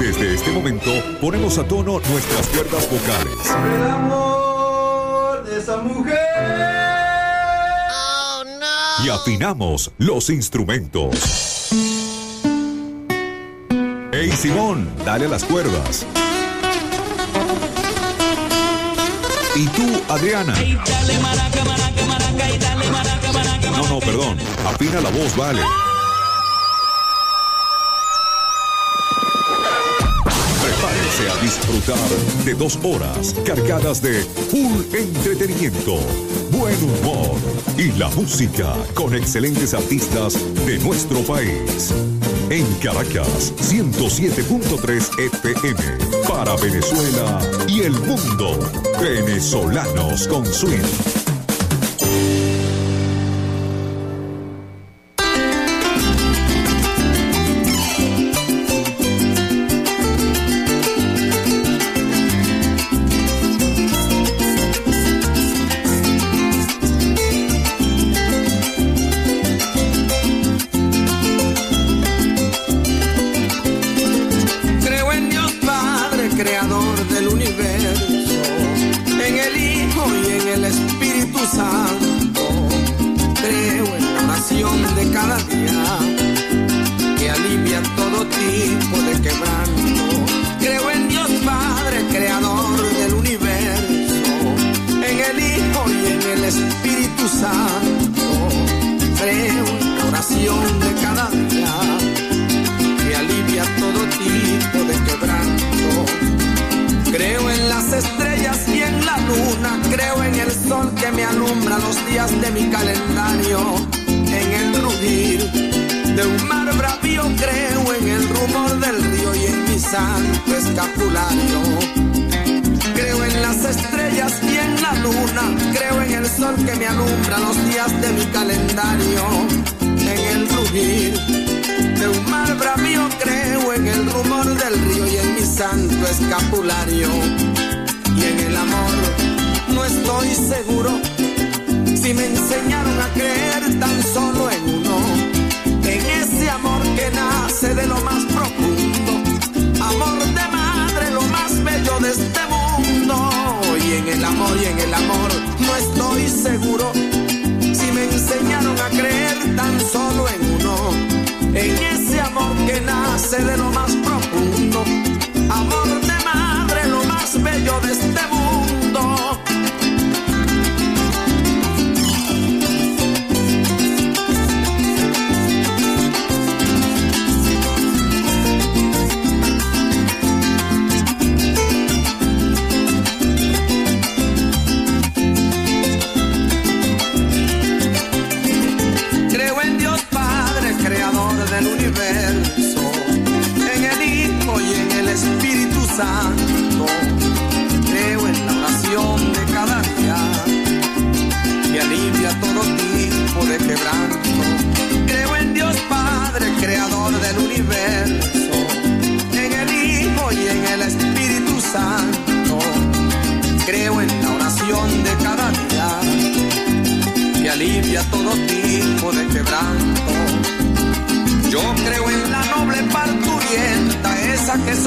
Desde este momento ponemos a tono nuestras cuerdas vocales. El amor de esa mujer. Y afinamos los instrumentos. Hey Simón, dale a las cuerdas. Y tú, Adriana. No, no, perdón. Afina la voz, vale. A disfrutar de dos horas cargadas de full entretenimiento, buen humor y la música con excelentes artistas de nuestro país. En Caracas, 107.3 FM. Para Venezuela y el mundo. Venezolanos con Swing.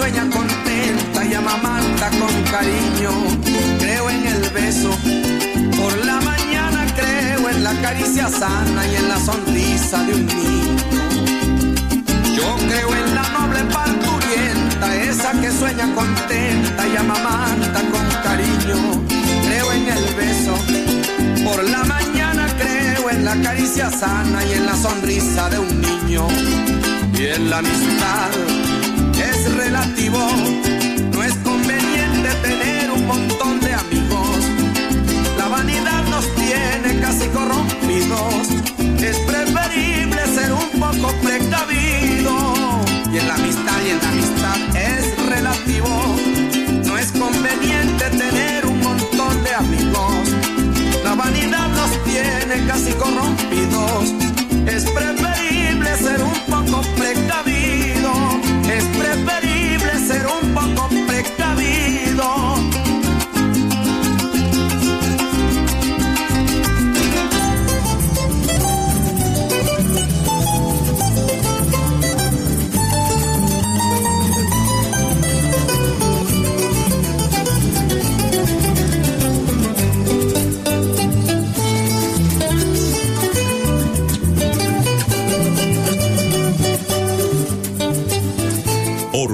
Sueña contenta y amamanta con cariño. Creo en el beso por la mañana, creo en la caricia sana y en la sonrisa de un niño. Yo creo en la noble parturienta, esa que sueña contenta y amamanta con cariño. Creo en el beso por la mañana, creo en la caricia sana y en la sonrisa de un niño. Y en la amistad relativo, no es conveniente tener un montón de amigos. La vanidad nos tiene casi corrompidos.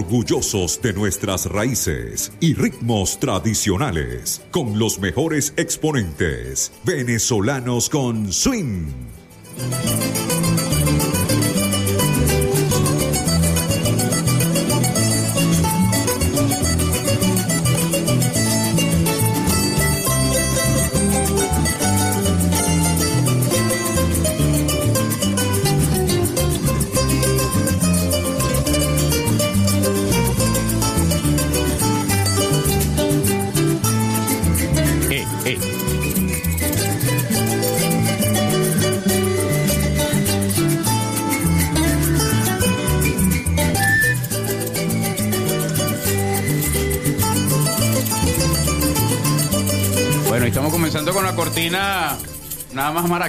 Orgullosos de nuestras raíces y ritmos tradicionales, con los mejores exponentes, venezolanos con swing.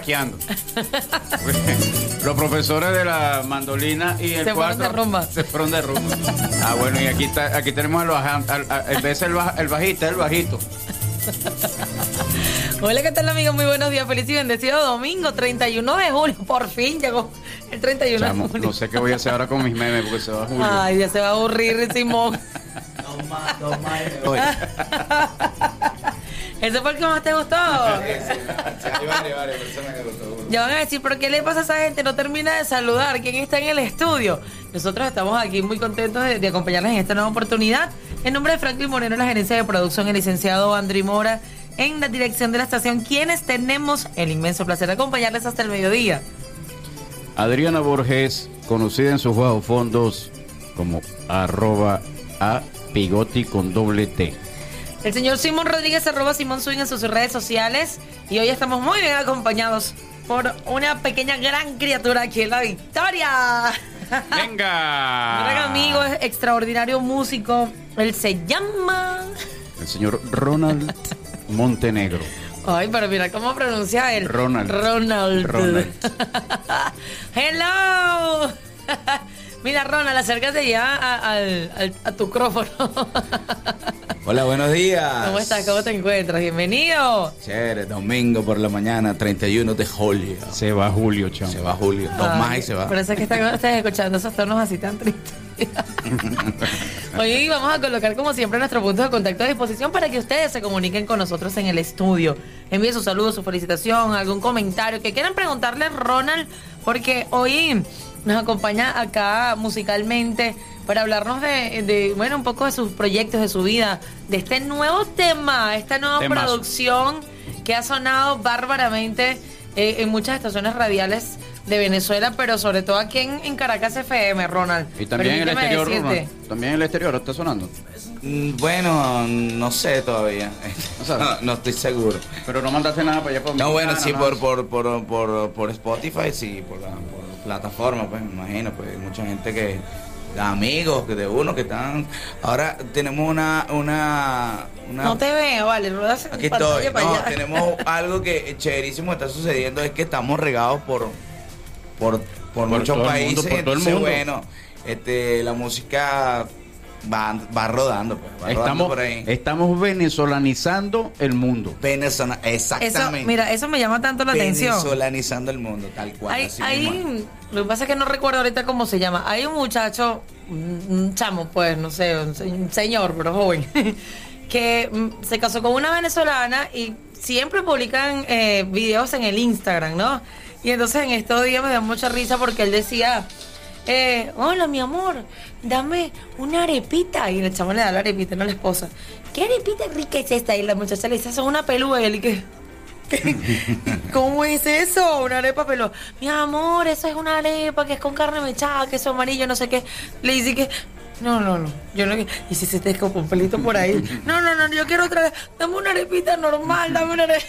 Los profesores de la mandolina y el se fueron de rumba. Se fueron de rumba. Ah, bueno, y aquí está, aquí tenemos al, al, en vez el, el bajista, el bajito. Hola, ¿qué tal amigos? Muy buenos días, feliz y bendecido domingo, 31 de julio. Por fin llegó el 31 de julio. No sé qué voy a hacer ahora con mis memes porque se va a julio. Ay, ya se va a aburrir Simón. ¿Ese fue el que más te gustó? Ya van a decir, ¿pero qué le pasa a esa gente? No termina de saludar. ¿Quién está en el estudio? Nosotros estamos aquí muy contentos de, acompañarles en esta nueva oportunidad. En nombre de Franklin Moreno, la gerencia de producción, el licenciado Andri Mora, en la dirección de la estación, quienes tenemos el inmenso placer de acompañarles hasta el mediodía. Adriana Borges, conocida en sus bajos fondos como arroba a pigoti con doble T. El señor Simón Rodríguez arroba Simón Swing en sus redes sociales. Y hoy estamos muy bien acompañados por una pequeña gran criatura aquí en la Victoria. Venga. Un gran amigo, extraordinario músico. Él se llama. El señor Ronald Montenegro. Ay, pero mira cómo pronuncia él. Ronald. Ronald. Ronald. Hello. Mira, Ronald, acércate ya a, tu micrófono. Hola, buenos días. ¿Cómo estás? ¿Cómo te encuentras? Bienvenido. Chévere, domingo por la mañana, 31 de julio. Se va Julio, chamo. Se va Julio. Dos más y se va. Por eso es que estás, escuchando esos tonos así tan tristes. Hoy vamos a colocar, como siempre, nuestro punto de contacto a disposición para que ustedes se comuniquen con nosotros en el estudio. Envíen su saludo, su felicitación, algún comentario que quieran preguntarle a Ronald, porque hoy nos acompaña acá musicalmente para hablarnos de, bueno, un poco de sus proyectos, de su vida, de este nuevo tema, esta nueva producción que ha sonado bárbaramente eh, en muchas estaciones radiales de Venezuela, pero sobre todo aquí en, Caracas FM, Ronald. Y también en el exterior, También en el exterior, ¿está sonando? Mm, bueno, no sé todavía. No, estoy seguro. Pero no mandaste nada para allá por No, bueno, sí, por, por, por, por, por Spotify, sí, por la, plataforma, pues me imagino, pues mucha gente que amigos de uno que están ahora tenemos una una, no te veo vale aquí estoy no, tenemos algo que chéverísimo está sucediendo es que estamos regados por por, por, muchos países por todo el mundo. bueno este la música va, va rodando, pues, estamos, por ahí. estamos venezolanizando el mundo. Venezolana, exactamente. mira, eso me llama tanto la atención. Venezolanizando el mundo, tal cual. Hay, lo que pasa es que no recuerdo ahorita cómo se llama. Hay un muchacho, un chamo, pues, no sé, un señor, pero joven, que mm, se casó con una venezolana y siempre publican eh, videos en el Instagram, ¿no? Y entonces en estos días me da mucha risa porque él decía eh, hola mi amor, dame una arepita. Y el chamo le da la arepita, no la esposa. ¿Qué arepita rica es esta? Y la muchacha le dice, son una pelúa. Y que... ¿Cómo es eso? Una arepa pelúa. Mi amor, eso es una arepa que es con carne mechada, queso amarillo, no sé qué. Le dice que no, no, no. Yo no Y si se te escapa un pelito por ahí. No, no, no. Yo quiero otra vez. Dame una arepita normal, dame una arepita.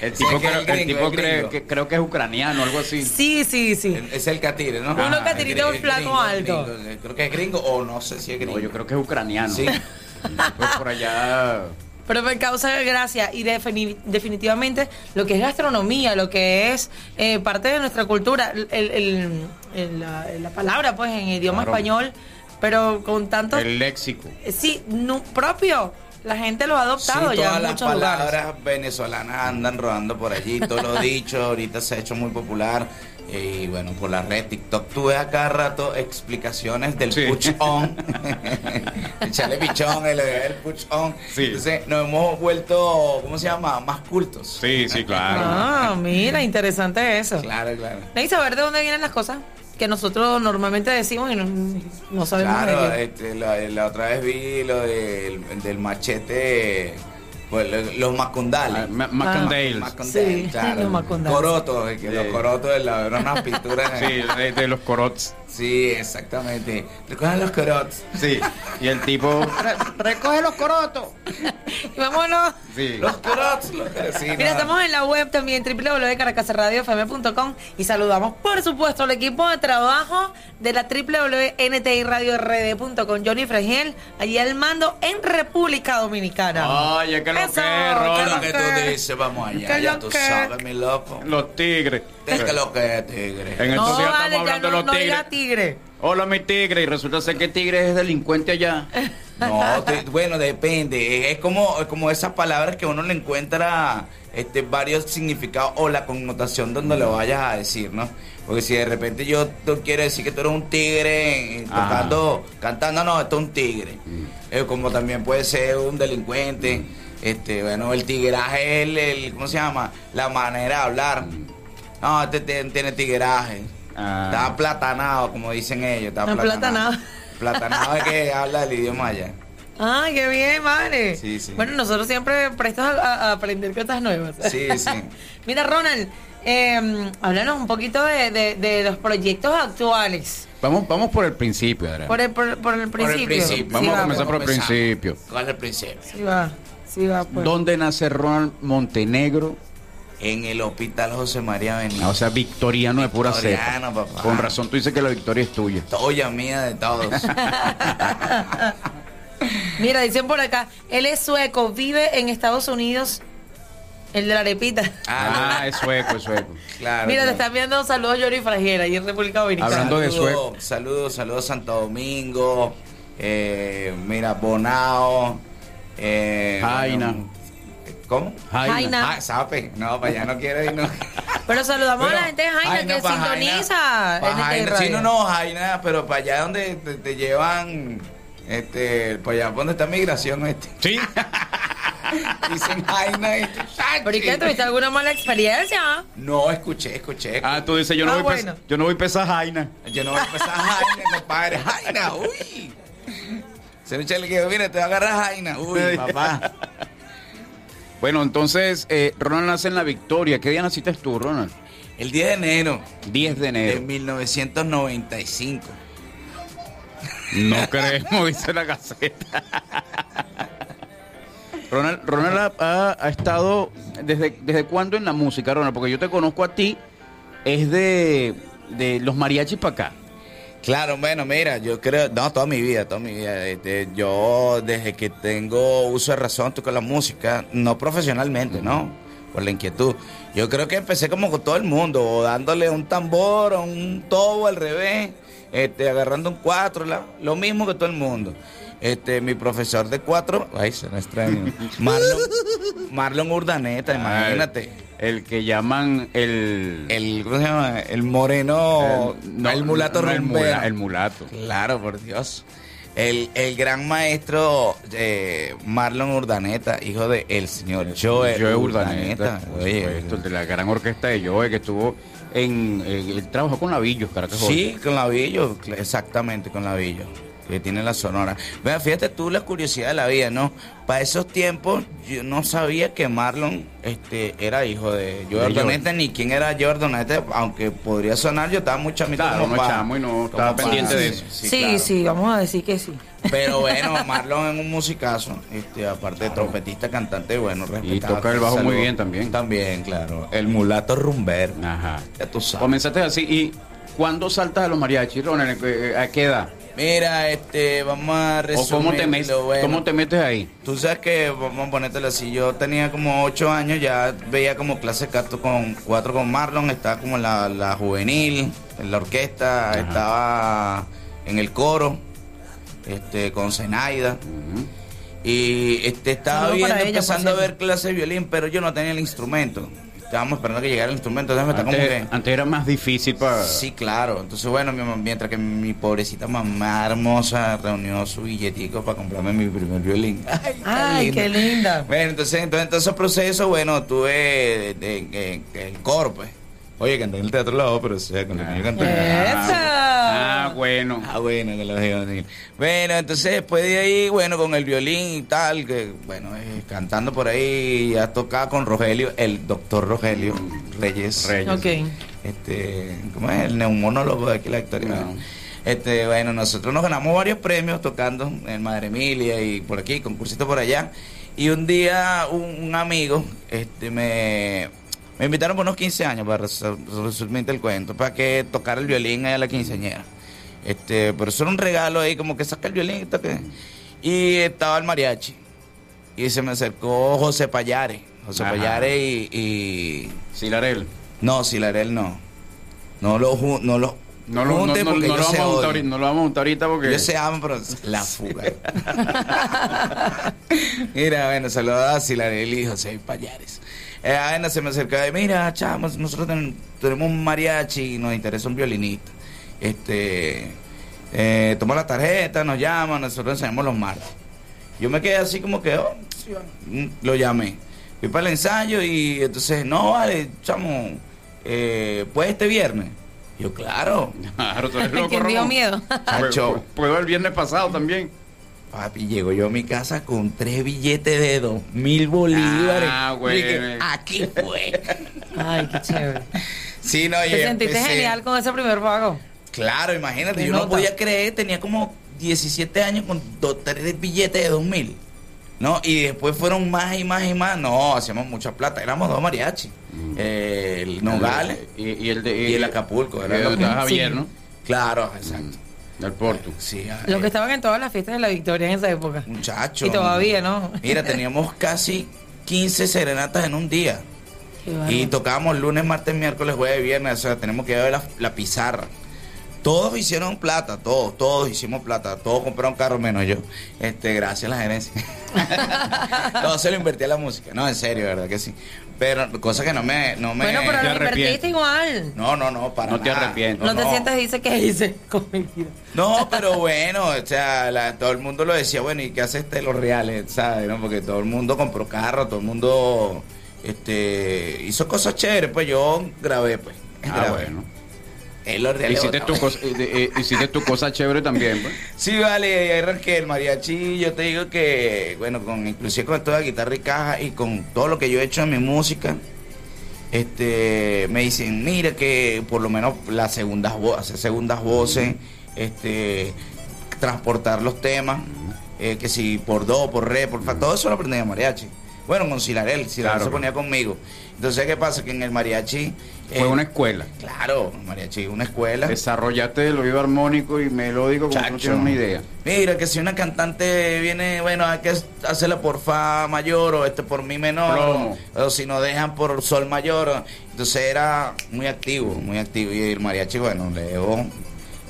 El tipo, creo, que, creo que es ucraniano, algo así. Sí, sí, sí. Es el catire, ¿no? Uno ah, catirito un flaco alto. creo que es gringo o no sé si es gringo. yo creo que es ucraniano. Sí. pues por allá. Pero me causa gracia y definitivamente lo que es gastronomía, lo que es eh, parte de nuestra cultura, el, la, palabra pues en idioma español, pero con tanto... El léxico. Sí, no, propio la gente lo ha adoptado sí, ya todas las palabras venezolanas andan rodando por allí, todo lo dicho, ahorita se ha hecho muy popular. Y bueno, por la red TikTok tuve a cada rato explicaciones del push on. Echarle pichón, el, el push on. Entonces nos hemos vuelto, ¿cómo se llama? Más cultos. Sí, sí, claro. Ah, mira, interesante eso. Claro, claro. ¿Necesitas saber de dónde vienen las cosas? Que nosotros normalmente decimos y no, sabemos. Claro, este, la, otra vez vi lo del, del machete pues los macundales. Ah, Macundales. Sí, los macundales. Corotos, que los corotos de la, era una pintura. sí, de, los corots. Sí, exactamente. Recogen los corots. Sí. Y el tipo. recoge los corotos. y vámonos. Sí. Los corots. Los, sí, Mira, estamos en la web también, www.caracasradiofm.com y saludamos, por supuesto, al equipo de trabajo de la www.ntiradiord.com. Johnny Fregiel, allí al mando en República Dominicana. Ay, que lo que, ¿Qué lo que tú dices? Vamos allá, ya tú sabes, mi loco. Los tigres. ¿Qué es lo que es tigre? En estos días estamos hablando de los tigres. tigre. Hola, mi tigre. Y resulta ser que tigre es delincuente allá. No, bueno, depende. Es como, como esas palabras que uno le encuentra este, varios significados o la connotación donde lo vayas a decir, ¿no? Porque si de repente yo quiero decir que tú eres un tigre eh, tocando, cantando, no, esto es un tigre. Mm. como también puede ser un delincuente. Este, bueno, el tigraje es el, ¿cómo se llama? La manera de hablar. Mm. No, este tiene tigueraje. Ah. Está aplatanado, como dicen ellos. Está aplatanado. Platanado es que habla el idioma allá. Ah, qué bien, madre. Sí, sí. Bueno, nosotros siempre prestos a, aprender cosas nuevas. Sí, sí. Mira, Ronald, eh, háblanos un poquito de, los proyectos actuales. Vamos, vamos por el principio, Adrián. Por el, por, el principio. Vamos a comenzar por el principio. ¿Cuál es el principio? Sí va, sí va. Pues. ¿Dónde nace Ronald Montenegro? En el Hospital José María Benítez. Ah, o sea, victoriano de pura cepa. papá. Con razón tú dices que la victoria es tuya. Toya mía de todos. Mira, dicen por acá, él es sueco, vive en Estados Unidos. El de la arepita. Ah, ah es sueco, es sueco. Claro. Mira, te están viendo saludos Yori Frajera y en República Dominicana. Hablando de sueco. Saludos, saludos Santo Domingo. Eh, mira, Bonao. Eh, Jaina. ¿Cómo? Jaina. Ah, sape. No, para allá no quiere ir. No. Pero saludamos a la gente de Jaina, que sintoniza. Jaina, sí, no, no, Jaina, pero para allá donde te, llevan. Este, para allá donde está migración, este. Sí. Dicen Jaina y ¿Pero y qué? ¿Tuviste alguna mala experiencia? No, escuché, escuché. Ah, tú dices, yo no, ah, voy, bueno. yo no voy a pesar Jaina. Yo no voy a pesar Jaina, compadre. Jaina, uy. Se me echa el que mira, te va a agarrar Jaina. Uy, papá. Bueno, entonces, eh, Ronald nace en La Victoria. ¿Qué día naciste tú, Ronald? El 10 de enero. 10 de enero. De 1995. No creemos, dice la gaceta. Ronald, Ronald ha, estado desde, desde cuándo en la música, Ronald, porque yo te conozco a ti, es de, de los mariachis para acá. Claro, bueno, mira, yo creo, no, toda mi vida, toda mi vida. Este, yo desde que tengo uso de razón toco la música, no profesionalmente, ¿no? Por la inquietud. Yo creo que empecé como con todo el mundo, dándole un tambor o un tobo al revés, este, agarrando un cuatro, lo mismo que todo el mundo. Este, mi profesor de cuatro, ay, se me extraño. Marlon, Marlon Urdaneta, imagínate el que llaman el el ¿cómo se llama? el moreno el mulato el, mulato. Claro por Dios. El, el gran maestro eh, Marlon Urdaneta hijo de el señor Joe, Joe Urdaneta, Oye, esto de la gran orquesta de Joe que estuvo en, el trabajo con Lavillos Caracas sí con Lavillos exactamente con Lavillos que tiene la sonora. Vea, fíjate tú la curiosidad de la vida, ¿no? Para esos tiempos yo no sabía que Marlon este era hijo de Jordan ni quién era Jordan aunque podría sonar, yo estaba mucho a claro, no, no estaba pendiente de eso. Sí, sí, vamos a decir que sí. Pero bueno, Marlon es un musicazo, este, aparte de trompetista, cantante, bueno, respetado. Y toca el bajo muy bien también. También, claro. El mulato rumber. Ajá. Ya tú sabes. Comenzaste así, ¿y cuándo saltas a los mariachis, ¿A qué edad? Mira, este, vamos a resumir. ¿Cómo te, metes, ¿Cómo te metes ahí? Tú sabes que, vamos a ponértelo así, yo tenía como ocho años, ya veía como clase canto con cuatro con Marlon, estaba como la, la juvenil, en la orquesta, estaba en el coro, este, con Zenaida. Y este, estaba viendo, empezando a ver clases de violín, pero yo no tenía el instrumento. Estábamos esperando que llegara el instrumento. Entonces me antes, como que... antes era más difícil para. Sí, claro. Entonces, bueno, mientras que mi pobrecita mamá hermosa reunió su billetico para comprarme mi primer violín. Ay, qué, linda. Bueno, entonces, entonces, entonces, proceso, bueno, tuve el coro, pues. Oye, canté en el Teatro La pero o sea, con el que yo canté. Ah, bueno. Ah, bueno, que lo digo. Bueno, entonces después de ahí, bueno, con el violín y tal, que bueno, eh, cantando por ahí, ya tocaba con Rogelio, el doctor Rogelio Reyes. Reyes. Ok. Este, ¿cómo es? El neumonólogo de aquí la historia. Este, bueno, nosotros nos ganamos varios premios tocando en Madre Emilia y por aquí, concursito por allá. Y un día un amigo este, me me invitaron por unos 15 años, para resumirte el cuento, para que tocara el violín a la quinceañera. Este, pero eso era un regalo ahí, como que saca el violín y toque. Y estaba el mariachi. Y se me acercó José Payare. José Payare y, y. Silarel. No, Silarel no. No lo, no lo, no lo, no, no, lo vamos no lo vamos a montar ahorita porque. Ellos se aman, pero la fuga. Mira, bueno, saludos a Silarel y José Payares. Eh, Ana se me acerca de, mira, chavos, nosotros tenemos un mariachi y nos interesa un violinista. Este, eh, toma la tarjeta, nos llama, nosotros enseñamos los martes. Yo me quedé así como que, oh, mm, lo llamé. Fui para el ensayo y entonces, no, vale, chamo, eh, ¿puede este viernes? Yo, claro. Claro, tú eres loco, ¿Quién dio miedo? Puedo el viernes pasado también. Papi, llego yo a mi casa con tres billetes de dos mil bolívares. Ah, güey. aquí fue. Ay, qué chévere. Sí, no, ¿Te sentiste genial con ese primer pago? Claro, imagínate, yo no podía creer, tenía como 17 años con dos, tres billetes de dos mil. ¿no? Y después fueron más y más y más. No, hacíamos mucha plata. Éramos dos mariachis. Mm. el Nogales y, el de, el Acapulco. Era el Javier, ¿no? Claro, exacto. Del Porto. Sí, Los que estaban en todas las fiestas de la Victoria en esa época. Muchachos. Y todavía, ¿no? Mira, teníamos casi 15 serenatas en un día. y tocábamos lunes, martes, miércoles, jueves, viernes. O sea, tenemos que ver la, la pizarra. Todos hicieron plata, todos, todos hicimos plata, todos compraron carro menos yo. Este, gracias a la gerencia. Todo se lo invertí a la música. No, en serio, verdad que sí. Pero cosa que no me, no me. Bueno, pero lo invertiste igual. No, no, no, para No te arrepientes. No, te sientes dice que hice con mi vida. No, pero bueno, o sea, todo el mundo lo decía, bueno, ¿y qué hace este los reales? ¿Sabes? ¿no? Porque todo el mundo compró carro, todo el mundo este hizo cosas chéveres, pues yo grabé, pues. Ah, bueno. Hiciste tu, cosa, eh, hiciste tu cosa chévere también, pues. Sí, vale, arranqué el mariachi. Yo te digo que, bueno, con inclusive con toda la guitarra y caja y con todo lo que yo he hecho en mi música, este, me dicen, mira que por lo menos las segundas voces, segundas voces, este, transportar los temas, eh, que si por do, por re, por fa, todo eso lo aprendí en mariachi. Bueno, con Silarel, Silarel se ponía conmigo. Entonces, ¿qué pasa? Que en el mariachi fue una escuela. Claro, mariachi, una escuela. Desarrollaste el oído armónico y melódico como no tienes una idea. Mira, que si una cantante viene, bueno, hay que hacerla por fa mayor o este por mi menor, o, si no dejan por sol mayor. Entonces era muy activo, muy activo. Y el mariachi, bueno, le dejó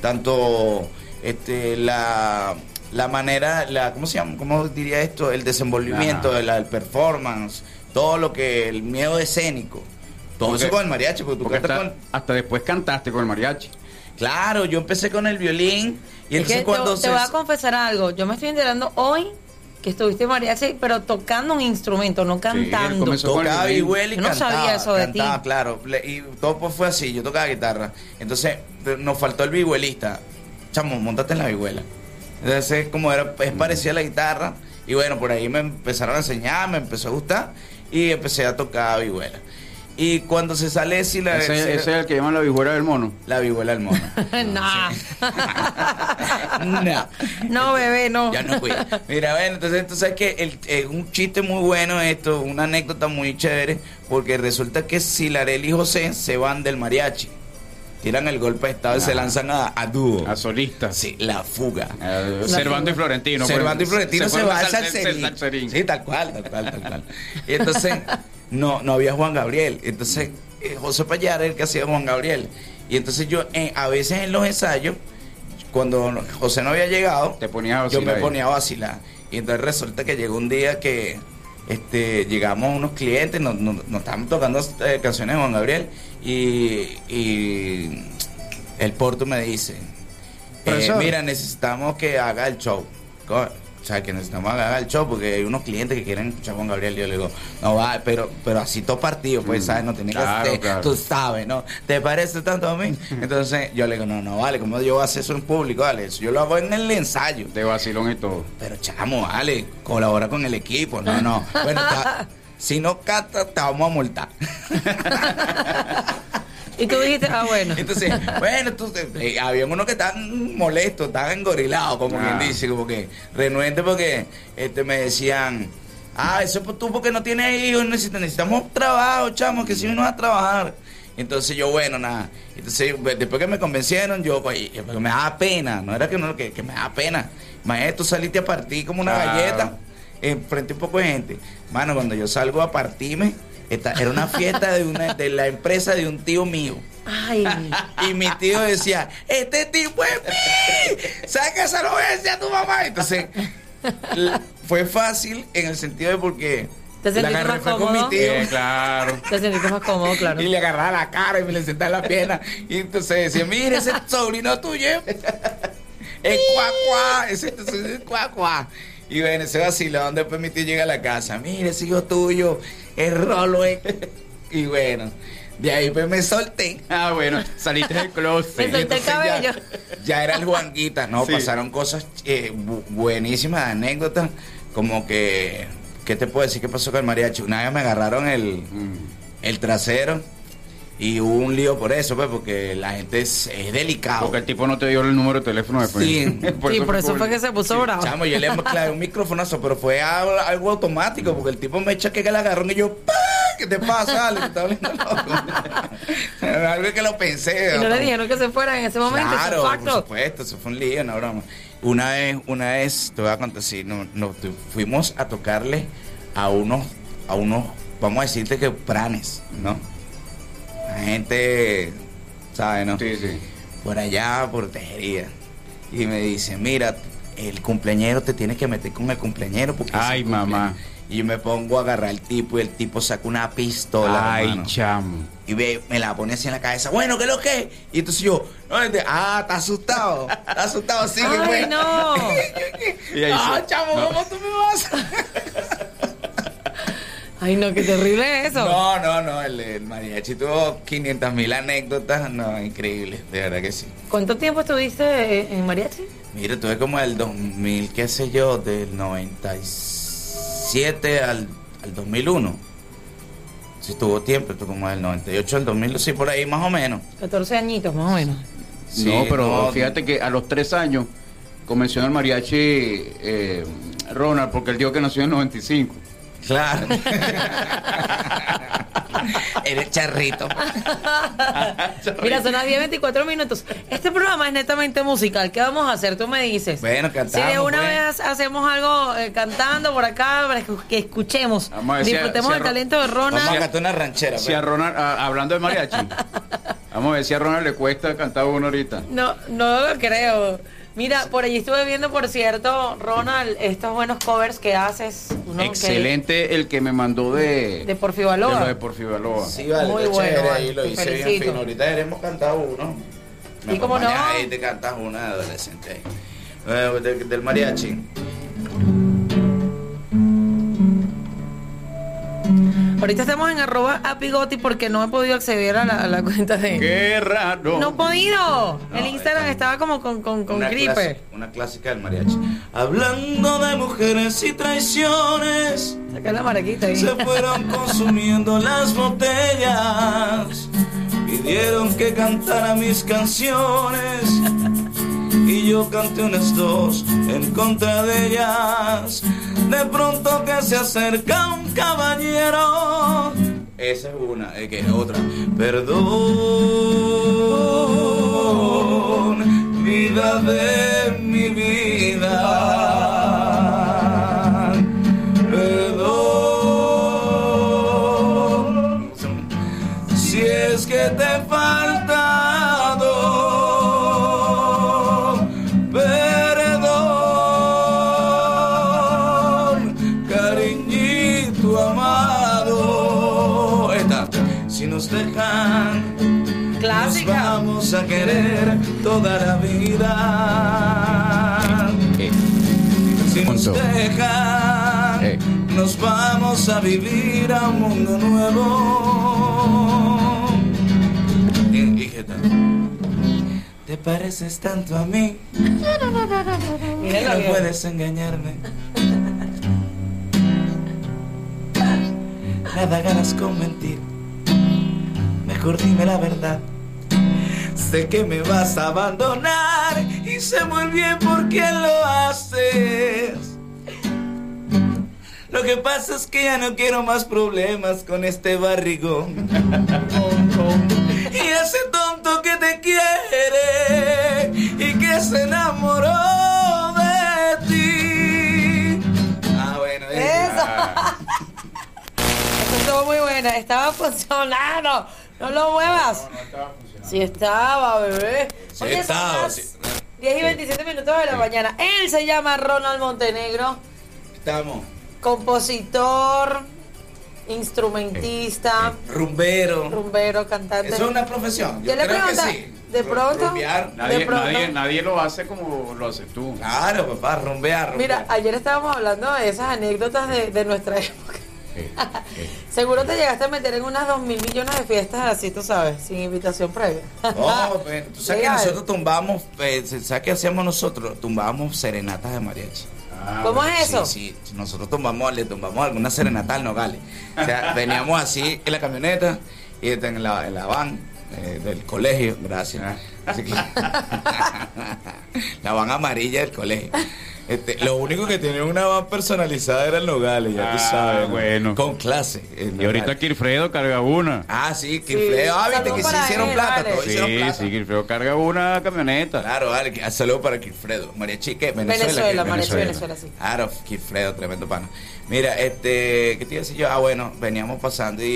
tanto este la la manera, la, ¿cómo se llama? ¿Cómo diría esto? El desenvolvimiento, el, el performance, todo lo que, el miedo escénico todo eso con el mariachi, porque tú hasta, hasta después cantaste con el mariachi. Claro, yo empecé con el violín y entonces cuando te, te voy a confesar algo, yo me estoy enterando hoy que estuviste mariachi, pero tocando un instrumento, no cantando. Sí, tocaba vihuela y yo no sabía eso de cantaba, claro. Y todo pues fue así, yo tocaba guitarra. Entonces nos faltó el vihuelista. Chamo, montate en la vihuela. Entonces, como era, es parecida a la guitarra. Y bueno, por ahí me empezaron a enseñar, me empezó a gustar y empecé a tocar vihuela. Y cuando se sale si la ese, es el que llaman la vihuela del mono. La vihuela del mono. no. no. No, bebé, no. Ya no fui. Mira, bueno, entonces, entonces es que es un chiste muy bueno esto, una anécdota muy chévere, porque resulta que Silarel y José se van del mariachi. Tiran el golpe de estado y se lanzan a, a dúo. A solistas. Sí, la fuga. Uh, Cervantes y Florentino. Cervantes y Florentino se, va al salserín. Sí, tal cual, tal cual, tal cual. Y entonces no, no había Juan Gabriel. Entonces, eh, José Payar era el que hacía Juan Gabriel. Y entonces yo, eh, a veces en los ensayos, cuando José no había llegado, Te ponía yo me ponía a vacilar. Y entonces resulta que llegó un día que este, llegamos a unos clientes, nos, nos, estaban tocando eh, canciones de Juan Gabriel y, y el Porto me dice, eh, mira, necesitamos que haga el show. O sea, que necesitamos haga el show porque hay unos clientes que quieren escuchar con Gabriel. Y yo le digo, no va, pero, pero así todo partido, pues, mm, ¿sabes? No tiene que ser, tú sabes, ¿no? ¿Te parece tanto a mí? Entonces yo le digo, no, no, vale, como yo voy a hacer eso en público, vale, yo lo hago en el ensayo. De vacilón y todo. Pero chamo, vale, colabora con el equipo, no, no. Bueno, si no cata, te vamos a multar. Y tú dijiste, ah, bueno. Entonces, bueno, entonces, eh, había unos que estaban molestos, estaban engorilados, como quien ah. dice, como que renuentes porque este, me decían, ah, eso tú porque no tienes hijos, necesitamos trabajo, chamo, que si no vas a trabajar. Entonces yo, bueno, nada. Entonces, después que me convencieron, yo, pues, me daba pena, no era que no, que, que me daba pena. Maestro, tú saliste a partir como una galleta en frente a un poco de gente. Mano, cuando yo salgo a partirme, era una fiesta de, una, de la empresa de un tío mío. Ay. Y mi tío decía, este tipo es mí, saca esa a tu mamá. Entonces, fue fácil en el sentido de porque... ¿Te sentiste más cómodo? Con mi tío. claro. Te sentiste más cómodo, claro. Y le agarraba la cara y me le sentaba en la pierna. Y entonces decía, mire, ese sobrino tuyo es cuacuá, ese, ese es cuacuá. Y bueno, ese vacilón, después mi tío llega a la casa, mire, ese hijo tuyo, el rolo es... Y bueno, de ahí pues me solté. Ah, bueno, saliste del closet. me solté el cabello. Ya, era el Juanguita, ¿no? Pasaron cosas eh, buenísimas, anécdotas, como que... ¿Qué te puedo decir? ¿Qué pasó con el mariachi? Una vez me agarraron el, mm. el trasero y hubo un lío por eso, pues, porque la gente es, delicado. Porque el tipo no te dio el número de teléfono después. Sí, por, eso, por eso fue que se puso bravo. Chamo, yo le clavé un microfonazo, pero fue algo, automático, porque el tipo me echa que le agarró y yo, ¿qué te pasa, Ale? Está loco. algo que lo pensé. Y no le dijeron que se fuera en ese momento. Claro, por supuesto, eso fue un lío, una broma. Una vez, una vez, te voy a contar, sí, no, no, fuimos a tocarle a unos, a unos, vamos a decirte que pranes, ¿no? La gente, ¿sabe, no? Sí, sí. Por allá, por tejería. Y me dice, mira, el cumpleañero te tiene que meter con el cumpleañero porque Ay, mamá. Y yo me pongo a agarrar al tipo y el tipo saca una pistola. Ay, chamo. Y me, la pone así en la cabeza. Bueno, ¿qué es lo que? Y entonces yo, no, ah, está asustado. Está asustado, sí. Ay, no. y ahí ah, chamo, ¿cómo tú me vas? Ay, no, qué terrible eso. No, no, no, el, mariachi tuvo 500 mil anécdotas, no, increíble, de verdad que sí. ¿Cuánto tiempo estuviste en mariachi? Mira, tuve como el 2000, qué sé yo, del 97 al, al 2001. Sí, tuvo tiempo, estuvo como del 98 al 2000, sí, por ahí más o menos. 14 añitos, más o menos. no, pero fíjate que a los 3 años comenzó el mariachi eh, Ronald, porque él dijo que nació en el 95. Claro. Eres charrito. Mira, son las 10, 24 minutos. Este programa es netamente musical. ¿Qué vamos a hacer? Tú me dices. Bueno, cantamos. Si de una pues. vez hacemos algo eh, cantando por acá para que, escuchemos, disfrutemos el talento de Ronald. Vamos a cantar una ranchera. Si a pues. Ronald, hablando de mariachi, vamos a ver si a Ronald le cuesta cantar uno ahorita. No, no lo creo. Mira, por allí estuve viendo, por cierto, Ronald, estos buenos covers que haces. Excelente el que me mandó de... De Porfi Baloa. De, Porfi Baloa. Sí, vale, Muy bueno. ahí lo hice bien fino. Ahorita hemos cantado uno. ¿Y cómo no? Ahí te cantas una de adolescente. Eh, del mariachi. Ahorita estamos en arroba apigoti porque no he podido acceder a la, cuenta de. ¡Qué raro! No he podido. el Instagram estaba como con, con, con una gripe. una clásica del mariachi. Hablando de mujeres y traiciones. Saca la maraquita ahí. Se fueron consumiendo las botellas. Pidieron que cantara mis canciones y yo canté unas dos en contra de ellas. De pronto que se acerca un caballero. Esa es una, es que otra. Perdón, vida de mi vida. Perdón, si es que te nos Nos vamos a querer toda la vida. Eh, Si nos dejan, Eh. nos vamos a vivir a un mundo nuevo. ¿Y, y qué tal? Te pareces tanto a mí que no bien. puedes engañarme. Nada ganas con mentir. Mejor dime la verdad. Sé que me vas a abandonar y sé muy bien por qué lo haces. Lo que pasa es que ya no quiero más problemas con este barrigón. Y ese tonto que te quiere y que se enamoró de ti. Ah, bueno, Eso. Eso estuvo muy buena. Estaba funcionando. No lo muevas. Sí estaba, bebé. Sí Oye, estaba, sí. 10 y 27 minutos de la mañana. Él se llama Ronald Montenegro, Estamos. compositor, instrumentista, Rumbero. rumbero, cantante. Eso es una profesión. Yo, Yo le creo que sí. de pronto-. Nadie, De pronto- nadie, nadie lo hace como lo haces tú. Claro, papá, rumbear. rumbear. Mira, ayer estábamos hablando de esas anécdotas de, de nuestra época. Eh, eh. Seguro te llegaste a meter en unas dos mil millones de fiestas así, tú sabes, sin invitación previa. No, pues, tú sabes que nosotros tumbamos, eh, ¿sabes qué hacíamos nosotros? Tumbábamos serenatas de mariachi. Ah, ¿Cómo bueno. es eso? Sí, sí, nosotros tumbamos, le tumbamos alguna serenata al Nogales. O sea, veníamos así en la camioneta y en la, en la van eh, del colegio, gracias. Así que, la van amarilla del colegio. Este, lo único que tenía una van personalizada era el Nogales, ya tú Ah, sabes. ¿no? bueno. Con clase. Y ahorita. Kilfredo carga una. Ah, sí, Quilfredo. Ah, viste Saludos que sí hicieron él, plata, vale. todos hicieron Sí, plata. sí, Kilfredo carga una camioneta. Claro, vale, que- saludo para Kilfredo. Mariachi, ¿qué? Venezuela. Venezuela. Mariachi, Venezuela. Venezuela, sí. Claro, Kilfredo, tremendo pana. Mira, este, ¿qué te iba a decir yo? Ah, bueno, veníamos pasando y,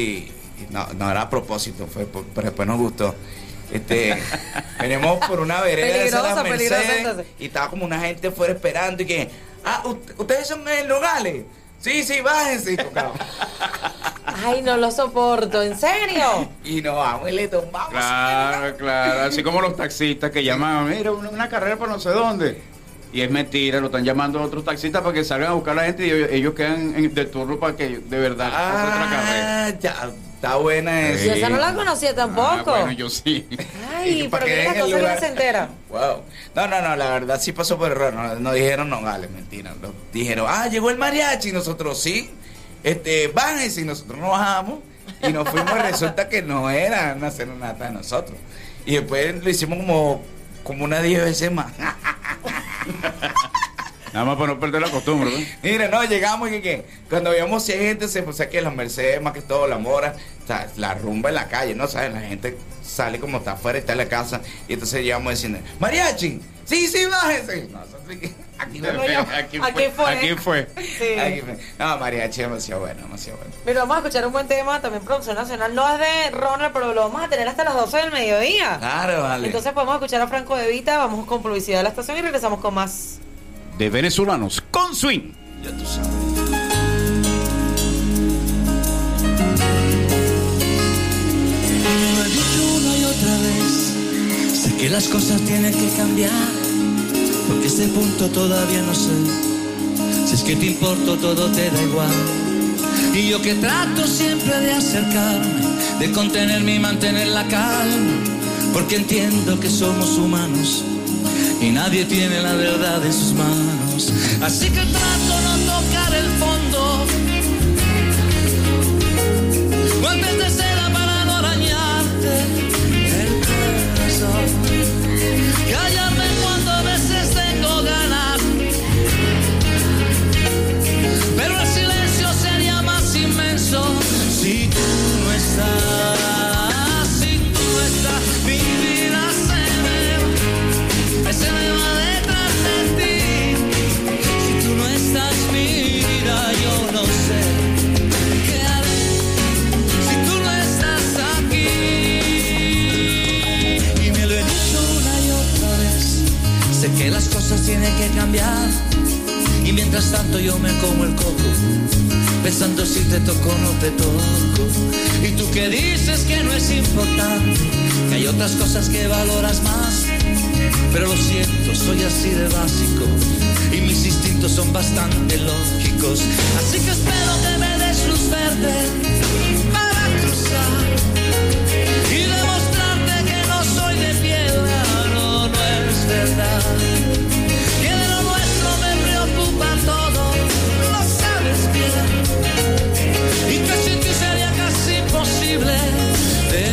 y no, no era a propósito, fue pero después nos gustó. Este, veníamos por una vereda de Mercedes, y estaba como una gente fuera esperando y que, ah, ¿ut- ¿ustedes son el Nogales? Sí, sí, bájense. Ay, no lo soporto, ¿en serio? Y nos vamos y le tumbamos. Claro, claro. Así como los taxistas que llaman, mira, una, carrera para no sé dónde. Y es mentira, lo están llamando a otros taxistas para que salgan a buscar a la gente y ellos, ellos quedan en, de turno para que de verdad pase otra carrera. Ah, ya, está buena Yo esa. esa no la conocía tampoco. Ah, bueno, yo sí. Ay, pero que el cosas se entera. Wow. No, no, no, la verdad sí pasó por error. No, no dijeron Nogales, mentira. Dijeron, ah, llegó el mariachi. Y nosotros sí. Este, bájense. Y nosotros nos bajamos. Y nos fuimos. y resulta que no era una serenata de nosotros. Y después lo hicimos como, como unas 10 veces más. Nada más para no perder la costumbre, ¿no? Mira, no, llegamos y que, cuando veíamos si hay gente, se pues que las Mercedes, más que todo, la mora, o sea, la rumba en la calle, ¿no? ¿Sabes? La gente sale como está afuera, está en la casa, y entonces llegamos diciendo, mariachi, sí, sí, bájense. Nosotros, aquí no lo llamamos. Aquí Aquí fue. Aquí fue. Sí. Aquí fue. No, mariachi demasiado bueno, demasiado bueno. Mira, vamos a escuchar un buen tema, también producción nacional. No es de Ronald, pero lo vamos a tener hasta las 12 del mediodía. Claro, vale. Entonces podemos escuchar a Franco De Vita, vamos con publicidad de la estación y regresamos con más. De venezolanos con swing. ya tú sabes. Sé que las cosas tienen que cambiar. Porque este punto todavía no sé. Si es que te importo, todo te da igual. Y yo que trato siempre de acercarme, de contenerme y mantener la calma. Porque entiendo que somos humanos y nadie tiene la verdad en sus manos. Así que trato no tocar el fondo. Guantes de seda para no arañarte el corazón. Callarme cuando Que las cosas tienen que cambiar y mientras tanto yo me como el coco, pensando si te toco o no te toco. Y tú que dices que no es importante, que hay otras cosas que valoras más, pero lo siento, soy así de básico y mis instintos son bastante lógicos. Así que espero que me des luz verde para cruzar. Verdad. Que de lo nuestro me preocupa todo, lo sabes bien. Y que sin ti sería casi imposible de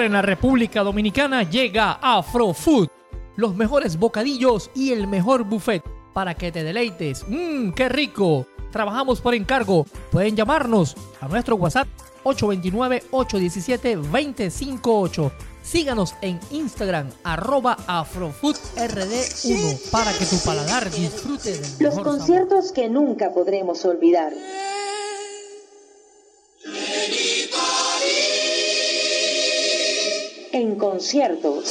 en la República Dominicana llega Afrofood. Los mejores bocadillos y el mejor buffet para que te deleites. ¡Mmm, qué rico! Trabajamos por encargo. Pueden llamarnos a nuestro WhatsApp 829-817-258. Síganos en Instagram, arroba AfroFoodRD1 para que tu paladar disfrute del Los conciertos que nunca podremos olvidar. En conciertos.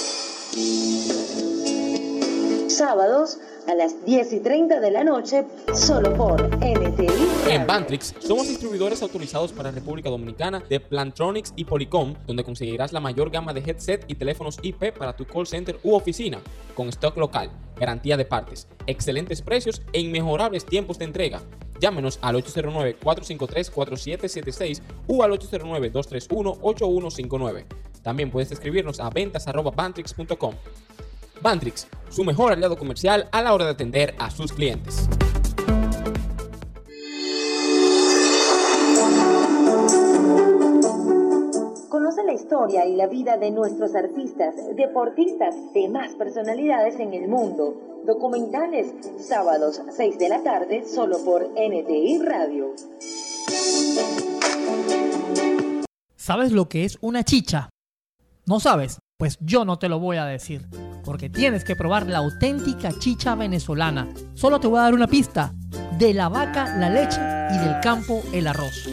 Sábados a las 10 y 30 de la noche, solo por NTI. En Bantrix somos distribuidores autorizados para República Dominicana de Plantronics y Polycom, donde conseguirás la mayor gama de headset y teléfonos IP para tu call center u oficina, con stock local, garantía de partes, excelentes precios e inmejorables tiempos de entrega. Llámenos al 809-453-4776 o al 809-231-8159. También puedes escribirnos a ventas.bantrix.com. Bantrix, su mejor aliado comercial a la hora de atender a sus clientes. Conoce la historia y la vida de nuestros artistas, deportistas, demás personalidades en el mundo. Documentales, sábados 6 de la tarde, solo por NTI Radio. ¿Sabes lo que es una chicha? ¿No sabes? Pues yo no te lo voy a decir, porque tienes que probar la auténtica chicha venezolana. Solo te voy a dar una pista. De la vaca la leche y del campo el arroz.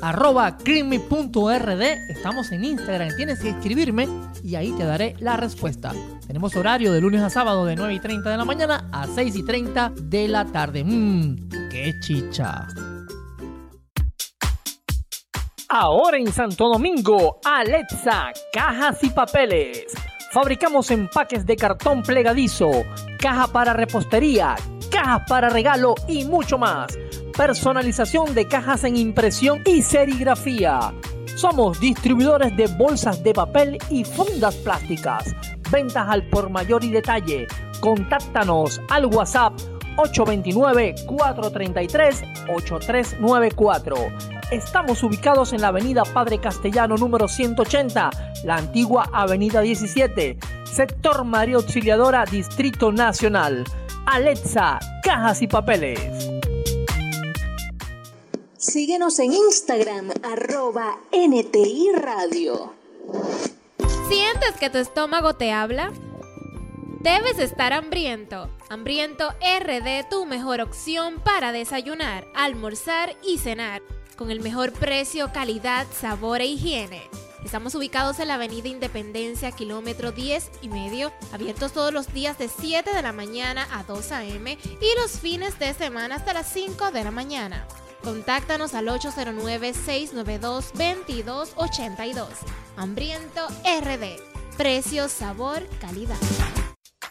Arroba creamy.rd, estamos en Instagram, tienes que escribirme y ahí te daré la respuesta. Tenemos horario de lunes a sábado de 9 y 30 de la mañana a 6 y 30 de la tarde. Mmm, qué chicha. Ahora en Santo Domingo, Alexa, cajas y papeles. Fabricamos empaques de cartón plegadizo, caja para repostería, cajas para regalo y mucho más. Personalización de cajas en impresión y serigrafía. Somos distribuidores de bolsas de papel y fundas plásticas. Ventas al por mayor y detalle. Contáctanos al WhatsApp 829-433-8394. Estamos ubicados en la avenida Padre Castellano número 180, la antigua avenida 17, sector María Auxiliadora, Distrito Nacional. Alexa, cajas y papeles. Síguenos en Instagram, arroba NTI Radio. ¿Sientes que tu estómago te habla? Debes estar hambriento. Hambriento RD, tu mejor opción para desayunar, almorzar y cenar con el mejor precio, calidad, sabor e higiene. Estamos ubicados en la Avenida Independencia, kilómetro 10 y medio, abiertos todos los días de 7 de la mañana a 2 a.m. y los fines de semana hasta las 5 de la mañana. Contáctanos al 809-692-2282. Hambriento RD. Precio, sabor, calidad.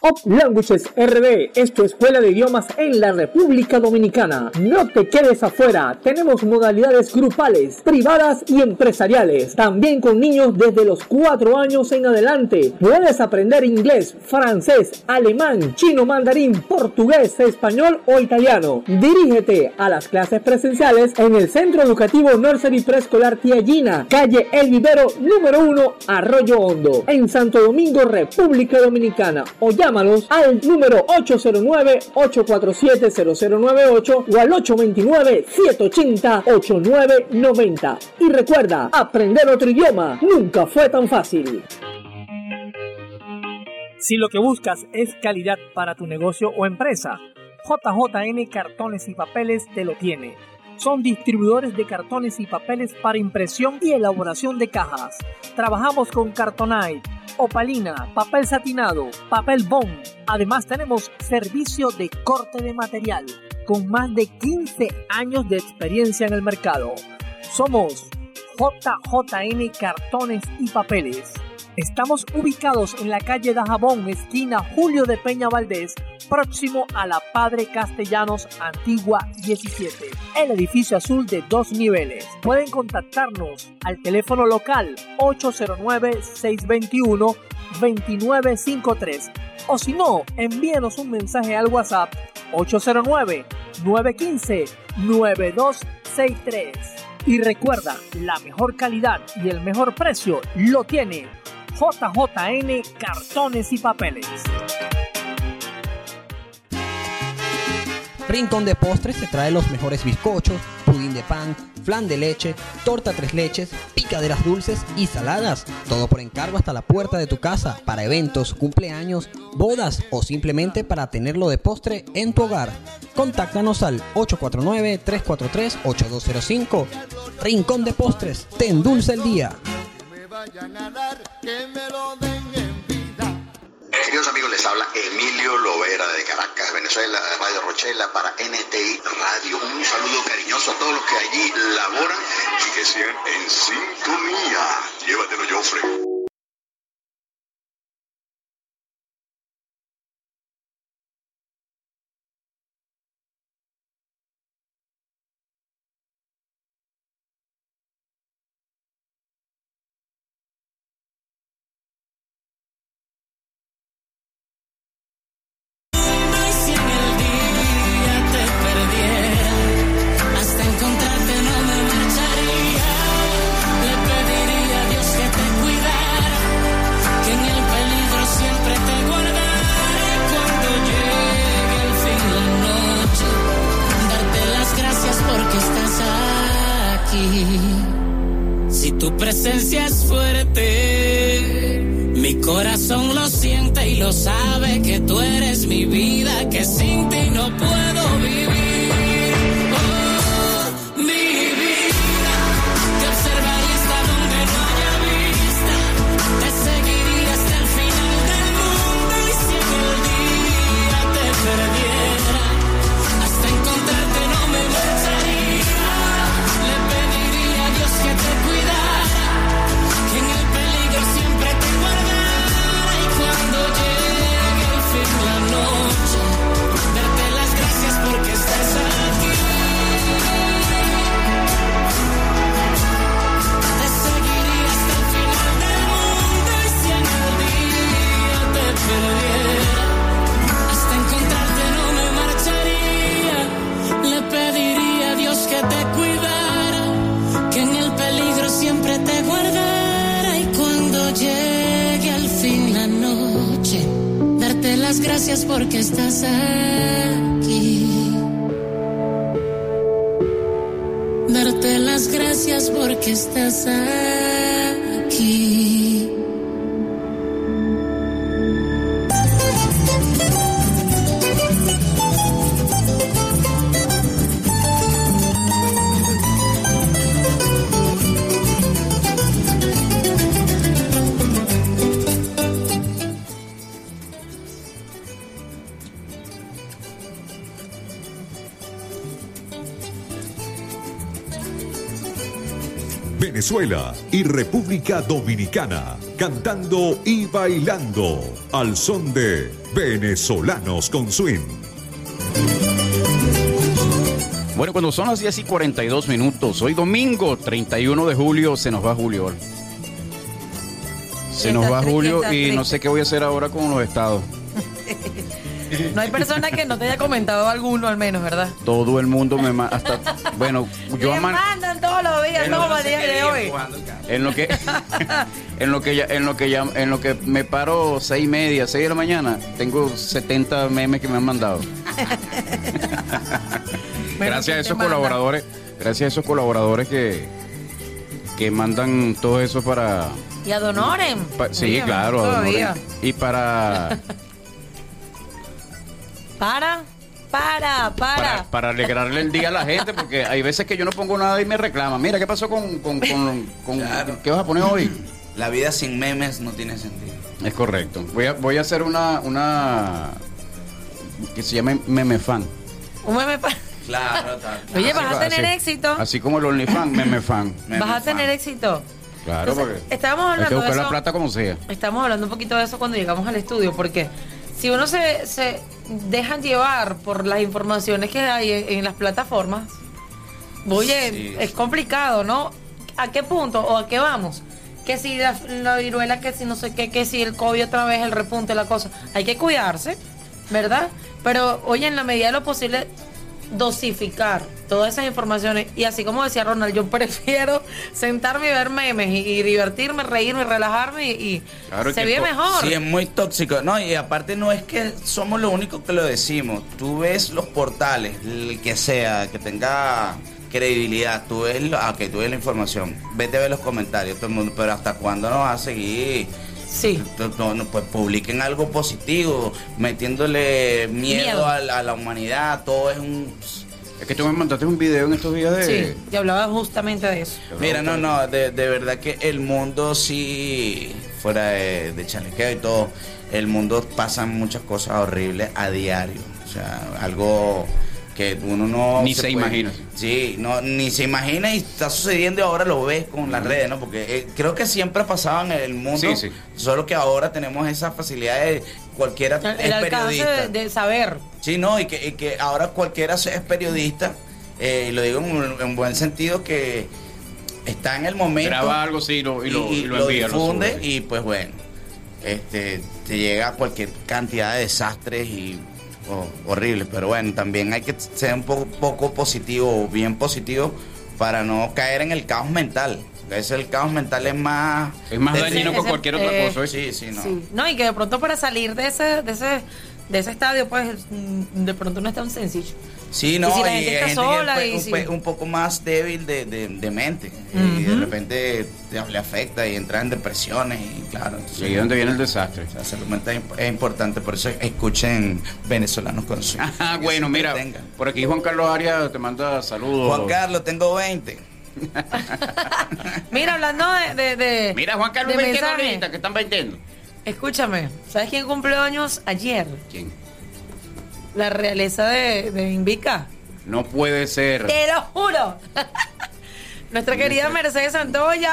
Up Languages RD es tu escuela de idiomas en la República Dominicana. No te quedes afuera. Tenemos modalidades grupales, privadas y empresariales. También con niños desde los 4 años en adelante. Puedes aprender inglés, francés, alemán, chino, mandarín, portugués, español o italiano. Dirígete a las clases presenciales en el Centro Educativo Nursery Preescolar Tiallina, calle El Vivero número 1, Arroyo Hondo, en Santo Domingo, República Dominicana. O llama llámanos al número 809-847-0098 o al 829-780-8990. Y recuerda, aprender otro idioma nunca fue tan fácil. Si lo que buscas es calidad para tu negocio o empresa, JJN Cartones y Papeles te lo tiene. Son distribuidores de cartones y papeles para impresión y elaboración de cajas. Trabajamos con Cartonite opalina, papel satinado, papel bond. Además tenemos servicio de corte de material con más de 15 años de experiencia en el mercado. Somos JJN Cartones y Papeles. Estamos ubicados en la calle Dajabón, esquina Julio de Peña Valdés, próximo a la Padre Castellanos Antigua 17. El edificio azul de dos niveles. Pueden contactarnos al teléfono local 809-621-2953 o si no, envíenos un mensaje al WhatsApp 809-915-9263. Y recuerda, la mejor calidad y el mejor precio lo tiene JJN Cartones y Papeles. Rincón de Postres te trae los mejores bizcochos, pudín de pan, flan de leche, torta tres leches, picaderas dulces y saladas. Todo por encargo hasta la puerta de tu casa para eventos, cumpleaños, bodas o simplemente para tenerlo de postre en tu hogar. Contáctanos al 849-343-8205. Rincón de Postres, te endulza el día vayan a dar, que me lo den en vida. Queridos amigos, les habla Emilio Lovera de Caracas, Venezuela, Radio Rochela para NTI Radio. Un saludo cariñoso a todos los que allí laboran y que sigan en sintonía. Llévatelo, Joffrey. Venezuela y República Dominicana, cantando y bailando al son de venezolanos con swing. Bueno, cuando son las 10 y 42 minutos, hoy domingo 31 de julio, se nos va Julio. Se nos va Julio y no sé qué voy a hacer ahora con los estados. No hay persona que no te haya comentado alguno al menos, ¿verdad? Todo el mundo me manda. Hasta, bueno, yo Me mandan todos los días, no, el día de hoy. En lo que en lo que ya, en lo que ya, en lo que me paro seis y media, seis de la mañana, tengo 70 memes que me han mandado. gracias a esos colaboradores, gracias a esos colaboradores que que mandan todo eso para Y a Donoren. pa- sí, Dígame, claro, a. Donoren. y para Para, para, para. para, para alegrarle el día a la gente, porque hay veces que yo no pongo nada y me reclaman. Mira, ¿qué pasó con, con, con, con- qué vas a poner hoy? La vida sin memes no tiene sentido. Es correcto. Voy a, voy a hacer una, una que se llame meme fan. Un meme pa- Claro, tal. Oye, vas a Así- tener éxito. Así como el OnlyFans, meme fan. Vas a tener éxito. Claro, Entonces, porque estábamos hay que hablando de buscar la eso. plata como sea. Estamos hablando un poquito de eso cuando llegamos al estudio, porque si uno se, se deja llevar por las informaciones que hay en, en las plataformas, oye, Sí. es complicado, ¿no? ¿A qué punto o a qué vamos? Que si la, la viruela, que si no sé qué, que si el COVID otra vez, el repunte, la cosa. Hay que cuidarse, ¿verdad? Pero, oye, en la medida de lo posible, dosificar todas esas informaciones. Y así como decía Ronald, yo prefiero sentarme y ver memes y, y divertirme, reírme, relajarme y, Claro se to- mejor. Sí, es muy tóxico. No, y aparte no es que somos los únicos que lo decimos. Tú ves los portales, el que sea, que tenga credibilidad, tú ves, lo- ah, que tú ves la información, vete a ver los comentarios, todo el mundo, pero ¿hasta cuándo nos va a seguir? Sí. No, no, pues publiquen algo positivo, metiéndole miedo, Miedo. A, la, a la humanidad, todo es un... Es que tú me mandaste un video en estos días de... Sí, y hablaba justamente de eso. Mira, no, no, de, de verdad que el mundo sí, fuera de, de chalequeo y todo, el mundo pasan muchas cosas horribles a diario. O sea, algo que uno no Ni se imagina. Sí, no, ni se imagina y está sucediendo y ahora lo ves con las redes, ¿no? Porque eh, creo que siempre ha pasado en el mundo, Sí, sí. solo que ahora tenemos esa facilidad de cualquiera El, es alcance periodista. de, de saber. Sí, no, y que, y que ahora cualquiera es periodista, eh, y lo digo en, un- en buen sentido, que está en el momento. Graba algo, sí, y lo- y lo- y lo envía, lo difunde, sube. y pues bueno, este, te llega cualquier cantidad de desastres y oh, horribles, pero bueno, también hay que ser un poco, poco positivo, bien positivo, para no caer en el caos mental. A veces el caos mental es más... Es más dañino que cualquier otra eh, cosa. Sí, sí, no. Sí. No, y que de pronto para salir de ese, de ese, de ese estadio, pues mm, de pronto no es tan sencillo. Sí, no, Y si la y gente hay está gente que sola es y un, si- pe- un poco más débil de, de- de mente y de repente te, le afecta y entra en depresiones y claro. Entonces, Y donde viene el desastre. La salud mental es imp- es importante, por eso escuchen venezolanos con su. Ah, bueno, mira, por aquí Juan Carlos Arias te manda saludos. Juan Carlos, tengo 20. Mira, hablando de. de, de- Mira, Juan Carlos, de ahorita que están vendiendo. Escúchame, ¿sabes quién cumplió años ayer? ¿Quién? La realeza de, de Invica. No puede ser. Te lo juro. Nuestra querida Mercedes Santoya.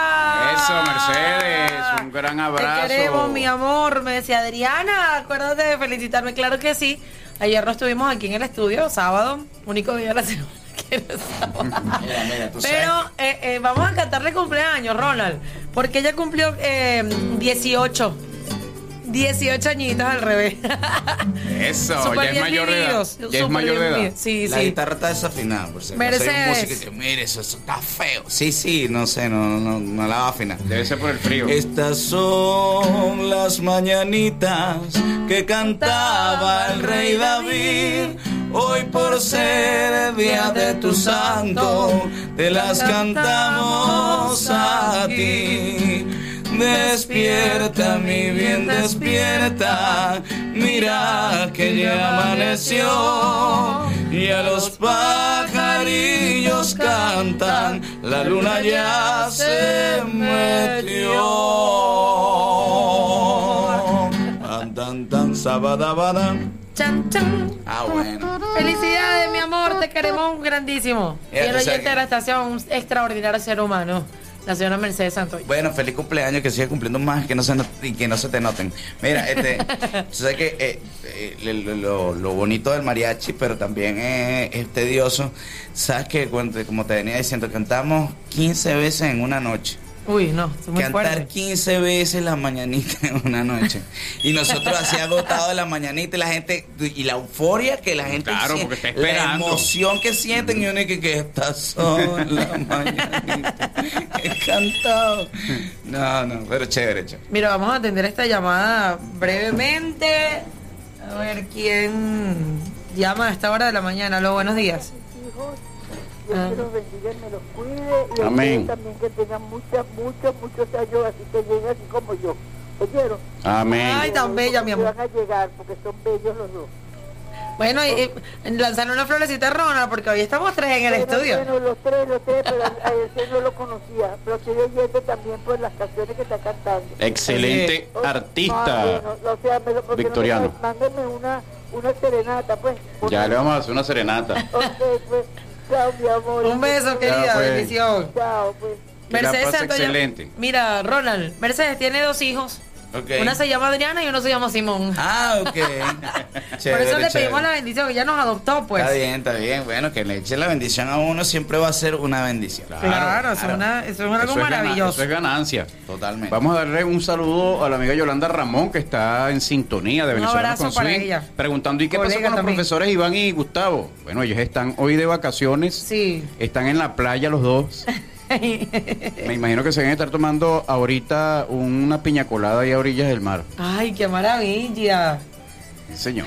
Eso, Mercedes, un gran abrazo. Te queremos, mi amor. Me decía Adriana, acuérdate de felicitarme. Claro que sí. Ayer no estuvimos aquí en el estudio, sábado, único día de la semana que no es sábado. Mira, mira, tú Pero eh, eh, vamos a cantarle cumpleaños, Ronald, porque ella cumplió eh, 18. 18 añitos al revés. Eso, Súper ya es mayor de edad. Ya es súper mayor de edad. Sí, la sí. guitarra está desafinada, por acaso. Mercedes. Hay que mire, eso, eso está feo. Sí, sí, no sé, no, no, no la va a afinar. Debe ser por el frío. Estas son las mañanitas que cantaba el rey David. Hoy por ser el día de tu santo, te las cantamos a ti. Despierta, mi bien, despierta. Mira que ya amaneció. Y a los pajarillos cantan. La luna ya se metió. Tan, tan, tan, sabadabadam. Chan, chan. Ah, bueno. Felicidades, mi amor, te queremos grandísimo. Y el oyente de la estación, un extraordinario ser humano, la señora Mercedes Santoy. Bueno, feliz cumpleaños, que siga cumpliendo más que no se y que no se te noten. Mira, este, tú sabes que eh, eh, lo, bonito del mariachi, pero también es, es tedioso. Sabes que, como te venía diciendo, cantamos 15 veces en una noche. Uy, no, muy Cantar fuerte. 15 veces la mañanita en una noche. Y nosotros así agotados la mañanita y la gente, y la euforia que la gente Claro, siente, porque está la esperando. emoción que sienten y uno que, que estas son las mañanitas. He cantado. No, no, pero chévere, chévere. Mira, vamos a atender esta llamada brevemente. A ver quién llama a esta hora de la mañana. Aló, buenos días. Dios que los bendiga y me los cuide y Amén. también que tengan muchos, muchos, muchos años así que lleguen así como yo. ¿Oyeron? Amén. Ay, tan bella, mi amor. van a llegar porque son bellos los dos. Bueno, y, y lanzar una florecita a Ronald, porque hoy estamos tres en el Bueno, estudio. Bueno, los tres, los tres, pero a él no lo conocía. Pero estoy oyendo también por las canciones que está cantando. Excelente Oye, artista. ah, bueno, o sea, me lo- porque no me- victoriano. Mándenme una, una serenata, pues. Ya le vamos a hacer una serenata. Ok, pues. Chao, mi amor. Un beso, querida, pues. bendición. Chao, pues. Pase Santoyo- excelente. Mira, Ronald, Mercedes tiene dos hijos. Una se llama Adriana y uno se llama Simón. Ah, ok. Por eso le chévere. pedimos la bendición, que ya nos adoptó, pues. Está bien, está bien. Bueno, que le eche la bendición a uno siempre va a ser una bendición. Claro, eso es una- eso es algo Eso es gana- maravilloso. eso es ganancia. Totalmente. Vamos a darle un saludo a la amiga Yolanda Ramón, que está en sintonía de Un Venezuela abrazo con para Swing, ella. preguntando ¿y qué pasó Colega con los también. profesores Iván y Gustavo? Bueno, ellos están hoy de vacaciones. Sí. Están en la playa los dos. Me imagino que se van a estar tomando ahorita una piña colada ahí a orillas del mar. Ay, qué maravilla. Sí, señor.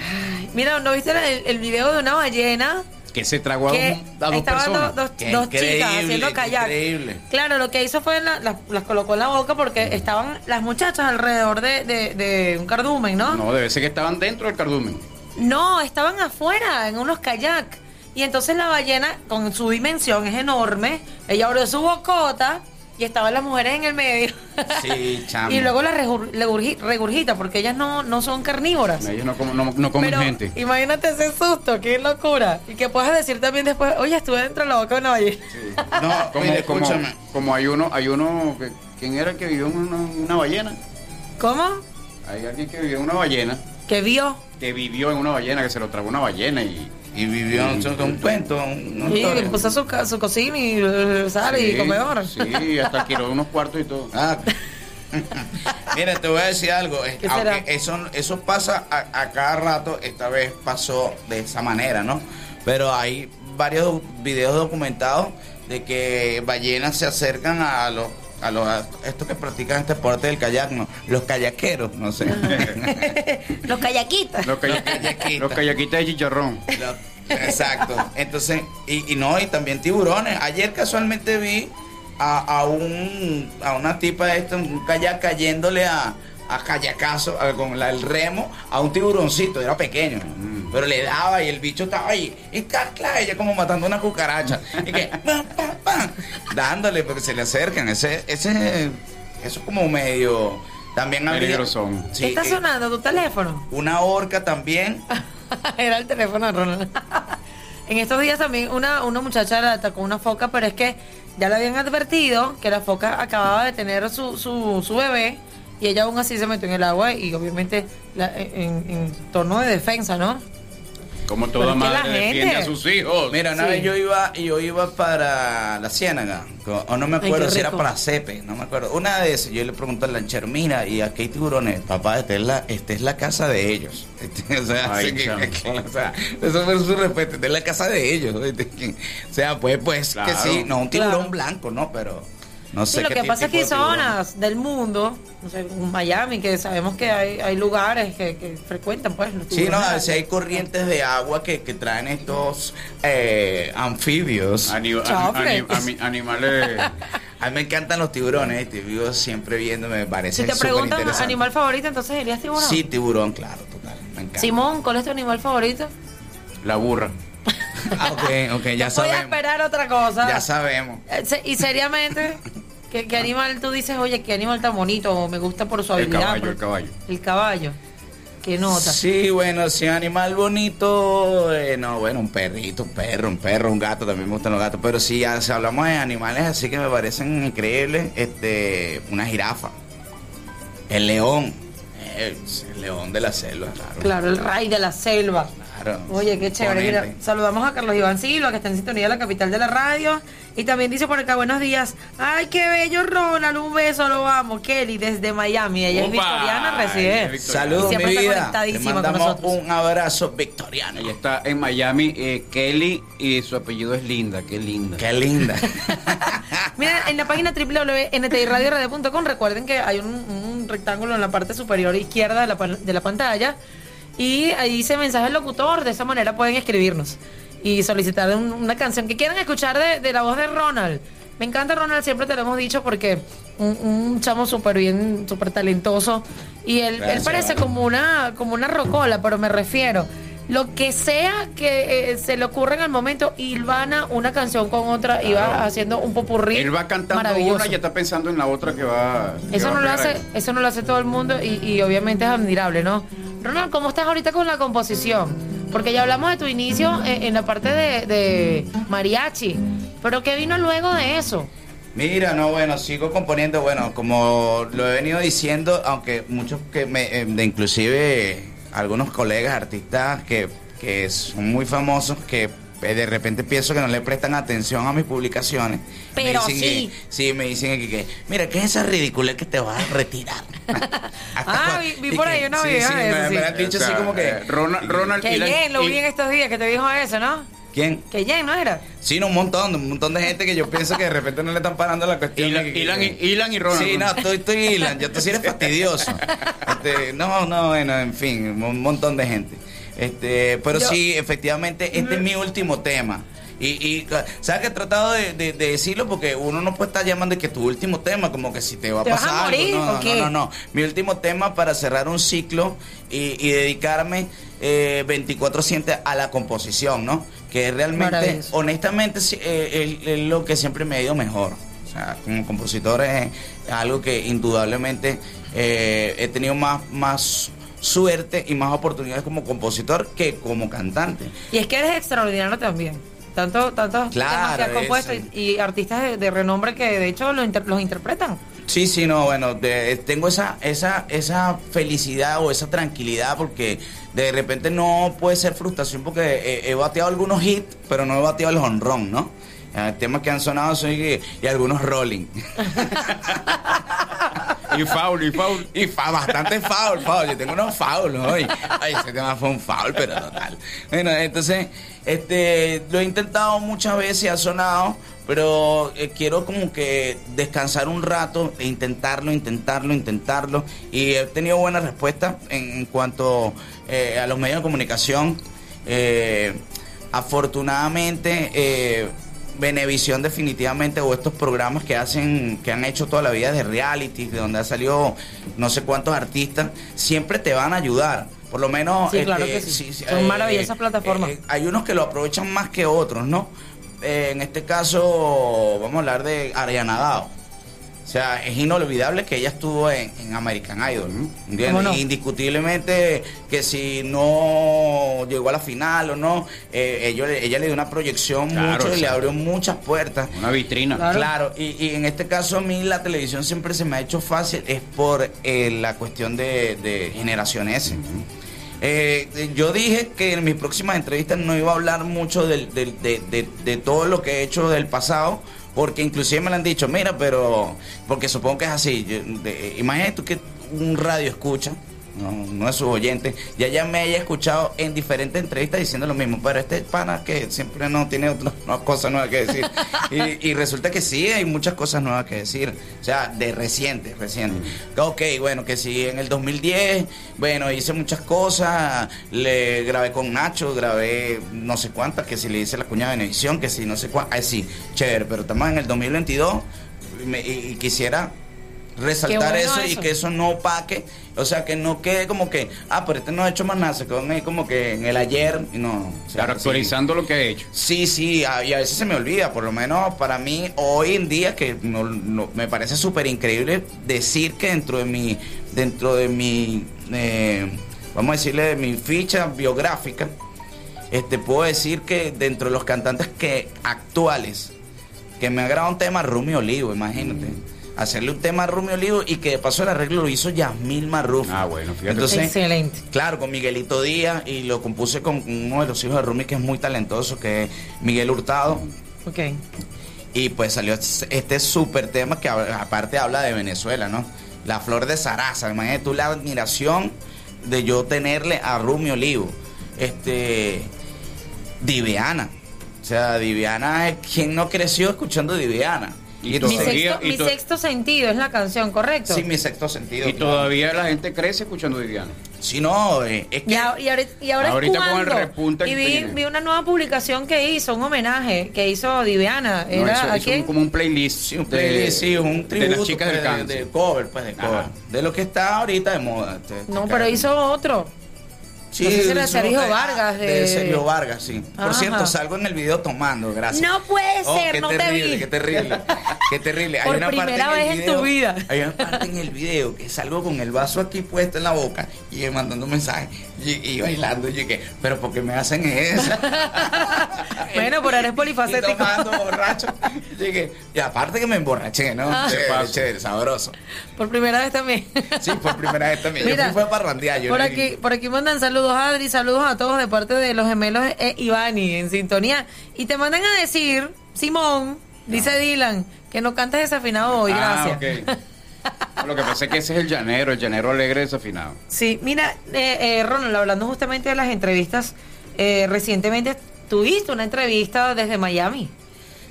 Mira, ¿no viste el, el video de una ballena? Que se tragó a, un- a dos personas. dos- dos- dos chicas haciendo kayak. increíble. Claro, lo que hizo fue la- las, las colocó en la boca porque estaban las muchachas alrededor de, de- de un cardumen, ¿no? No, debe ser que estaban dentro del cardumen. No, estaban afuera, en unos kayak. Y entonces la ballena, con su dimensión, es enorme. Ella abrió su bocota y estaban las mujeres en el medio. Sí, chamo. y luego la regur- legurgi- regurgita, porque ellas no, no son carnívoras. Ellos no, comen- no- no comen Pero gente. imagínate ese susto, qué locura. Y que puedas decir también después, oye, estuve dentro de la boca de una ballena. No, Como, mire, como, escúchame. como hay uno, hay uno, que- ¿quién era el que vivió en una, una ballena? ¿Cómo? Hay alguien que vivió en una ballena, Que vio. que vivió en una ballena, que se lo tragó una ballena y... Y vivió en un, un cuento, una Y historia. puso su, su cocina y eh, sale y Sí, comedor. Sí, hasta alquiló unos cuartos y todo. Ah. Mira, te voy a decir algo. es- ¿Qué aunque eso, eso pasa a, a cada rato, esta vez pasó de esa manera, ¿no? Pero hay varios videos documentados de que ballenas se acercan a los a los a estos que practican este deporte del kayak, ¿no? Los kayakeros, no sé. Los kayakitas. Los, kaya- kayakitas. los kayakitas de chicharrón. Exacto. Entonces, y, y no, y también tiburones. Ayer casualmente vi a, a un a una tipa de esto, un kayak cayéndole a, a kayacazo, a- con la- el remo, a un tiburoncito, era pequeño. Pero le daba y el bicho estaba ahí. Y cacla, ella como matando una cucaracha. Y que, pam, pam, pam, dándole porque se le acercan. Ese, ese, eso es como medio. También había. ¿Qué Sí, está eh, sonando tu teléfono? una orca también. Era el teléfono de Ronald. en estos días también una, una muchacha le atacó una foca, pero es que ya le habían advertido que la foca acababa de tener su, su, su bebé y ella aún así se metió en el agua y obviamente la- en, en torno de defensa, ¿no? Como toda Pero es que madre la defiende gente- a sus hijos. Mira, una Sí. vez yo iba, yo iba para la Ciénaga, o no me acuerdo si era para Cepe, no me acuerdo. Una esas, yo le pregunto al lanchero, mira, ¿y aquí hay tiburones? Papá, esta es la, esta es la casa de ellos. Este, o sea, Ay, que- o sea, eso fue su respeto, esta es la casa de ellos. este, O sea, pues, pues Claro. que sí, no un tiburón Claro. blanco, ¿no? Pero no sé Sí, lo qué que pasa es que hay zonas del mundo, no sé, Miami, que sabemos que hay, hay lugares que, que frecuentan, pues, los Sí, no, a veces hay corrientes de agua que, que traen estos eh, anfibios. Ani- Chofre. ani- ani- animales. A mí me encantan los tiburones, vivo siempre viendo, me parece Si te preguntan animal favorito, entonces dirías tiburón. Sí, tiburón, claro, total, me encanta. Simón, ¿cuál es tu animal favorito? La burra. Ah, ok, ok, ya no podía sabemos. esperar otra cosa. Ya sabemos. Eh, Y seriamente, ¿qué, qué animal tú dices, oye, qué animal tan bonito, me gusta por su El habilidad? caballo, por- el caballo. El caballo. ¿Qué nota? Sí, bueno, si animal bonito, eh, no, bueno, un perrito, un perro, un perro, un gato, también me gustan los gatos, pero si, ya- si hablamos de animales así que me parecen increíbles, este, una jirafa, el león, el león de la selva, claro. Claro, el rey de la selva. Claro. Oye, qué chévere. Mira, saludamos a Carlos Iván Silva, que está en sintonía de la capital de la radio. Y también dice por acá, buenos días. Ay, qué bello Ronald, un beso, lo amo. Kelly, desde Miami. Ella es Opa, victoriana, reside. victoriana. Saludos, mi vida. Te mandamos nosotros. un abrazo victoriano. Ella está en Miami, eh, Kelly, y su apellido es Linda. Qué linda. Qué linda. Mira, en la página www.ntiradiorradio.com recuerden que hay un, un rectángulo en la parte superior izquierda de la, pan- de la pantalla y ahí dice mensaje al locutor. De esa manera pueden escribirnos y solicitar un- una canción que quieran escuchar de, de la voz de Ronald. Me encanta Ronald, siempre te lo hemos dicho porque un, un chamo súper bien, súper talentoso y él, él parece como una, como una rocola, pero me refiero. Lo que sea que eh, se le ocurra en el momento, Ilvana una canción con otra y va haciendo un popurrí. Él va cantando una y ya está pensando en la otra que va. que Eso va no lo hace, ahí. eso no lo hace todo el mundo y, y obviamente es admirable, ¿no? Ronald, ¿cómo estás ahorita con la composición? Porque ya hablamos de tu inicio en, en la parte de, mariachi, pero ¿qué vino luego de eso? Mira, no, bueno, sigo componiendo, bueno, como lo he venido diciendo, aunque muchos que me, eh, de inclusive algunos colegas artistas que, que son muy famosos, que eh, de repente pienso que no le prestan atención a mis publicaciones. Me Pero dicen sí. que- sí, me dicen que, que, mira, ¿qué es esa ridiculez que te vas a retirar? Ah, vi, vi por que- ahí una sí, video sí, eso, me, sí. me han dicho O sea, así como que... eh, Ronald, Ronald Que Jen, lo vi en estos días que te dijo eso, ¿no? ¿Quién? Que Jen, ¿no era? Sí, no, un montón, un montón de gente que yo pienso que de repente no le están parando la cuestión. Ilan- que- Ilan y- Ilan y Ronald. Sí, no, estoy, estoy Ilan, ya tú sí eres fastidioso. Este, no, no, bueno, en fin, un montón de gente. Este, pero Yo- sí, efectivamente, este es mi último tema. Y, y ¿sabes que he tratado de, de- de decirlo? Porque uno no puede estar llamando de que tu último tema, como que si te va a ¿Te vas a pasar morir algo. No, no, no, no. Mi último tema para cerrar un ciclo y, y dedicarme eh, 24-7 a la composición, ¿no? Que realmente, Maravilloso. honestamente, eh, es, es lo que siempre me ha ido mejor. O sea, como compositor es algo que indudablemente eh, he tenido más, más suerte y más oportunidades como compositor que como cantante. Y es que eres extraordinario también. Tanto, tantos temas Claro, que has compuesto y, y artistas de, de renombre que de hecho lo inter- los interpretan. Sí, sí, no, bueno, de- tengo esa, esa, esa felicidad o esa tranquilidad porque de repente no puede ser frustración porque he, he bateado algunos hits, pero no he bateado el honrón, ¿no? Eh, temas que han sonado son y, y algunos rolling. Y foul, y foul. Y fa, bastante foul, foul. Yo tengo unos foul hoy. Ay, ese tema fue un foul, pero total. Bueno, entonces, este, lo he intentado muchas veces, ha sonado, pero eh, quiero como que descansar un rato e intentarlo, intentarlo, intentarlo. Y he tenido buena respuesta en, en cuanto eh, a los medios de comunicación. Eh, afortunadamente, eh, Venevisión definitivamente o estos programas que hacen que han hecho toda la vida de reality de donde ha salido no sé cuántos artistas siempre te van a ayudar por lo menos Sí, claro este, que sí. sí, Son eh, maravillosas plataformas. eh, hay unos que lo aprovechan más que otros no Eh, en este caso vamos a hablar de Ariana Dao o sea, es inolvidable que ella estuvo en, en American Idol, ¿no? ¿Entiendes? ¿Cómo no? Indiscutiblemente que si no llegó a la final o no, eh, ella le dio una proyección Claro, mucho y le abrió muchas puertas. Una vitrina. Claro, y, y en este caso a mí la televisión siempre se me ha hecho fácil, es por eh, la cuestión de, de generación S. Eh, yo dije que en mis próximas entrevistas no iba a hablar mucho del- del- de, de- de todo lo que he hecho del pasado, porque inclusive me lo han dicho, mira, pero, porque supongo que es así, yo- de- imagínate tú que un radio escucha, no, no es su oyente, ya ya me haya escuchado en diferentes entrevistas diciendo lo mismo, pero este pana que siempre no tiene otras no, cosas nuevas que decir. y, y resulta que sí, hay muchas cosas nuevas que decir, o sea, de reciente, reciente. Ok, bueno, que sí, en el 2010, bueno, hice muchas cosas, le grabé con Nacho, grabé no sé cuántas, que si le hice la cuña de Benevisión, que si no sé cuántas, ah, sí, chévere, pero estamos en el 2022 y, me- y- y quisiera resaltar bueno eso, y que eso no opaque, o sea, que no quede como que, ah, pero este no ha hecho más nada, se quedó ahí como que en el ayer, y no. o sea, Claro, actualizando lo que ha hecho. Sí, sí, a- y a veces se me olvida, por lo menos para mí hoy en día, que no- no- me parece súper increíble decir que dentro de mi, dentro de mi, eh, vamos a decirle, de mi ficha biográfica, este, puedo decir que dentro de los cantantes que actuales, que me ha grabado un tema Rumi Olivo, imagínate. Hacerle un tema a Rumi Olivo y que de paso el arreglo lo hizo Yasmil Marruf. Ah, bueno, fíjate. Entonces, Excelente. Claro, con Miguelito Díaz y lo compuse con uno de los hijos de Rumi que es muy talentoso, que es Miguel Hurtado. Ok. Y pues salió este súper tema que aparte habla de Venezuela, ¿no? La flor de Sarasa. Imagínate tú la admiración de yo tenerle a Rumi Olivo. Este. Diviana. O sea, Diviana es quien no creció escuchando Diviana. Y Mi sexto, mi sexto sentido es la canción, ¿correcto? Sí, mi sexto sentido. Y todavía la gente crece escuchando Viviana. Si no, eh, es que. Y, a- y ahorita, y ahora Ahorita es con el cuando. repunte y vi, una nueva publicación que hizo, un homenaje que hizo Diviana. No, ¿Era hizo- a hizo quién? un- como un playlist. Sí, un playlist, sí, un de tributo. las chicas del pues, de- cáncer. De, cover, pues, de cover. Ajá. De lo que está ahorita de moda. este- No, pero hizo otro. No sé si era Sergio Vargas, De, de- Sergio Vargas, sí. Por Ajá. cierto, salgo en el video tomando, gracias. No puede Oh, ser, qué no terrible, te vi. Qué terrible, qué terrible. Por hay una parte primera en el vez en video- tu vida. Hay una parte en el video que salgo con el vaso aquí puesto en la boca y mandando mensajes y, y bailando. Y que, pero ¿por qué me hacen eso? Bueno, pero eres y polifacético. tomando borracho. Y, que- y aparte que me emborraché, ¿no? Ah. Chévere, chévere, sabroso. Por primera vez también. Sí, por primera vez también. Mira, yo fui fue a parrandear. Yo Por no- aquí, por aquí mandan saludos Adri, saludos a todos de parte de los gemelos e Ivani en sintonía. Y te mandan a decir, Simón, dice Dylan, que no cantes desafinado hoy, Ah, gracias. Lo que pasa es que ese es el llanero, el llanero alegre desafinado. Sí, mira, eh, eh, Ronald, hablando justamente de las entrevistas, eh, recientemente tuviste una entrevista desde Miami.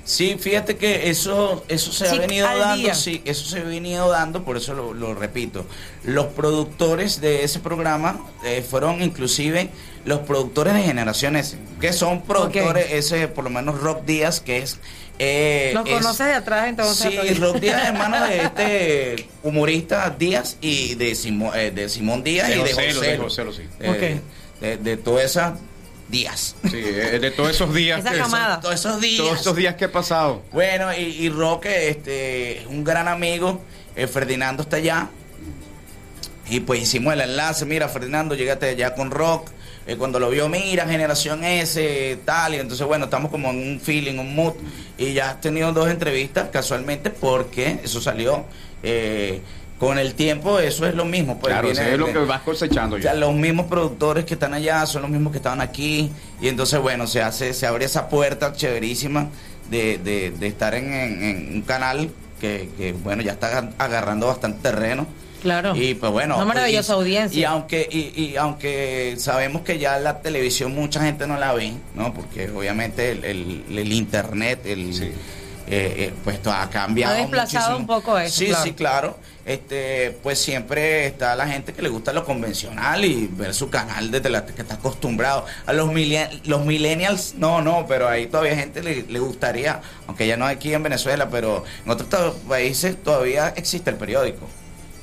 Sí, fíjate que eso, eso se Sí, ha venido dando, día. sí, eso se ha venido dando, por eso lo, lo repito. Los productores de ese programa eh, fueron inclusive los productores de Generaciones, que son productores, ese por lo menos Rock Díaz, que es... eh, Los es- conoces de atrás entonces. Sí. Rock Díaz es hermano de este humorista Díaz y de, Simo- eh, de Simón Díaz De y de José, José. de José, sí. Eh, de, de todas esas Díaz. Sí, eh, de todos esos días. Esa que- camada. Todos esos días. Todos esos días que he pasado. Bueno, y, y Roque, este, es un gran amigo. eh, Ferdinando está allá. Y pues hicimos el enlace. Mira, Ferdinando, llegaste allá con Rock. Eh, cuando lo vio, mira, generación S, tal. Y entonces, bueno, estamos como en un feeling, un mood. Y ya has tenido dos entrevistas casualmente porque eso salió. eh, con el tiempo, eso es lo mismo. Pues, claro, viene eso es lo que vas cosechando o sea, los mismos productores que están allá son los mismos que estaban aquí. Y entonces, bueno, se hace, se abre esa puerta chéverísima de, de- de estar en, en- en un canal que, que, bueno, ya está agarrando bastante terreno. Claro. Y pues bueno. Una maravillosa y- audiencia. Y aunque, y, y aunque sabemos que ya la televisión mucha gente no la ve, ¿no? Porque obviamente el, el- el internet, el eh, eh, pues todo ha cambiado. Ha desplazado muchísimo. un poco eso, Sí, claro. sí, claro. Este, pues siempre está la gente que le gusta lo convencional y ver su canal desde la que está acostumbrado. A los, los millennials, no, no, pero ahí todavía gente le, le gustaría, aunque ya no aquí en Venezuela, pero en otros países todavía existe el periódico.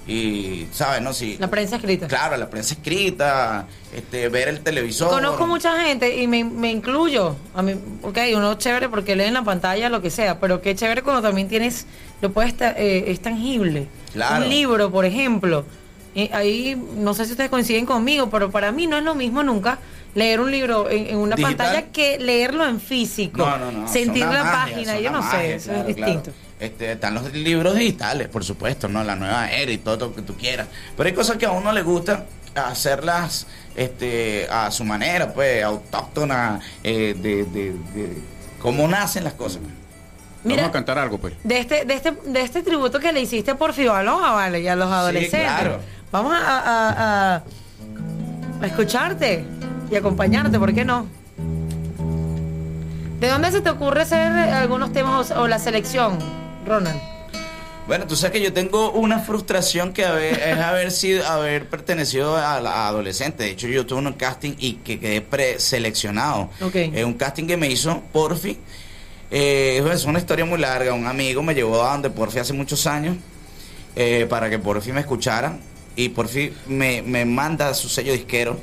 Y, ¿sabes? No, sí. La prensa escrita. Claro, la prensa escrita, este, ver el televisor. Conozco mucha gente y me, me incluyo. A mí, ok, uno chévere porque lee en la pantalla lo que sea, pero qué chévere cuando también tienes, lo puedes, eh, es tangible. Claro. Un libro, por ejemplo. Eh, ahí, no sé si ustedes coinciden conmigo, pero para mí no es lo mismo nunca leer un libro en, en una Digital. pantalla que leerlo en físico. No, no, no. Sentir la magia, página, yo no magia, sé, eso claro, es claro. distinto. Este, están los libros digitales, por supuesto, ¿no? La nueva era y todo lo que tú quieras. Pero hay cosas que a uno le gusta hacerlas este, a su manera, pues, autóctona, eh, de, de, de cómo nacen las cosas. Vamos a cantar algo, pues. De este, de este, de este tributo que le hiciste por Fibaloja, vale, y a los adolescentes. claro. Vamos a, a- a- a escucharte y acompañarte, ¿por qué no? ¿De dónde se te ocurre hacer algunos temas o, o la selección, Ronald? Bueno, tú sabes que yo tengo una frustración que haber- es haber sido, haber pertenecido a la adolescente. De hecho, yo tuve un casting y que quedé preseleccionado. Ok. Es un casting que me hizo Porfi. Eh, es una historia muy larga. Un amigo me llevó a donde Porfi hace muchos años eh, para que Porfi me escuchara. Y Porfi me, me manda su sello disquero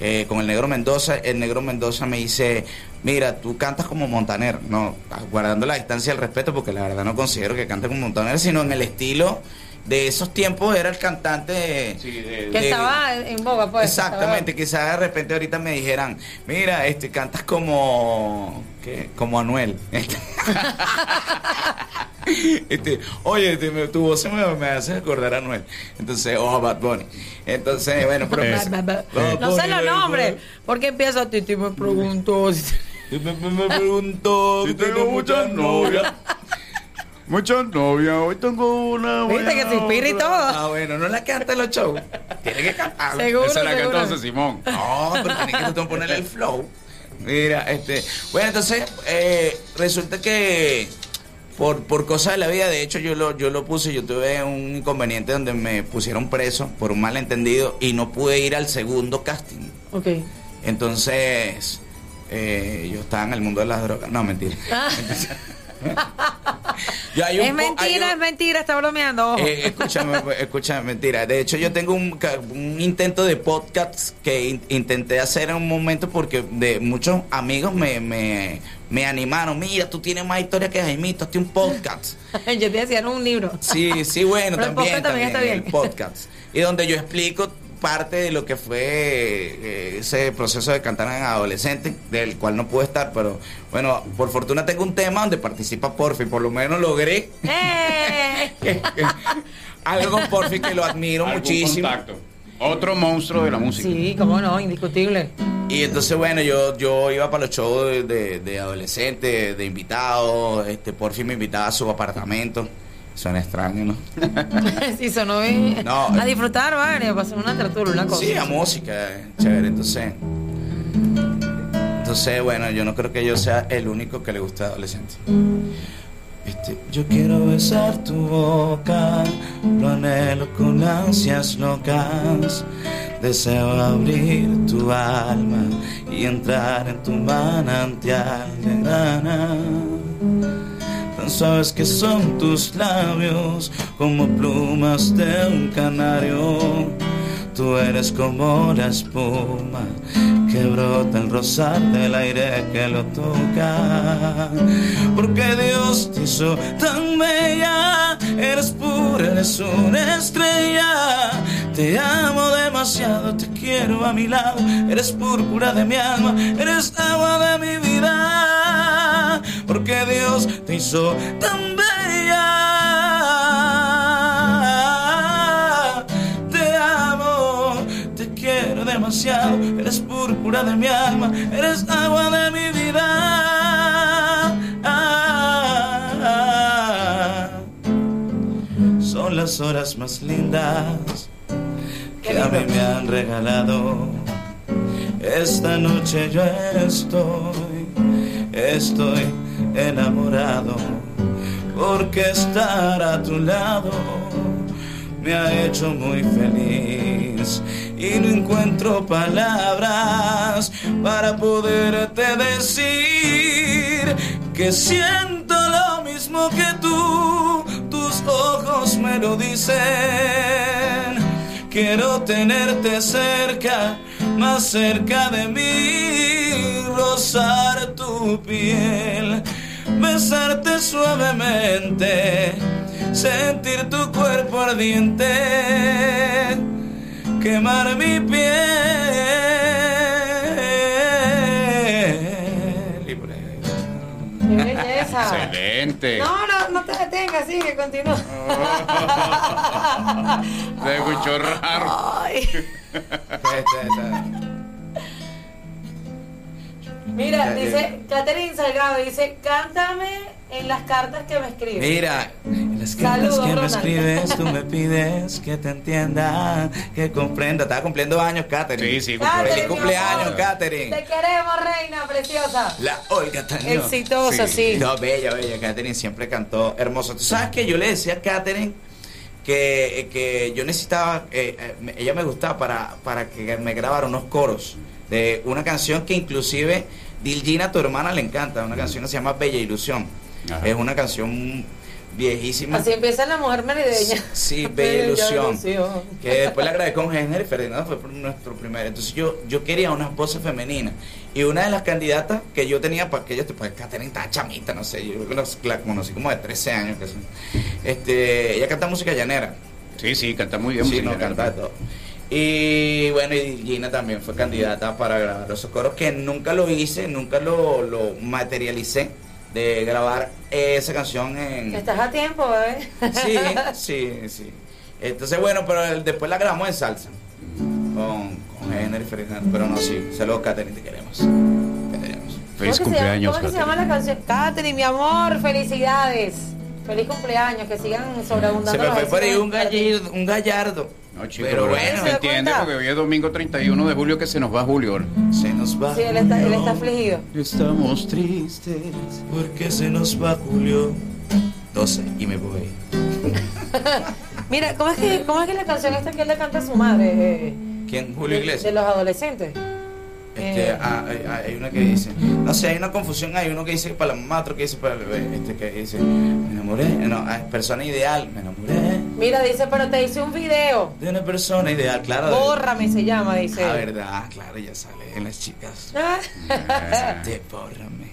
eh, con el Negro Mendoza. El Negro Mendoza me dice, mira, tú cantas como Montaner. No, guardando la distancia el respeto, porque la verdad no considero que cante como Montaner, sino en el estilo de esos tiempos era el cantante de- Que de- estaba en boga, pues. Exactamente, quizás de repente ahorita me dijeran, mira, este cantas como ¿qué? como Anuel. Este, oye, este, me- tu voz se me, me hace recordar a Anuel. Entonces, oh, Bad Bunny. Entonces, bueno, pero Bad No sé los nombres. Porque empiezo a Titi me pregunto. si- Me, me- me preguntó si tengo muchas novias. Muchas novias, hoy tengo una. Viste que se inspira y todo. Ah, bueno, no la canta en los shows. Tiene que cantar. Seguro, Esa la cantó José Simón. No, pero tiene que ponerle el flow. Mira, este. Bueno, entonces, eh, resulta que por, por cosas de la vida, de hecho, yo lo, yo lo puse, yo tuve un inconveniente donde me pusieron preso por un malentendido y no pude ir al segundo casting. Ok. Entonces, eh, yo estaba en el mundo de las drogas. No, mentira. Hay un es mentira, un- es mentira, está bromeando. ojo. eh, escúchame, escúchame, mentira. De hecho, yo tengo un, un intento de podcast que in- intenté hacer en un momento porque de muchos amigos me, me, me animaron. Mira, tú tienes más historia que Jaimito, hazte un podcast. Yo te decía, no un libro. Sí, sí, bueno, Pero el también, podcast también está el bien. podcast. Y donde yo explico parte de lo que fue eh, ese proceso de cantar en adolescente, del cual no pude estar, pero bueno, por fortuna tengo un tema donde participa Porfi, por lo menos logré ¡Eh! algo con Porfi que lo admiro Algún muchísimo. contacto. Otro monstruo de la música. Sí, cómo no, indiscutible. Y entonces, bueno, yo, yo iba para los shows de, de, de adolescentes, de invitados, este, Porfi me invitaba a su apartamento. Suena extraño, ¿no? sí, sonó bien. No. A disfrutar, vale, a pasar una tertulia, una cosa. Sí, a música, eh, chévere. Entonces, entonces, bueno, yo no creo que yo sea el único que le gusta adolescente. Este, yo quiero besar tu boca, lo anhelo con ansias locas. Deseo abrir tu alma y entrar en tu manantial de grana. Suaves que son tus labios, como plumas de un canario. Tú eres como la espuma que brota al rozar del aire que lo toca. Porque Dios te hizo tan bella, eres pura, eres una estrella. Te amo demasiado, te quiero a mi lado, eres púrpura de mi alma, eres agua de mi vida. Porque Dios te hizo tan bella. Te amo, te quiero demasiado, eres púrpura de mi alma, eres agua de mi vida. Son las horas más lindas que a mí me han regalado. Esta noche yo estoy, estoy enamorado, porque estar a tu lado me ha hecho muy feliz. Y no encuentro palabras para poderte decir que siento lo mismo que tú, tus ojos me lo dicen. Quiero tenerte cerca, más cerca de mí, rozar tu piel, besarte suavemente, sentir tu cuerpo ardiente, quemar mi piel. Y por ahí. ¡Qué belleza! Excelente. No, no, no te detengas, sigue, continúa. Se escuchó raro. Ay. Mira, dice Catherine Salgado, dice, cántame en las cartas que me escribes. Mira, en las cartas que me escribes, tú me pides que te entienda, que comprenda. Estaba cumpliendo años, Catherine. Sí, sí, Feliz cumpleaños, Catherine. Te queremos, reina preciosa. La Olga Tañón. Exitosa, sí. No, bella, bella. Catherine siempre cantó hermoso. ¿Tú sabes que yo le decía a Catherine que, que yo necesitaba, eh, eh, ella me gustaba para, para que me grabara unos coros de una canción que inclusive Dilgina, tu hermana, le encanta, una canción que se llama Bella Ilusión. Es una canción viejísima. Así empieza la mujer merideña. Sí, Bella Ilusión. Que después le agradezco con Henry Ferdinando, fue nuestro primer. Entonces yo, yo quería una voces femeninas. Y una de las candidatas que yo tenía para que ella, pues Catherine estaba chamita, no sé, yo la conocí como de 13 años. Que este, ella canta música llanera. Sí, sí, canta muy bien. Sí, no, canta todo. Y bueno, y Gina también fue candidata para grabar esos coros que nunca lo hice, nunca lo, lo materialicé de grabar esa canción en... Estás a tiempo, ¿eh? Sí, sí, sí. Entonces, bueno, pero después la grabamos en salsa con, con Henry Ferdinand, pero no, sí, saludos, Katherine, te queremos. Te queremos. Feliz cumpleaños, ¿Cómo se llama la canción? Katherine, mi amor, felicidades. Feliz cumpleaños, que sigan sobreabundando. Se me fue por ahí un gallardo, un gallardo. No, chico, pero bueno, se entiende porque hoy es domingo 31 de julio que se nos va Julio. Se nos va. Sí, él está, él está afligido. Estamos tristes porque se nos va Julio. 12 y me voy. Mira, ¿cómo es, que, ¿cómo es que la canción esta que él le canta a su madre? Eh, ¿Quién? Julio Iglesias. De los adolescentes. Este, ah, hay, hay, una que dice, no sé, hay una confusión, hay uno que dice para la mamá, otro que dice para el bebé, este que dice, me enamoré, no, persona ideal, me enamoré. Mira, dice, pero te hice un video. De una persona ideal, claro. Bórrame se llama, dice. Ah, verdad, claro, ya sale en las chicas. Te bórrame.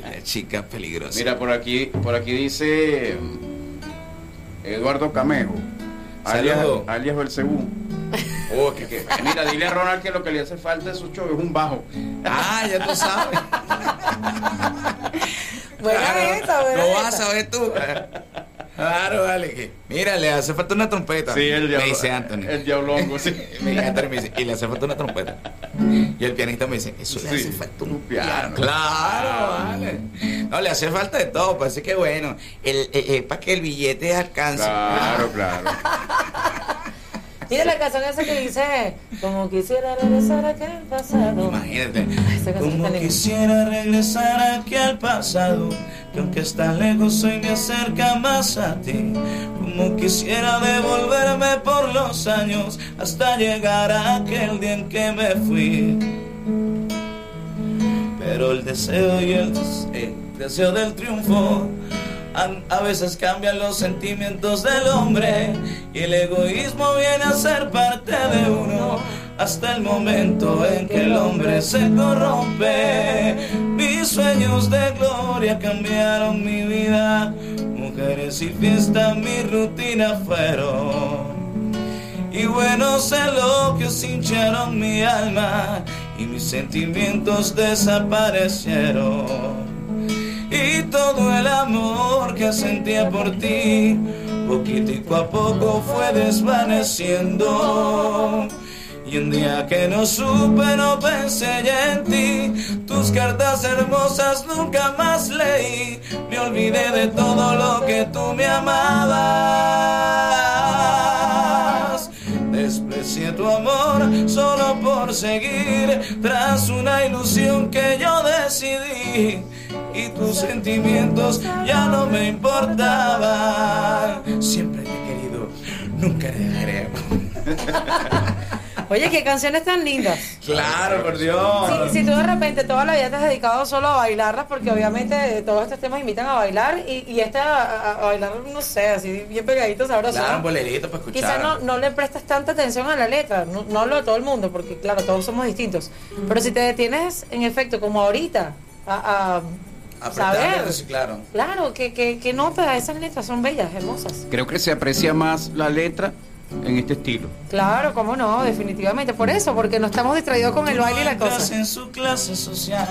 la chica peligrosa. Mira, por aquí, por aquí dice Eduardo Camejo, alias, alias Belcebú. Oh, que, que, mira, dile a Ronald que lo que le hace falta a su show es un bajo. Ah, ya tú sabes. Buena claro, esa, buena Lo vas a saber tú. Claro, vale. Que, mira, le hace falta una trompeta. Sí, el diablo. Me dice Anthony. El diablongo, sí. me dice Anthony me dice, y le hace falta una trompeta. Y el pianista me dice, eso le hace falta un piano. Claro, vale. No, le hace falta de todo, parece que bueno. El, el, el para que el billete alcance. Claro, claro. Mira la canción esa que dice, como quisiera regresar aquí al pasado. Imagínate. Como quisiera regresar aquí al pasado, que aunque está lejos hoy me acerca más a ti. Como quisiera devolverme por los años hasta llegar a aquel día en que me fui. Pero el deseo y el, el deseo del triunfo a veces cambian los sentimientos del hombre y el egoísmo viene a ser parte de uno hasta el momento en que el hombre se corrompe. Mis sueños de gloria cambiaron mi vida, mujeres y fiesta mi rutina fueron. Y buenos elogios hincharon mi alma y mis sentimientos desaparecieron y todo el amor que sentía por ti, poquitico a poco fue desvaneciendo. Y un día que no supe, no pensé ya en ti. Tus cartas hermosas nunca más leí. Me olvidé de todo lo que tú me amabas. Desprecié tu amor solo por seguir tras una ilusión que yo decidí y tus sentimientos ya no me importaban. Siempre te he querido, nunca te dejaré. Oye, qué canciones tan lindas. Claro, por Dios. Si, tú de repente toda la vida te has dedicado solo a bailarlas, porque obviamente todos estos temas invitan a bailar y, y esta a, bailar, no sé, así bien pegadito, sabroso. Claro, un bolerito para escuchar. Quizás no, no le prestas tanta atención a la letra, no, no lo de todo el mundo, porque claro, todos somos distintos. Pero si te detienes, en efecto, como ahorita, a, a saber. Claro, claro que, que, que nota, esas letras son bellas, hermosas. Creo que se aprecia más la letra en este estilo. Claro, cómo no, definitivamente. Por eso, porque no estamos distraídos con el baile y la cosa. en su clase social.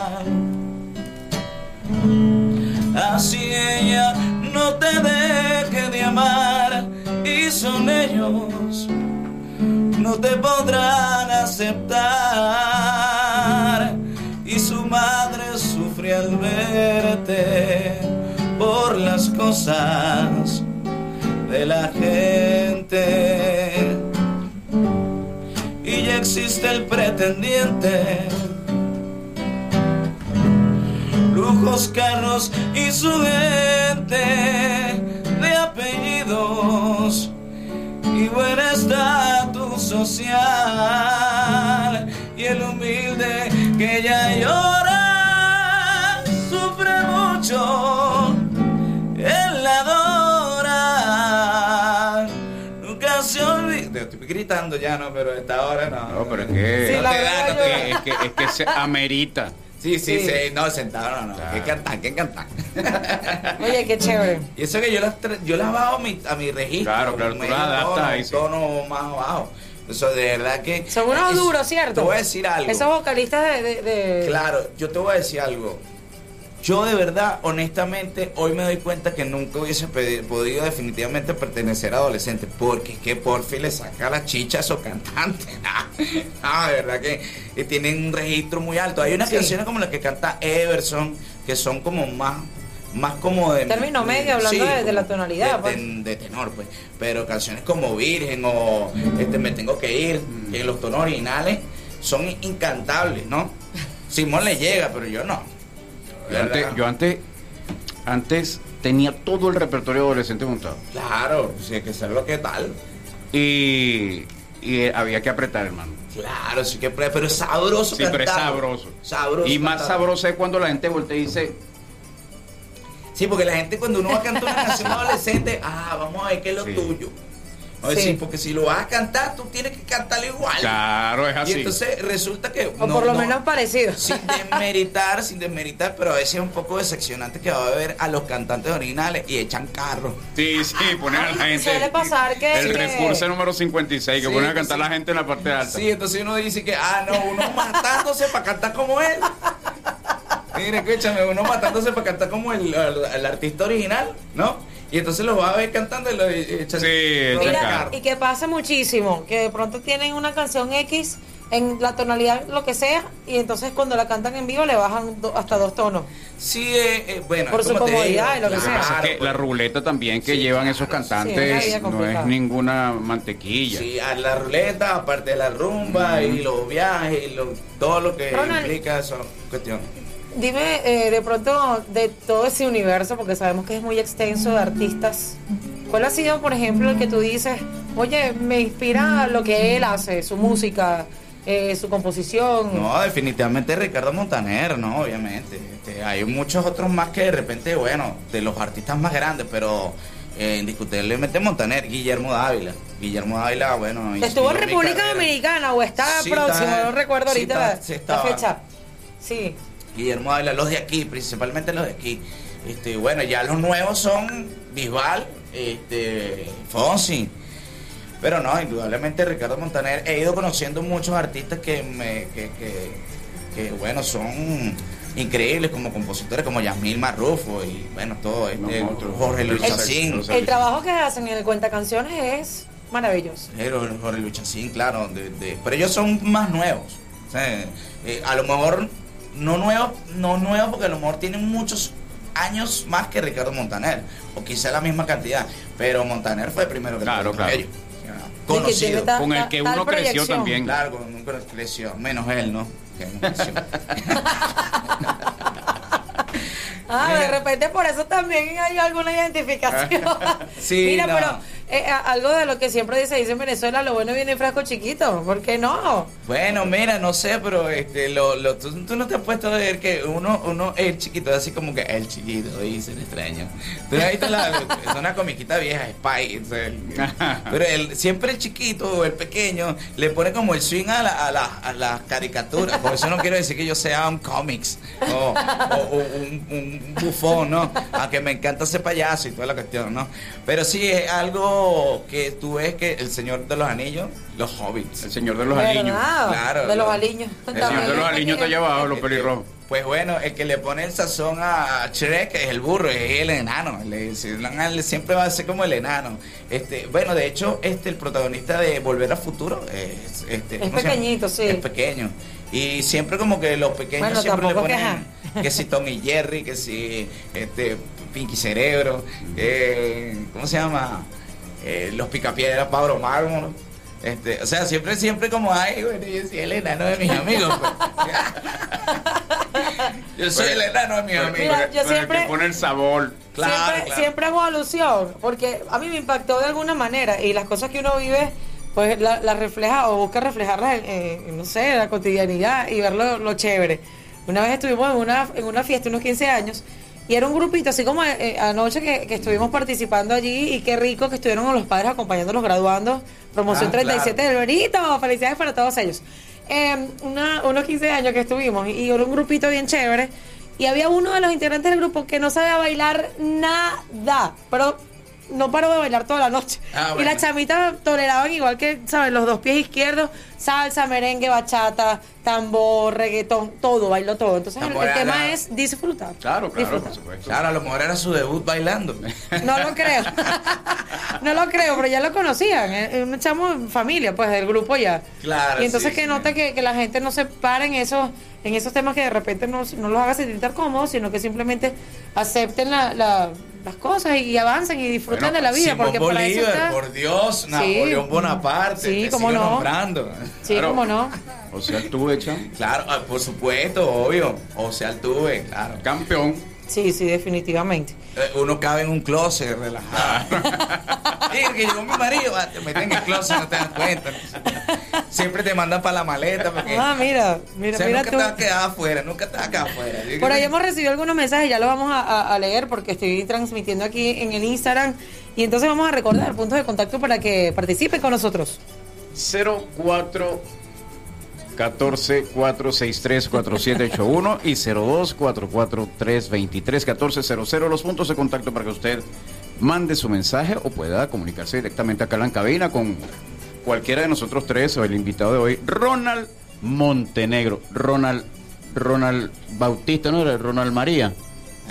Así ella no te deje de amar y son ellos no te podrán aceptar. Y su madre sufre al verte por las cosas de la gente. Y ya existe el pretendiente. Lujos, carros y su gente de apellidos y buen estatus social. Y el humilde que ya llora sufre mucho. Él la adora. Nunca se olvida. Estoy gritando ya, no, pero a esta hora no. No, pero es que, Sí, la verdad, es, que, es, que, es que se amerita. Sí, sí, Sí. sí, no, sentado no, no. Que cantar, que cantar. Oye, qué chévere. Y eso que yo las, yo las bajo a mi, a mi registro. Claro, claro, tú las adaptas ahí, tono más abajo. Eso de verdad que. Son unos es- duros, ¿cierto? Te voy a decir algo. Esos vocalistas de... de- de- Claro, yo te voy a decir algo. Yo de verdad, honestamente, hoy me doy cuenta que nunca hubiese podido definitivamente pertenecer a adolescente, porque es que Porfi le saca la chicha a esos cantantes. Ah, de verdad que, que tienen un registro muy alto. Hay unas Sí. canciones como las que canta Everson, que son como más, más como de... Término medio, hablando de- de la tonalidad, De, pues. de- de tenor, pues. Pero canciones como Virgen o este, Me Tengo que Ir, que los tonos originales son incantables, ¿no? Simón le llega, pero yo no. Yo antes, yo antes, antes tenía todo el repertorio adolescente montado. Claro, si hay que ser lo que tal. Y, y eh, había que apretar, hermano. Claro, sí que pero es sabroso Sí, pero es sabroso. Sabroso. Y más sabroso es cuando la gente voltea y dice, Sí, porque la gente cuando uno va a cantar una canción adolescente, ah, vamos a ver qué es lo tuyo. No Sí. decir, porque si lo vas a cantar, tú tienes que cantarlo igual. claro, es Y así. entonces resulta que. O por lo menos parecido. Sin desmeritar, sin desmeritar, pero a veces es un poco decepcionante que va a ver a los cantantes originales y echan carro. Sí, sí, ponen a la gente. Suele pasar que... El que- recurso número 56, que Sí, ponen a cantar sí. la gente en la parte alta. Sí, entonces uno dice que, ah, no, uno matándose para cantar como él. Mire, escúchame, uno matándose para cantar como el, el- el artista original, ¿no? Y entonces los va a ver cantando y lo echan, Sí, Mira, y que pasa muchísimo, que de pronto tienen una canción X en la tonalidad lo que sea y entonces cuando la cantan en vivo le bajan do- hasta dos tonos. Sí, eh, eh, bueno, Por su comodidad digo, y lo que sea. es que la ruleta también que Sí, llevan claro. esos Sí, es una cantantes no es ninguna mantequilla. Sí, a la ruleta, aparte de la rumba y los viajes y lo- todo lo que Ronald. implica esa cuestión. Dime eh, de pronto de todo ese universo, porque sabemos que es muy extenso de artistas, ¿cuál ha sido, por ejemplo, el que tú dices, oye, me inspira lo que él hace, su música, eh, su composición? No, definitivamente Ricardo Montaner, no, obviamente. Este, hay muchos otros más que de repente, bueno, de los artistas más grandes, pero eh, indiscutiblemente Montaner, Guillermo Dávila. Guillermo Dávila, bueno. ¿Estuvo en República. Dominicana o está Sí, próximo? está- no recuerdo sí, ahorita está- la- sí la, estaba. fecha. Sí. Guillermo Dávila, los de aquí, principalmente los de aquí. Este, bueno, ya los nuevos son Bisbal, este, Fonsi. Pero no, indudablemente Ricardo Montaner, he ido conociendo muchos artistas que me, que, que, que, bueno, son increíbles como compositores, como Yasmil Marrufo y bueno, todo este, No. Jorge Luis El- Chacín. El trabajo que hacen en el Cuenta Canciones es maravilloso. Pero Jorge Luis Chacín, claro, de- de- pero ellos son más nuevos. O sea, eh, a lo mejor no nuevos, no nuevos porque a lo mejor tienen muchos años más que Ricardo Montaner, o quizá la misma cantidad, pero Montaner fue primero que Claro, claro. ellos. Tiene Conocido. ta- Con el que uno creció también. Claro, con un creció, menos él, ¿no? Que no creció. Ah, de repente por eso también hay alguna identificación. Sí, Mira, no. pero eh, algo de lo que siempre se dice en Venezuela, lo bueno viene en frasco chiquito. ¿Por qué no? Bueno, mira, no sé, pero este, lo, lo, tú, tú no te has puesto a ver que uno, uno, el chiquito, así como que el chiquito, dice el extraño. Tú has visto la, es una comiquita vieja, Spy, pero el, siempre el chiquito o el pequeño le pone como el swing a la, a la, a las caricaturas. Por eso no quiero decir que yo sea un cómics o, o- o un, un bufón, ¿no? Aunque me encanta ese payaso y toda la cuestión, ¿no? Pero sí es algo que tú ves que el Señor de los Anillos, los hobbits. El señor de los ¿Verdad? aliños. Claro, De los lo- aliños. El señor de los aliños está allá abajo, los pelirrojos. Pues bueno, el que le pone el sazón a Shrek es el burro, es el enano. Le, le- siempre va a ser como el enano. Este, bueno, de hecho, este el protagonista de Volver a Futuro es, este, Es pequeñito, sí. Es pequeño. Y siempre como que los pequeños Bueno, siempre le ponen que si Tom y Jerry, que si este Pinky Cerebro, eh, ¿cómo se llama? Eh, los picapiedras Pablo Mármol. Este, o sea, siempre, siempre como hay, bueno, yo soy el enano de mis amigos. pues. yo soy el enano de mis amigos. Mira, yo siempre- que pone el sabor. siempre, siempre hago alusión, porque a mí me impactó de alguna manera y las cosas que uno vive, pues las la refleja o busca reflejarlas en, en, no sé, en la cotidianidad y ver lo, lo chévere. Una vez estuvimos en una, en una fiesta, unos 15 años, y era un grupito, así como eh, anoche que, que estuvimos participando allí y qué rico que estuvieron los padres acompañando a los graduandos, promoción Ah, 37 claro. del Benito, felicidades para todos ellos. Eh, una- unos 15 años que estuvimos y era un grupito bien chévere. Y había uno de los integrantes del grupo que no sabía bailar nada, pero no paró de bailar toda la noche. Ah, Y las chamitas toleraban igual que, ¿sabes? Los dos pies izquierdos, salsa, merengue, bachata, tambor, reggaetón, todo, bailó todo. Entonces el, tema es disfrutar. Claro, Disfrutar. Claro, a lo mejor era su debut bailando. No lo creo. no lo creo, pero ya lo conocían. Es un chamo en familia, pues, del grupo ya. Claro, Y entonces sí, que sí. note que, que la gente no se para en esos, en esos temas que de repente no, no los haga sentir tan cómodos, sino que simplemente acepten la- la- las cosas y avancen y disfruten de la vida. Porque para eso Bolívar, está- por Dios, Sí. Napoleón Bonaparte. Sí, te cómo sigo no. nombrando. Sí, cómo no. O sea, hecha. Claro, ah, por supuesto, obvio. O sea, tuve, claro. Campeón. Sí, sí, definitivamente. Eh, Uno cabe en un closet relajado. Sí, que llegó mi marido, ah, te meten en el closet, no te das cuenta. Siempre te mandan para la maleta. Porque, Ah, mira, mira, o sea, mira nunca tú. te vas a quedar afuera, nunca te vas a quedar afuera. Por ahí hemos recibido algunos mensajes, ya los vamos a, a- a leer porque estoy transmitiendo aquí en el Instagram. Y entonces vamos a recordar puntos de contacto para que participen con nosotros. 04 14 463 4781 y 02 44 323 1400 los puntos de contacto para que usted mande su mensaje o pueda comunicarse directamente acá en la cabina con cualquiera de nosotros tres o el invitado de hoy, Ronald Montenegro, Ronald Ronald Bautista, no era Ronald María.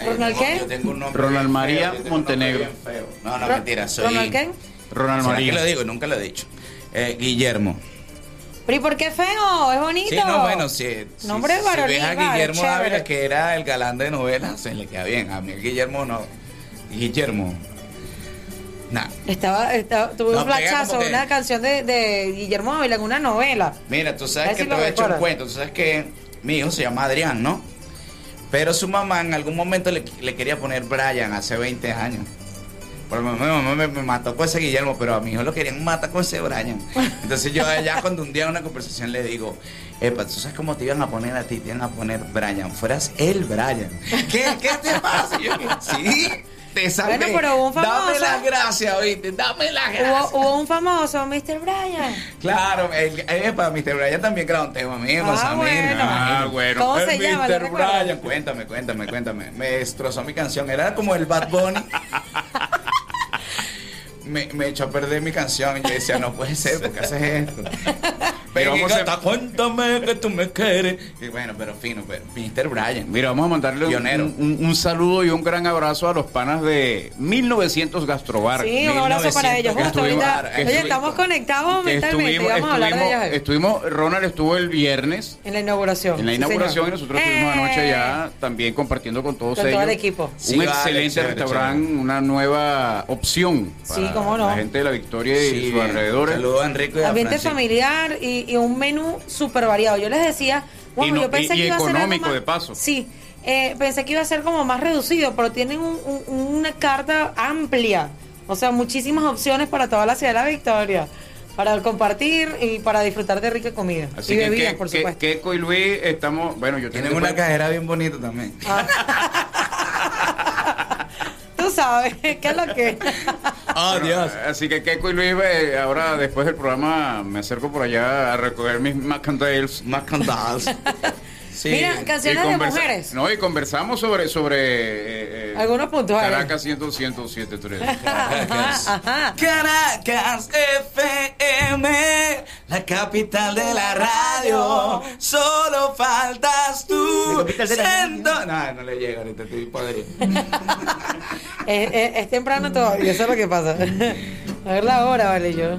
¿Ronald qué? Yo tengo un nombre Ronald María feo, Montenegro. feo. No, no, mentira, soy... ¿Ronald qué? Ronald ¿Será María. lo digo? Nunca lo he dicho. Eh, Guillermo. Pero ¿y por qué feo? Es bonito. Sí, no, bueno, si, si- Nombre si varonil, ves a Guillermo. Ávila, que era el galán de novelas, se le queda bien. A mí Guillermo no. Guillermo. Nah. Estaba, estaba- tuve No, un flachazo, que- una canción de, de Guillermo Ávila en una novela. Mira, tú sabes que si te voy a echar un cuento. Tú sabes que mi hijo se llama Adrián, ¿no? Pero su mamá en algún momento le, le quería poner Brian hace 20 años. Porque mi mamá me, me mató con ese Guillermo, pero a mi hijo lo querían matar con ese Brian. Entonces yo allá cuando un día en una conversación le digo, Epa, ¿tú sabes cómo te iban a poner a ti? Te iban a poner Brian. Fueras el Brian. ¿Qué, qué te pasa? Yo, sí, te salvé. Bueno, pero hubo un Dame famoso. las gracias, oíste. Dame las gracias. Hubo, hubo un famoso, Mr. Brian. Claro, el, epa, Mr. Brian también grabó un tema mío Ah, Samir, bueno. Ah, bueno. ¿Cómo El se llama? ¿Lo Mr. Brian, cuéntame, cuéntame, cuéntame. Me destrozó mi canción, era como el Bad Bunny. me, me echó a perder mi canción y yo decía, no puede ser, ¿por qué haces esto? Pero vamos a- gata, cuéntame que tú me quieres. Y bueno, pero fino, pero Mr. Brian. Mira, vamos a mandarle un, Pionero. un- un saludo y un gran abrazo a los panas de 1900 Gastrobar. Sí, un abrazo para ellos. Justo estuvimos- ahorita, oye, estamos conectados mentalmente. estuvimos, vamos a hablar de estuvimos- ellos estuvimos- Ronald estuvo el viernes en la inauguración. en la inauguración y nosotros estuvimos ¡Eh! anoche ya también compartiendo con todos Con ellos. todo el equipo. Sí, un vale, excelente chévere, restaurante, una nueva opción Sí, para cómo no. la gente de la Victoria y Sí, sus alrededores. Saludos a a Ambiente Francisco. familiar y, y un menú súper variado. Yo les decía, wow, Y no- yo pensé y- y que iba a ser algo económico más- de paso. Sí, eh, pensé que iba a ser como más reducido, pero tienen un- un- una carta amplia. O sea, muchísimas opciones para toda la ciudad de la Victoria. Para compartir y para disfrutar de rica comida. Así y que, bebidas, que, por que- supuesto. Keiko y Luis estamos, bueno, yo Tienen tengo una cajera bien bonita también. Tú sabes, ¿qué es lo que? Oh, Dios. Así que Keiko y Luis, eh, ahora después del programa me acerco por allá a recoger mis Macandales. Mira, canciones de mujeres. No, y conversamos sobre, sobre eh, eh, Algunos puntos. Caracas 100, 107, 3. Ajá. Caracas FM, la capital de la radio. Solo faltas tú. Siento- No, no le llega ahorita, estoy podrido. Es, es- es temprano todavía, eso es lo que pasa. A ver la hora, vale, yo.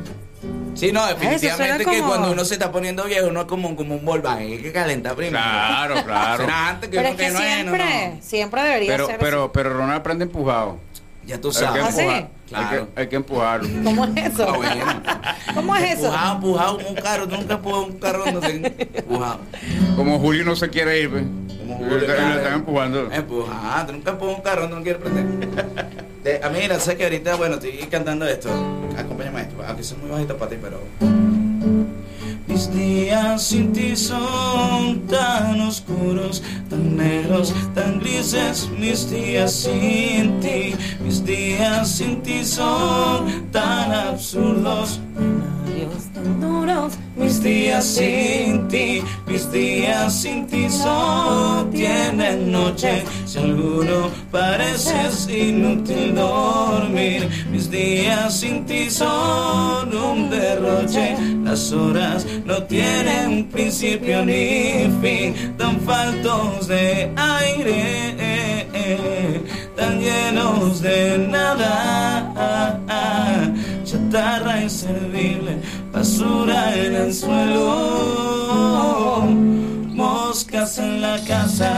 Sí, no, suena definitivamente que como- cuando uno se está poniendo viejo, uno es como, como un Volkswagen, hay que calentar primero. Claro, claro. Será antes que Pero uno es que que no es, no, siempre, no. siempre debería Pero, ser pero, pero Ronald aprende empujado. Ya tú Hay sabes. que ¿Ah, sí? empujar, Claro. hay, que, hay que empujarlo. ¿Cómo es eso? Ah, bueno. ¿Cómo es eso? Empujado, empujado como un carro. Nunca empujado un carro no te empujado. Como Julio no se quiere ir. Como Julio, están- le claro. están empujando. Empujado. Tú nunca empujas un carro no quieres prender. De- a mí, mira, sé que ahorita, bueno, estoy cantando esto. Acompáñame a esto. Aunque son muy bajito para ti, pero. Mis días sin ti son tan oscuros, tan negros, tan grises. Mis días sin ti, mis días sin ti son tan absurdos. Mis días sin ti, mis días sin ti son tienen noche. Si alguno pareces inútil dormir, mis días sin ti son un derroche. Las horas no tienen principio ni fin, tan faltos de aire, tan llenos de nada. Chatarra inservible, basura en el suelo, moscas en la casa.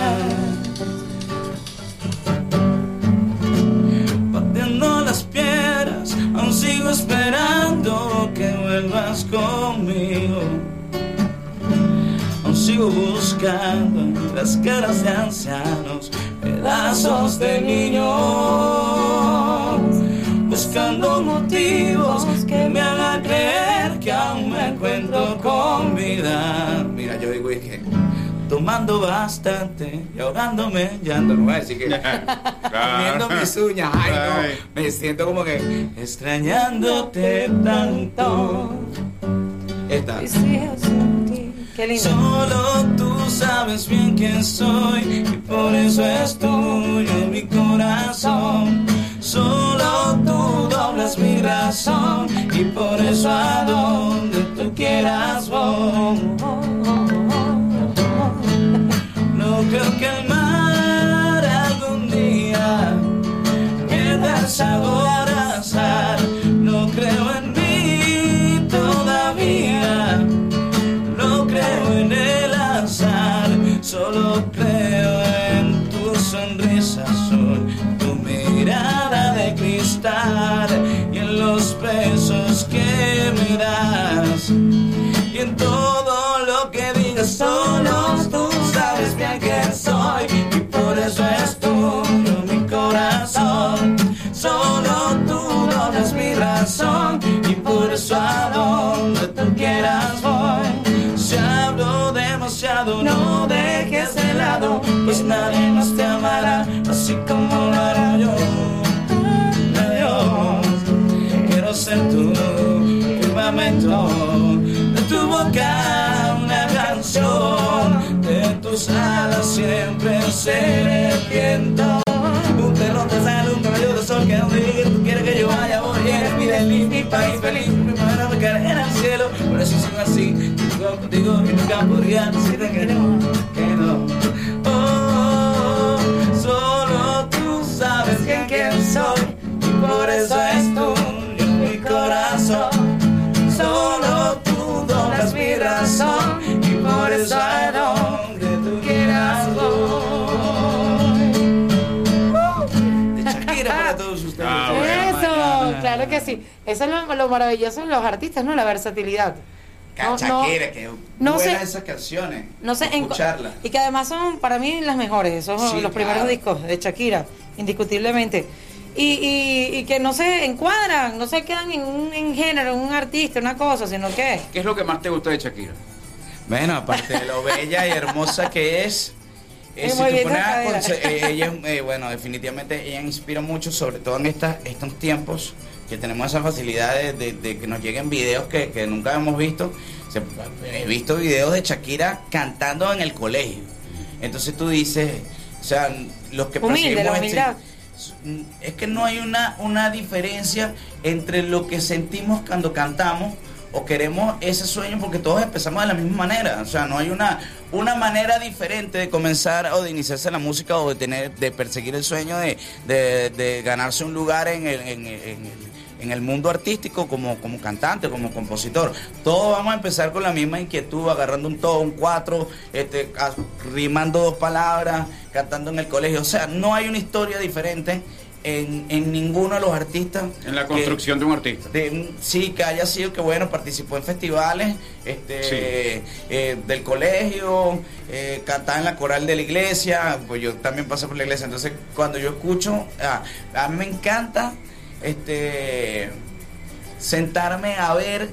Pateando las piedras, aún sigo esperando que vuelvas conmigo. Aún sigo buscando las caras de ancianos, pedazos de niños buscando motivos que me hagan creer que aún me encuentro con vida. Mira, yo digo es que tomando bastante y ahogándome en llanto, no voy a decir que comiendo mis uñas, ay no, me siento como que extrañándote tanto. Esta. Qué lindo. Solo tú sabes bien quién soy y por eso es tuyo mi corazón. Solo tú doblas mi razón y por eso a donde tú quieras que. Y en todo lo que digas, solo tú sabes bien quién soy y por eso es tuyo mi corazón. Solo tú doblas mi razón y por eso a donde tú quieras voy. Si hablo demasiado, no dejes de lado, pues nadie más te de tu boca una canción, de tus alas siempre seré el viento. Un terror de sal, un caballo de sol que donde llegue tú quieres que yo vaya, voy, eres mi delicia, mi país feliz, mi primavera me cae en el cielo, por eso sigo así, sigo contigo y nunca podría decirte que no, que no. Oh, solo tú sabes quién, quién soy, y por eso es mi razón, y por eso a donde tú quieras voy. De Shakira para todos ustedes. Eso, claro que sí. Eso es lo, lo maravilloso de los artistas, ¿no? La versatilidad. No, no- Shakira, que no buenas sé- esas canciones. No sé, en- escucharlas. y que además son para mí las mejores, esos son Sí, los primeros claro. discos de Shakira, indiscutiblemente. Y, y, y que no se encuadran, no se quedan en un en género, en un artista, una cosa, sino que ¿Qué es lo que más te gusta de Shakira? Bueno, aparte de lo bella y hermosa que es, eh, si tú pones eh, ella, eh, bueno, definitivamente ella inspira mucho, sobre todo en estas, estos tiempos que tenemos esa facilidad de, de- de que nos lleguen videos que, que nunca hemos visto. Se- he visto videos de Shakira cantando en el colegio. Entonces tú dices, o sea, los que Humilde, humildad. este- es que no hay una, una diferencia entre lo que sentimos cuando cantamos o queremos ese sueño porque todos empezamos de la misma manera. O sea, no hay una, una manera diferente de comenzar o de iniciarse la música o de tener, de perseguir el sueño de, de- ganarse un lugar en el, en en el- en el mundo artístico como, como cantante, como compositor. Todos vamos a empezar con la misma inquietud, agarrando un todo, un cuatro, este, rimando dos palabras, cantando en el colegio. O sea, no hay una historia diferente en, en ninguno de los artistas. En la que- construcción de un artista. de sí, que haya sido que bueno, participó en festivales este, eh, del colegio, eh, cantaba en la coral de la iglesia, pues yo también pasé por la iglesia, entonces cuando yo escucho, ah, a mí me encanta este sentarme a ver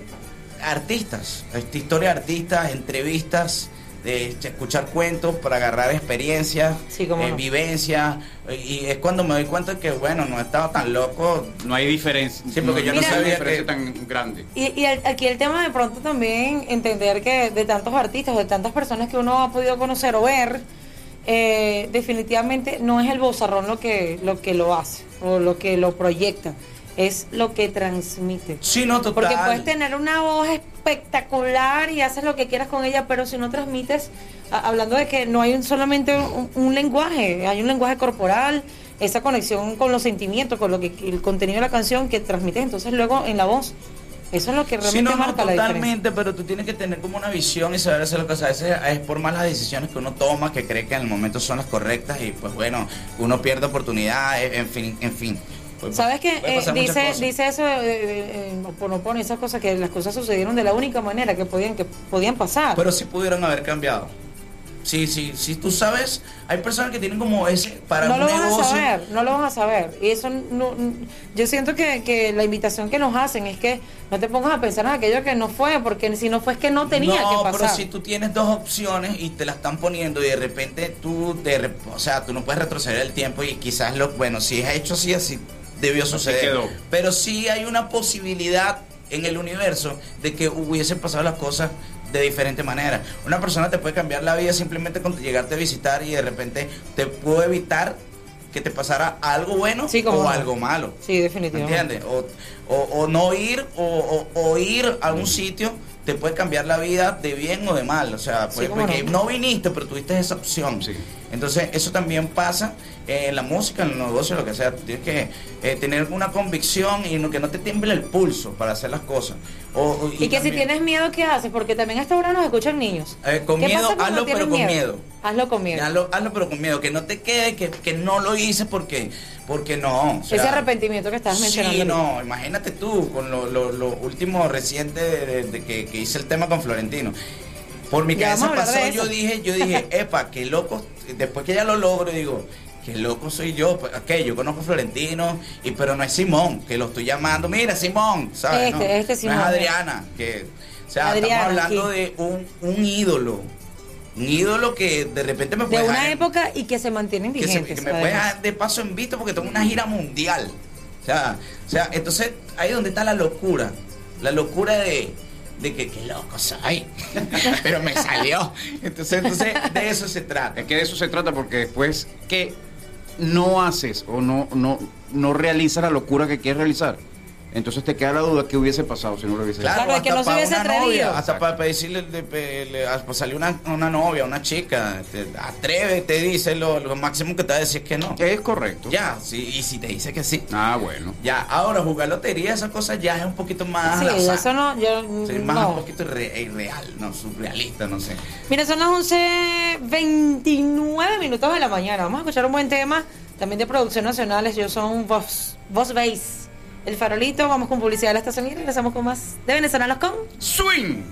artistas, esta historia de artistas, entrevistas, de escuchar cuentos para agarrar experiencias, cómo eh, no. vivencias, y es cuando me doy cuenta que bueno, no estaba tan loco. No hay diferencia. Sí, porque yo no Mira- sabía Una diferencia que... tan grande. Y, y el- aquí el tema de pronto también entender que de tantos artistas, de tantas personas que uno ha podido conocer o ver, eh, definitivamente no es el bozarrón lo que, lo que lo hace o lo que lo proyecta, es lo que transmite. Sí, no, total. Porque puedes tener una voz espectacular y haces lo que quieras con ella, pero si no transmites, a- hablando de que no hay un- solamente un, un lenguaje, hay un lenguaje corporal, esa conexión con los sentimientos, con lo que el contenido de la canción que transmites entonces luego en la voz. Eso es lo que realmente Sí, no, no, marca la diferencia. totalmente, pero tú tienes que tener como una visión y saber hacer lo que. A veces es por malas decisiones que uno toma, que cree que en el momento son las correctas y pues bueno, uno pierde oportunidades, en fin, en fin. Pues, ¿Sabes qué? puede Eh, dice, dice eso, eh, eh, eh, Oponopono, esas cosas que las cosas sucedieron de la única manera que podían, que podían pasar. Pero sí pudieron haber cambiado. Sí, sí, sí, tú sabes, hay personas que tienen como ese para no un lo vas negocio. a saber, no lo vas a saber. Y eso no, n- yo siento que, que la invitación que nos hacen es que no te pongas a pensar en aquello que no fue, porque si no fue es que no tenía no, que pasar. pero si tú tienes dos opciones y te la están poniendo y de repente tú, re- o sea, tú no puedes retroceder el tiempo y quizás lo, bueno, si es hecho así, así debió suceder. Pero sí hay una posibilidad en el universo de que hubiesen pasado las cosas de diferente manera. Una persona te puede cambiar la vida simplemente con llegarte a visitar y de repente te puede evitar que te pasara algo bueno o no. algo malo. Sí, definitivamente. ¿Entiendes? O, o- o no ir o, o- o ir a un sitio te puede cambiar la vida de bien o de mal. O sea, pues, porque no. no viniste, pero tuviste esa opción. Entonces, eso también pasa eh, en la música, en el negocio, lo que sea. Tienes que eh, tener una convicción y no, que no te tiemble el pulso para hacer las cosas. O, o- y, que si tienes miedo, ¿qué haces? Porque también a esta hora nos escuchan niños. eh, con ¿Qué miedo, hazlo, pero con miedo. Hazlo con miedo. Hazlo, hazlo, pero con miedo. Que no te quede que, que no lo hice porque, porque no. o sea, Ese arrepentimiento que estabas mencionando. Sí, no, imagínate tú con lo, lo, lo último reciente de, de- de que, que hice el tema con Florentino. Por mi cabeza pasó, yo dije, yo dije, epa, qué loco. Después que ya lo logro, digo, qué loco soy yo. Pues, Ok, yo conozco a Florentino, y, pero no es Simón, que lo estoy llamando. Mira, Simón, ¿sabes? Este, no, este no Simón. es Adriana, que, o sea, Adriana, estamos hablando aquí. de un, un ídolo. Un ídolo que de repente me De puede una dejar en- época y que se mantienen que, se- vigentes. que me puede dejar de paso en visto porque tengo una gira mundial. O sea, o sea, entonces ahí es donde está la locura. La locura de, de que qué loco soy. Pero me salió. Entonces, entonces de eso se trata. Es que de eso se trata porque después que no haces o no, no, no realizas la locura que quieres realizar, entonces te queda la duda que hubiese pasado si no lo hubiese Claro, hecho. hasta para una novia, hasta para decirle, de- hasta salir una, una novia, una chica, te, atreve, te dice lo, lo máximo que te va a decir es que no. Es correcto. Ya, sí, y si te dice que sí. Ah, bueno. Ya, ahora jugar lotería, esas cosas ya es un poquito más. Sí, azar. eso no, yo Sí, más no. un poquito irre- irreal, no, surrealista, no sé. Mira, son las 11.29 minutos de la mañana. Vamos a escuchar un buen tema también de producción nacionales. Yo son Voz, Voz Base. El farolito, vamos con publicidad de la estación y regresamos con más de venezolanos con Swing.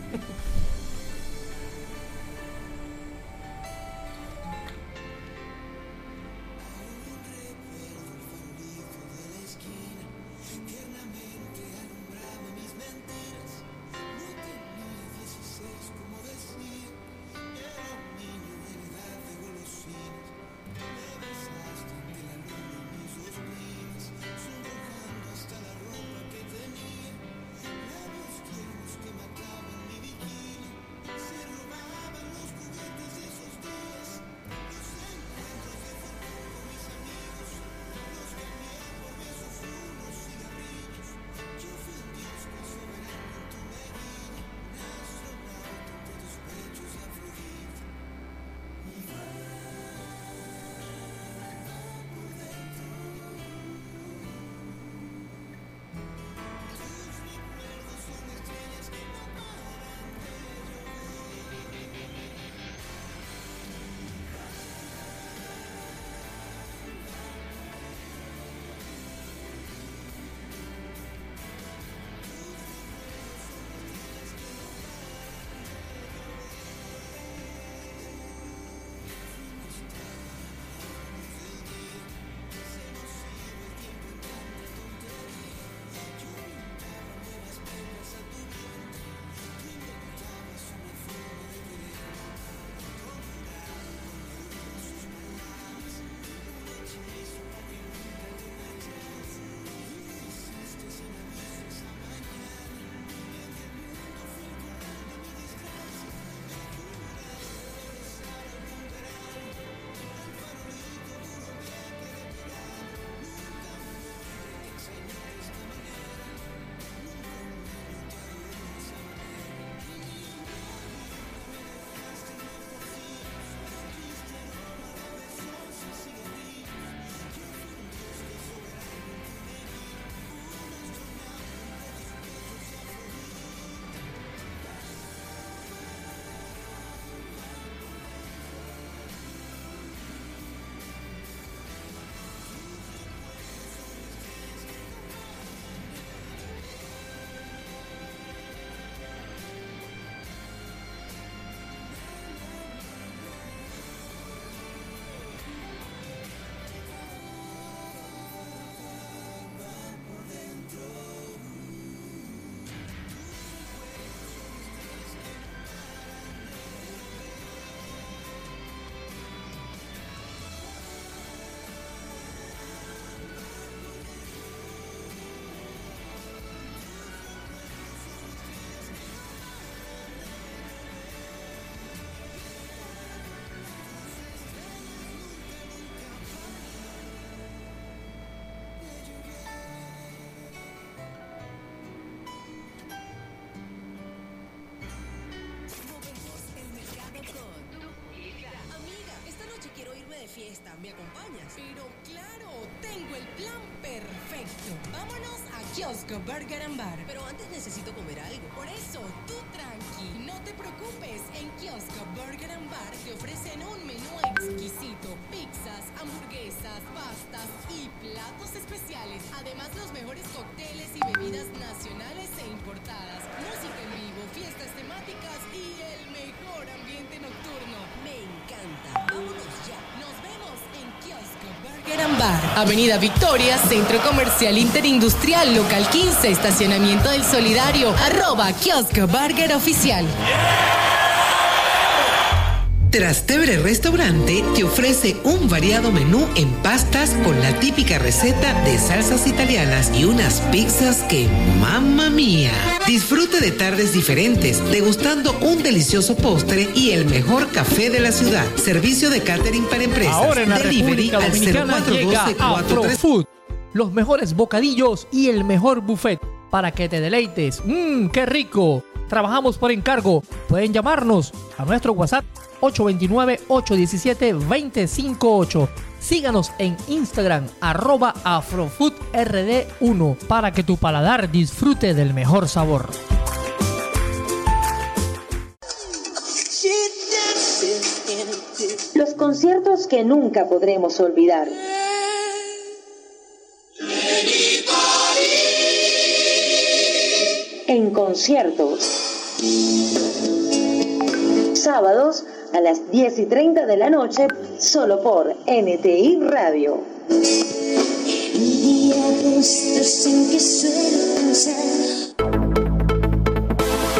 Esta, ¿me acompañas? Pero claro, tengo el plan perfecto. Vámonos a Kiosco Burger and Bar. Pero antes necesito comer algo. Por eso, tú tranqui, no te preocupes. En Kiosco Burger and Bar te ofrecen un menú exquisito. Pizzas, hamburguesas, pastas y platos especiales. Además, los mejores cócteles y bebidas nacionales e importadas. Avenida Victoria, Centro Comercial Interindustrial, Local 15, Estacionamiento del Solidario. Arroba Kiosco Burger Oficial. Trastevere Restaurante te ofrece un variado menú en pastas con la típica receta de salsas italianas y unas pizzas que, mamma mía, disfrute de tardes diferentes, degustando un delicioso postre y el mejor café de la ciudad. Servicio de catering para empresas. Ahora en la Delivery República al llega 0412 Afrofood, los mejores bocadillos y el mejor buffet para que te deleites. ¡Mmm, qué rico! Trabajamos por encargo. Pueden llamarnos a nuestro WhatsApp 829-817-258. Síganos en Instagram arroba afrofoodrd1 para que tu paladar disfrute del mejor sabor. Los conciertos que nunca podremos olvidar. Conciertos. Sábados a las 10 y 30 de la noche, solo por NTI Radio.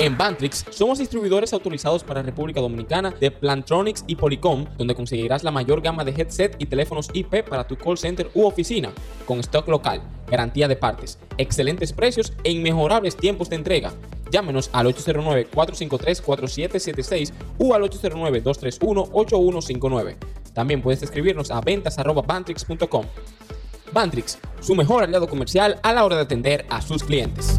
En Bantrix somos distribuidores autorizados para República Dominicana de Plantronics y Polycom, donde conseguirás la mayor gama de headset y teléfonos IP para tu call center u oficina, con stock local, garantía de partes, excelentes precios e inmejorables tiempos de entrega. Llámenos al 809-453-4776 o al 809-231-8159. También puedes escribirnos a ventas.bantrix.com. Bantrix, su mejor aliado comercial a la hora de atender a sus clientes.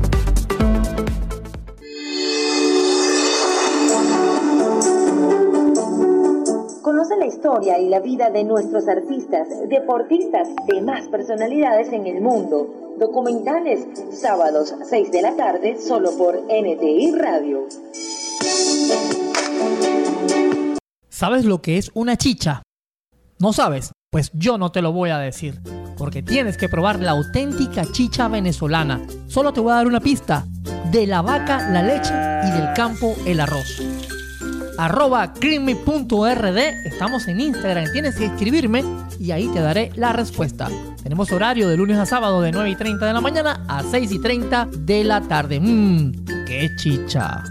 Conoce la historia y la vida de nuestros artistas, deportistas, demás personalidades en el mundo. Documentales, sábados 6 de la tarde, solo por NTI Radio. ¿Sabes lo que es una chicha? ¿No sabes? Pues yo no te lo voy a decir, porque tienes que probar la auténtica chicha venezolana. Solo te voy a dar una pista. De la vaca la leche y del campo el arroz. Arroba creamy.rd, estamos en Instagram, tienes que escribirme y ahí te daré la respuesta. Tenemos horario de lunes a sábado de 9 y 30 de la mañana a 6 y 30 de la tarde. Mmm, qué chicha.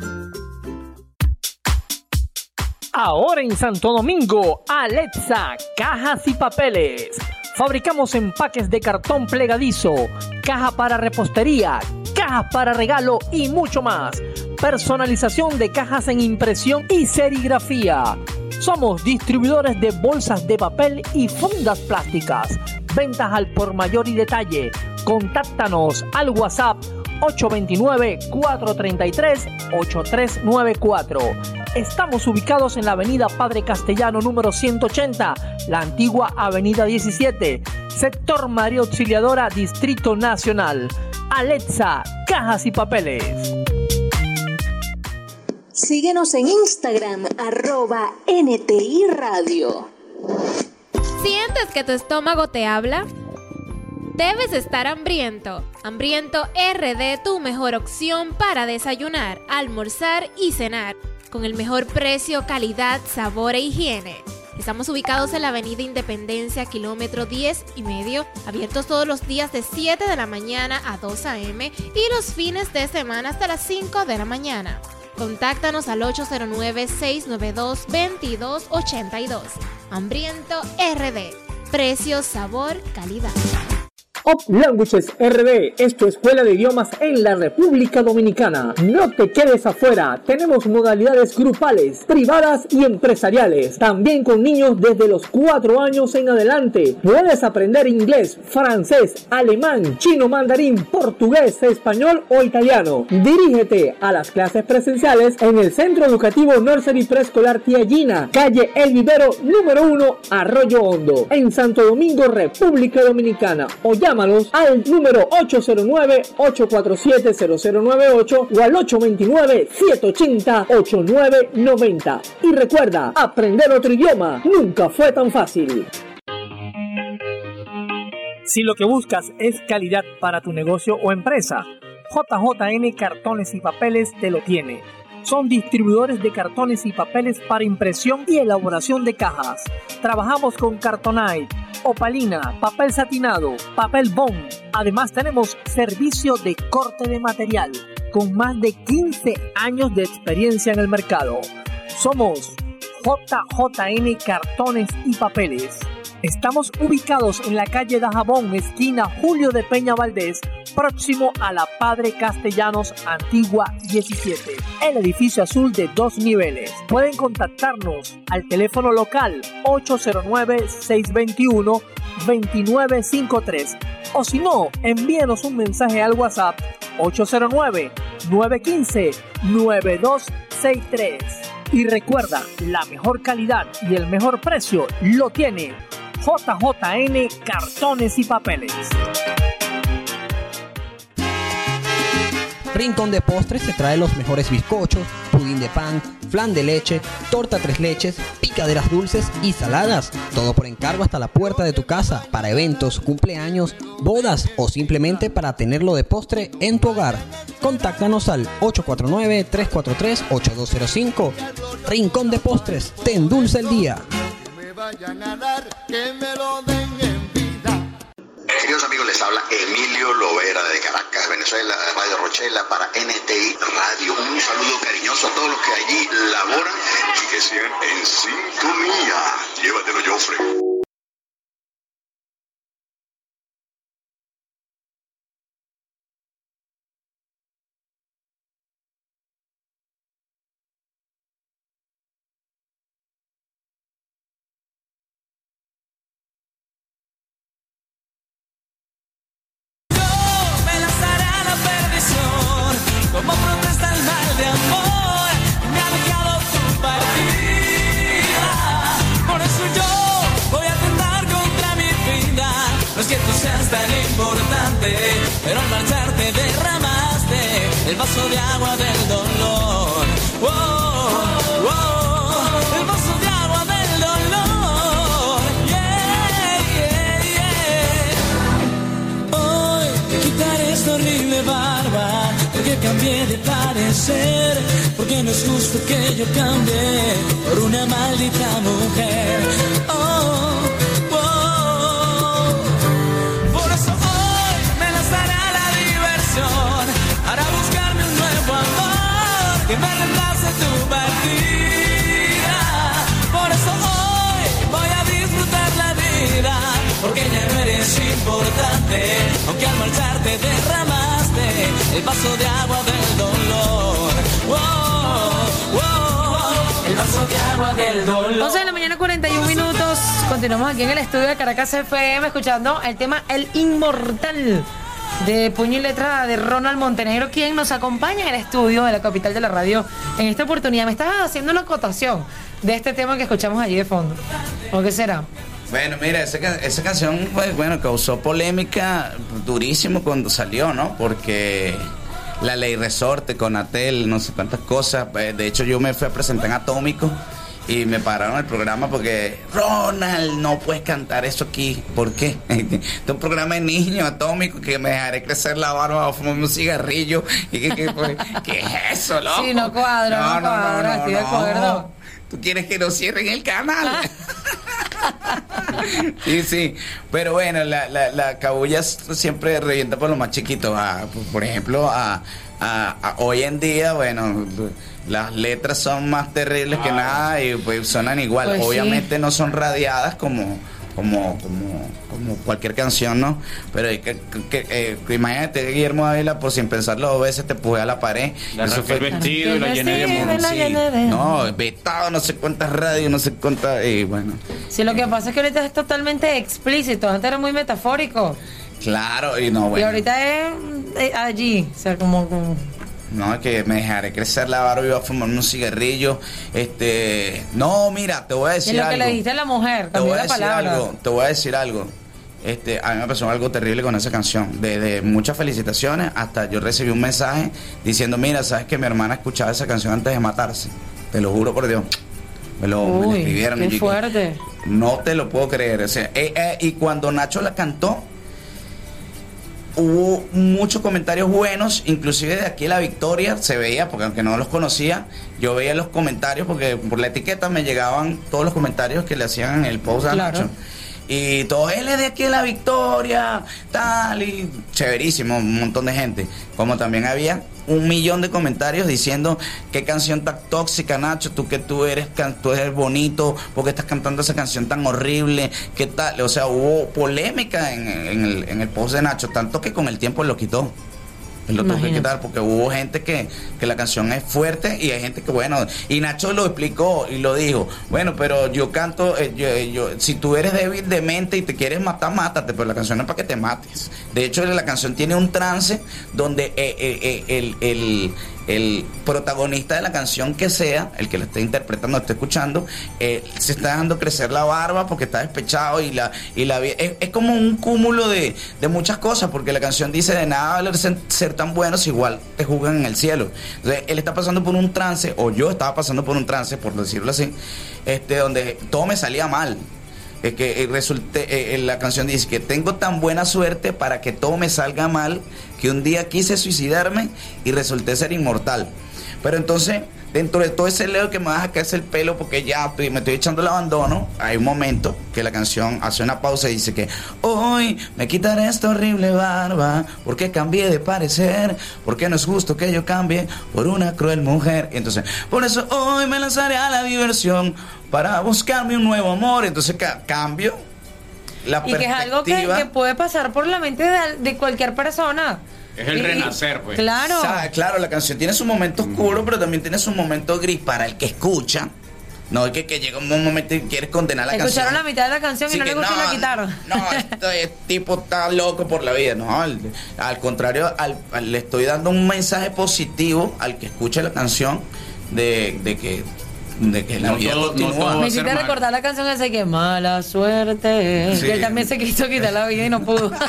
Ahora en Santo Domingo, Alexa, cajas y papeles. Fabricamos empaques de cartón plegadizo, caja para repostería, cajas para regalo y mucho más. Personalización de cajas en impresión y serigrafía. Somos distribuidores de bolsas de papel y fundas plásticas. Ventas al por mayor y detalle. Contáctanos al WhatsApp 829-433-8394. Estamos ubicados en la avenida Padre Castellano número 180, la antigua avenida 17, sector María Auxiliadora, Distrito Nacional. Alexa, cajas y papeles. Síguenos en Instagram, arroba NTI Radio. ¿Sientes que tu estómago te habla? Debes estar hambriento. Hambriento RD, tu mejor opción para desayunar, almorzar y cenar. Con el mejor precio, calidad, sabor e higiene. Estamos ubicados en la Avenida Independencia, kilómetro 10 y medio, abiertos todos los días de 7 de la mañana a 2 a.m. y los fines de semana hasta las 5 de la mañana. Contáctanos al 809-692-2282. Hambriento RD. Precio, sabor, calidad. Up Languages RD es tu escuela de idiomas en la República Dominicana. No te quedes afuera. Tenemos modalidades grupales, privadas y empresariales. También con niños desde los 4 años en adelante. Puedes aprender inglés, francés, alemán, chino, mandarín, portugués, español o italiano. Dirígete a las clases presenciales en el Centro Educativo Nursery Preescolar Tiallina, calle El Vivero número 1, Arroyo Hondo, en Santo Domingo, República Dominicana. O llámalos al número 809-847-0098 o al 829-780-8990. Y recuerda, aprender otro idioma nunca fue tan fácil. Si lo que buscas es calidad para tu negocio o empresa, JJN Cartones y Papeles te lo tiene. Son distribuidores de cartones y papeles para impresión y elaboración de cajas. Trabajamos con Cartonite, opalina, papel satinado, papel bond. Además tenemos servicio de corte de material con más de 15 años de experiencia en el mercado. Somos JJN Cartones y Papeles. Estamos ubicados en la calle Dajabón, esquina Julio de Peña Valdés, próximo a la Padre Castellanos Antigua 17, el edificio azul de dos niveles. Pueden contactarnos al teléfono local 809-621-2953 o si no, envíenos un mensaje al WhatsApp 809-915-9263. Y recuerda, la mejor calidad y el mejor precio lo tiene JJN Cartones y Papeles. Rincón de Postres te trae los mejores bizcochos, pudín de pan, flan de leche, torta tres leches, picaderas dulces y saladas. Todo por encargo hasta la puerta de tu casa para eventos, cumpleaños, bodas o simplemente para tenerlo de postre en tu hogar. Contáctanos al 849-343-8205. Rincón de Postres, te endulza el día. Queridos amigos, les habla Emilio Lovera de Caracas, Venezuela, Radio Rochela para NTI Radio. Un saludo cariñoso a todos los que allí laboran y que sigan en sintonía. Llévatelo, Joffrey. El tema El Inmortal de puño y letra de Ronald Montenegro, quien nos acompaña en el estudio de la capital de la radio en esta oportunidad. Me estabas haciendo una acotación de este tema que escuchamos allí de fondo. ¿O qué será? Bueno, mira, esa canción, pues, bueno, causó polémica durísimo cuando salió, ¿no? Porque la ley resorte con Atel, no sé cuántas cosas. eh, De hecho, yo me fui a presentar en Atómico y me pararon el programa porque, Ronald, no puedes cantar eso aquí. ¿Por qué? Este es un programa de niños atómico que me dejaré crecer la barba o fumarme un cigarrillo. ¿Y que, que, pues, ¿Qué es eso, loco? Sí, no cuadra, no, cuadra, estoy de acuerdo. ¿Tú quieres que nos cierren el canal? Sí, sí. Pero bueno, la, la, la cabulla siempre revienta por los más chiquitos. Ah, por- por ejemplo, a, a- a- hoy en día, bueno, las letras son más terribles que nada y pues suenan igual. Pues sí. Obviamente no son radiadas como como, como, como cualquier canción, ¿no? Pero que, que- eh, imagínate, Guillermo Ávila, por sin pensarlo dos veces, te puse a la pared. La Raquel Vestido y la llené de amor. la Sí. llené de No, vetado, no sé cuántas radios, no sé cuántas. Y bueno, Sí, lo que pasa es que ahorita es totalmente explícito. Antes era muy metafórico. Claro, y no, Y bueno. ahorita es allí. O sea, como. como- No, es que me dejaré crecer la barba y voy a fumar un cigarrillo. Este. No, mira, te voy a Y decir lo que algo. le dijiste a la mujer. Te voy a la decir palabra. algo, te voy a decir algo. Este, a mí me pasó algo terrible con esa canción. Desde muchas felicitaciones hasta yo recibí un mensaje diciendo, mira, sabes que mi hermana escuchaba esa canción antes de matarse. Te lo juro por Dios. Me lo, me lo Uy, escribieron. y qué fuerte. no te lo puedo creer. O sea, eh, eh, y cuando Nacho la cantó, hubo muchos comentarios buenos, inclusive de aquí la victoria se veía, porque aunque no los conocía, yo veía los comentarios, porque por la etiqueta me llegaban todos los comentarios que le hacían en el post a Claro. Nacho. Y todo, él es de aquí la victoria, tal, y chéverísimo, un montón de gente. Como también había un millón de comentarios diciendo qué canción tan tóxica, Nacho, tú que tú eres, tú eres bonito, porque estás cantando esa canción tan horrible, qué tal. O sea, hubo polémica en, en el, en el post de Nacho, tanto que con el tiempo lo quitó. Lo tuvo que quitar porque hubo gente que, que la canción es fuerte y hay gente que, bueno, y Nacho lo explicó y lo dijo, bueno, pero yo canto, eh, yo, eh, yo- si tú eres débil de mente y te quieres matar, mátate, pero la canción no es para que te mates. De hecho, la canción tiene un trance donde eh, el, el- el protagonista de la canción que sea, el que la esté interpretando, esté escuchando, eh, se está dejando crecer la barba porque está despechado y la, y la es, es como un cúmulo de, de muchas cosas, porque la canción dice de nada valer ser, ser tan buenos, igual te juzgan en el cielo. Entonces, él está pasando por un trance, o yo estaba pasando por un trance, por decirlo así, este, donde todo me salía mal. Es que eh, resulte, eh, la canción dice que tengo tan buena suerte para que todo me salga mal que un día quise suicidarme y resulté ser inmortal. Pero entonces, dentro de todo ese leo que me vas a el pelo porque ya me estoy echando el abandono, hay un momento que la canción hace una pausa y dice que hoy me quitaré esta horrible barba porque cambié de parecer, porque no es justo que yo cambie por una cruel mujer. Y entonces, por eso hoy me lanzaré a la diversión para buscarme un nuevo amor. Entonces ca- cambio la Y que es algo que, puede pasar por la mente de, de cualquier persona. Es el renacer, pues. Claro. O sea, claro, la canción tiene su momento oscuro, pero también tiene su momento gris para el que escucha. No es que, que llega un momento y quieres condenar la Escucharon canción. la mitad de la canción Sí y no que les gustó y no, la quitaron. No, este tipo está loco por la vida. No, al, al contrario, al- al- le estoy dando un mensaje positivo al que escucha la canción de, de que, de que la No vida todo- no continúa. todo va Me hiciste recordar la canción esa que mala suerte. Sí. Que él también se quiso quitar la vida y no pudo.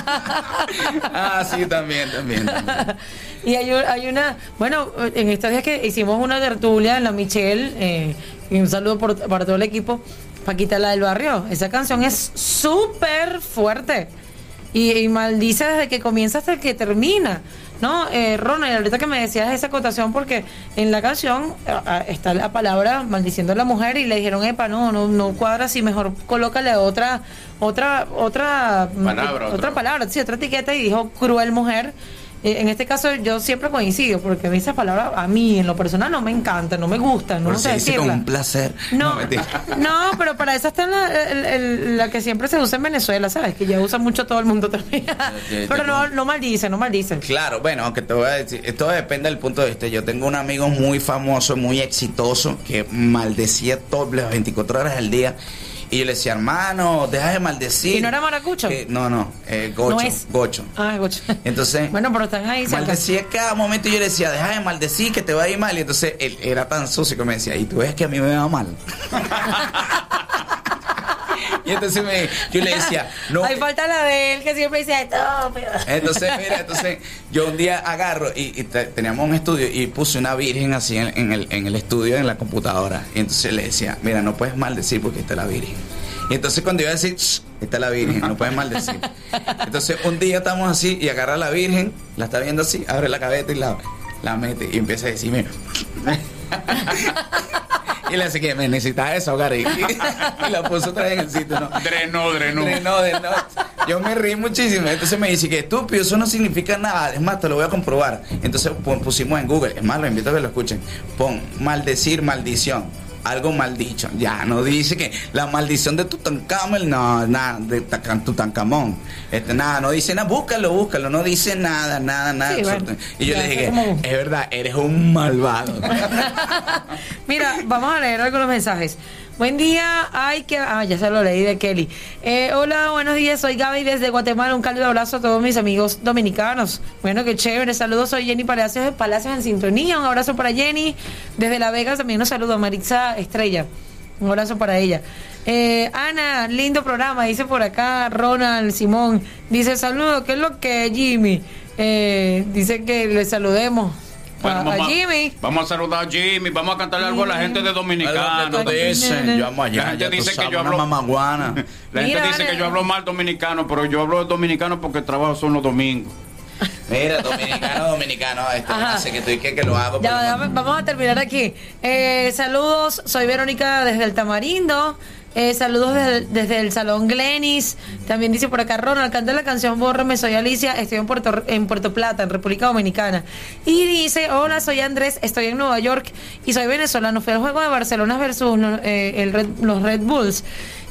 Ah, sí, también, también. también. y hay, un- hay una, bueno, en estos días que hicimos una tertulia en la Michelle, eh, y un saludo por- para todo el equipo, Paquita la del barrio. Esa canción es súper fuerte. Y, y maldice desde que comienza hasta que termina. No, eh, Ronald, ahorita que me decías esa acotación, porque en la canción ah, ah, está la palabra maldiciendo a la mujer y le dijeron, epa, no, no, no cuadra así, mejor colócale otra, otra, otra, Palabra, otra otra. palabra, sí, otra etiqueta y dijo cruel mujer. Eh, En este caso yo siempre coincido, porque a mí esa palabra a mí en lo personal no me encanta, no me gusta, no Pero sé se dice con decirla. un placer. No, no, pero para eso está la, el- el- la que siempre se usa en Venezuela, ¿sabes? Que ya usa mucho todo el mundo también. pero no, no maldice, no maldice. Claro, bueno, aunque te voy a decir, esto depende del punto de vista. Yo tengo un amigo muy famoso, muy exitoso, que maldecía todas las 24 horas del día. Y yo le decía, hermano, deja de maldecir. ¿Y no era maracucho? Que- no, no, eh, gocho, No es. gocho. Ah, gocho. Entonces, Bueno, pero están ahí cerca. maldecía cada momento y yo le decía, deja de maldecir, que te va a ir mal. Y entonces él era tan sucio que me decía, y tú ves que a mí me va mal. y entonces me, yo le decía, no, Ahí falta la de él que siempre dice, estúpido. entonces, mira, entonces yo un día agarro y, y te- teníamos un estudio y puse una virgen así en, en el, en el estudio, en la computadora. Y entonces le decía, mira, no puedes maldecir porque está la virgen. Y entonces cuando iba a decir, "Shh, está la virgen, no puedes maldecir. Entonces un día estamos así y agarra a la virgen, la está viendo así, abre la cabeza y la, la mete y empieza a decirme... Y le que me necesitas desahogar y, y la puso otra vez en el sitio, ¿no? Drenó, drenó. Drenó, drenó. Yo me reí muchísimo. Entonces me dice que estúpido, eso no significa nada. Es más, te lo voy a comprobar. Entonces pusimos en Google. Es más, lo invito a que lo escuchen. Pon maldecir, maldición. Algo mal dicho. Ya, no dice que la maldición de Tutankamón, no, nada, de Tutankamón. Este, nada, no dice nada, búscalo, búscalo, no dice nada, nada, nada. Sí, bueno. y yo le dije, como- es verdad, eres un malvado. Mira, vamos a leer algunos mensajes. Buen día, ay que ah, ya se lo leí de Kelly. Eh, hola, buenos días, soy Gaby desde Guatemala. Un cálido abrazo a todos mis amigos dominicanos. Bueno, qué chévere. Saludos, soy Jenny Palacios de Palacios en Sintonía. Un abrazo para Jenny. Desde La Vega también un saludo a Maritza Estrella. Un abrazo para ella. Eh, Ana, lindo programa, dice por acá Ronald Simón. Dice, saludo, ¿qué es lo que Jimmy? Eh, dice que le saludemos Bueno, a, a vamos, Jimmy. vamos a saludar a Jimmy, vamos a cantarle algo a la gente de Dominicano. Algo que dicen, yo amo allá, La gente dice que yo hablo mamaguana. La gente Mira, dice vale. que yo hablo mal dominicano, pero yo hablo dominicano porque trabajo son los domingos. Mira, dominicano, dominicano, este, sé que tú que, que lo hago. Ya, pero vamos a terminar aquí. Eh, saludos, soy Verónica desde el Tamarindo. Eh, saludos desde, el Salón Glenis. También dice por acá Ronald, canta la canción Bórrame, soy Alicia, estoy en Puerto, en Puerto Plata, en República Dominicana. Y dice, hola, soy Andrés, estoy en Nueva York y soy venezolano. Fui al juego de Barcelona versus eh, los Red Bulls.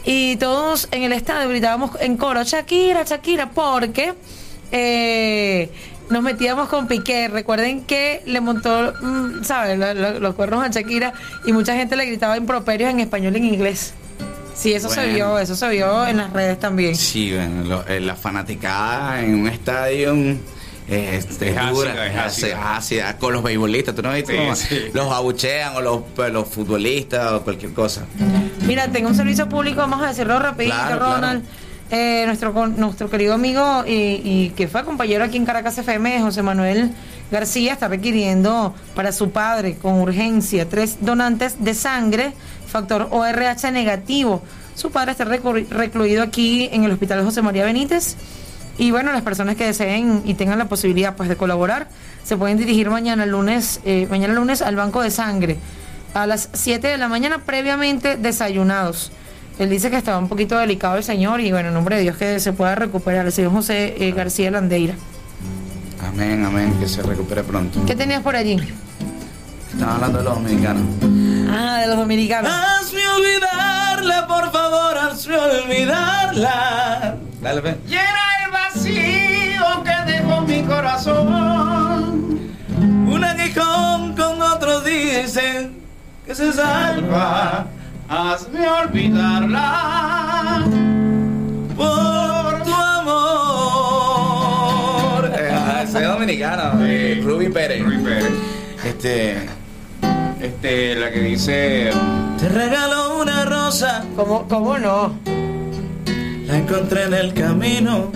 Y todos en el estadio gritábamos en coro, Shakira, Shakira, porque eh, nos metíamos con Piqué. Recuerden que le montó, mm, ¿sabes?, la- los cuernos a Shakira y mucha gente le gritaba improperios en español y en inglés. Sí, eso se vio, eso se vio en las redes también. Sí, bueno, lo- eh, la fanaticada en un estadio Es es dura, ácida, es ácida, con los beisbolistas, ¿tú no viste? Sí, cómo sí. Los abuchean o los, pues, los futbolistas o cualquier cosa. Mira, tengo un servicio público, vamos a decirlo rapidito, Claro, Ronald. Eh, nuestro, con- nuestro querido amigo y, y que fue compañero aquí en Caracas FM, José Manuel García, está requiriendo para su padre con urgencia tres donantes de sangre, factor ORH negativo. Su padre está reclu- recluido aquí en el Hospital José María Benítez. Y bueno, las personas que deseen y tengan la posibilidad pues de colaborar, se pueden dirigir mañana lunes, eh, mañana lunes al banco de sangre a las 7 de la mañana previamente desayunados. Él dice que estaba un poquito delicado el señor y bueno, en nombre de Dios que se pueda recuperar. El señor José eh, García Landeira. Amén, amén, que se recupere pronto. ¿Qué tenías por allí? Estaba hablando de los dominicanos. Ah, de los dominicanos. Hazme olvidarla, por favor, hazme olvidarla. Dale, ve. Llena el vacío que dejó mi corazón. Un aguijón con otros dicen que se salva Hazme olvidarla. Dominicano, eh, Ruby Pérez. Este, Este, la que dice. te regalo una rosa, ¿Cómo, cómo no? la encontré en el camino.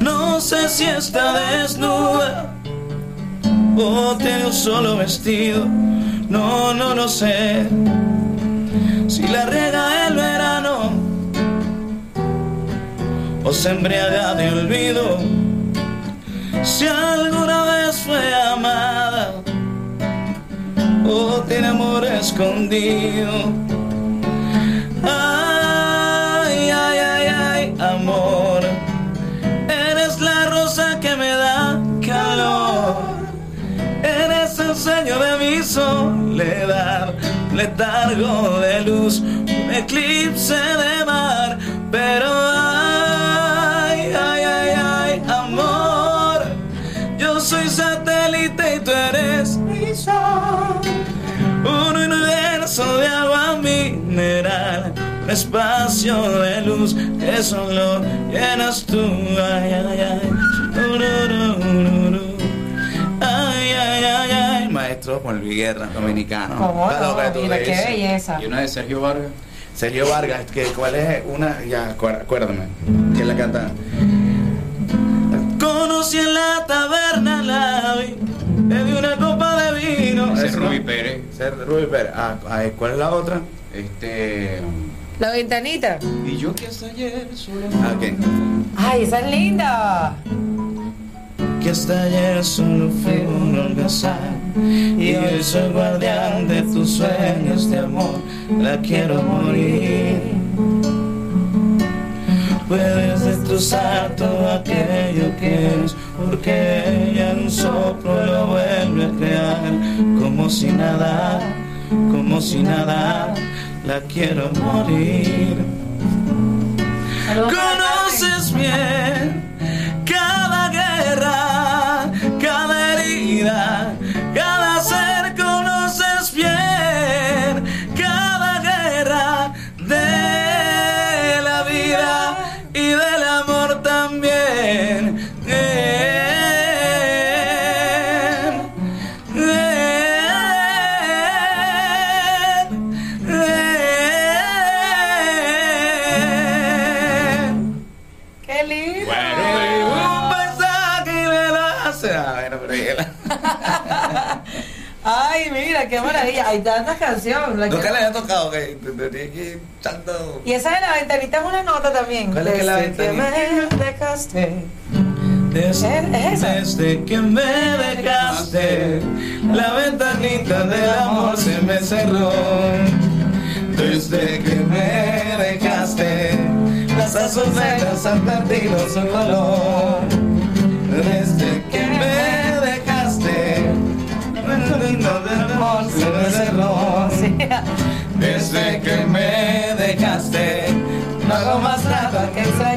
No sé si está desnuda o tiene un solo vestido. No, no lo sé. Si la riega el verano o se embriaga de olvido. Si alguna vez fue amada o tiene amor escondido. Ay, ay, ay, ay, amor. Eres la rosa que me da calor. Eres el sueño de mi soledad. Letargo de luz, un eclipse de mar. Pero universo de agua mineral, un espacio de luz que solo llenas tú. Ay, ay, ay. Ay, ay, ay, ay. Maestro Juan Luis Guerra, dominicano. ¿Cómo no? Mira, qué eso. belleza. Y una de Sergio Vargas. Sergio Vargas, que, ¿cuál es una? Ya, acuérdame, acuérdame. ¿Quién la canta? Conocí en la taberna la vi, bebí una copa de vino. Ese es. Rubí Pérez. Ese es Rubí Pérez. Ah, ay, ¿cuál es la otra? Este. La ventanita. Y yo que hasta ayer solo. Ah. Ay, esa es linda. Que hasta ayer solo fui un holgazán Y hoy soy guardián de tus sueños de amor La quiero morir Puedes destrozar todo aquello que es Porque ella en un soplo lo vuelve a crear Como si nada como si nada, la quiero morir. Conoces bien cada guerra, Ay, mira, qué maravilla. Hay tantas canciones. la Nunca que- le había tocado, que tenía que tanto. Y esa de la ventanita es una nota también. ¿Cuál es que la Desde que ventanita? me dejaste. Desde, ¿Es desde que me dejaste, la ventanita del amor se me cerró. Desde que me dejaste, las azucenas han perdido su color. Desde que del amor se me cerró. Desde que me dejaste, no hago más nada que extrañarte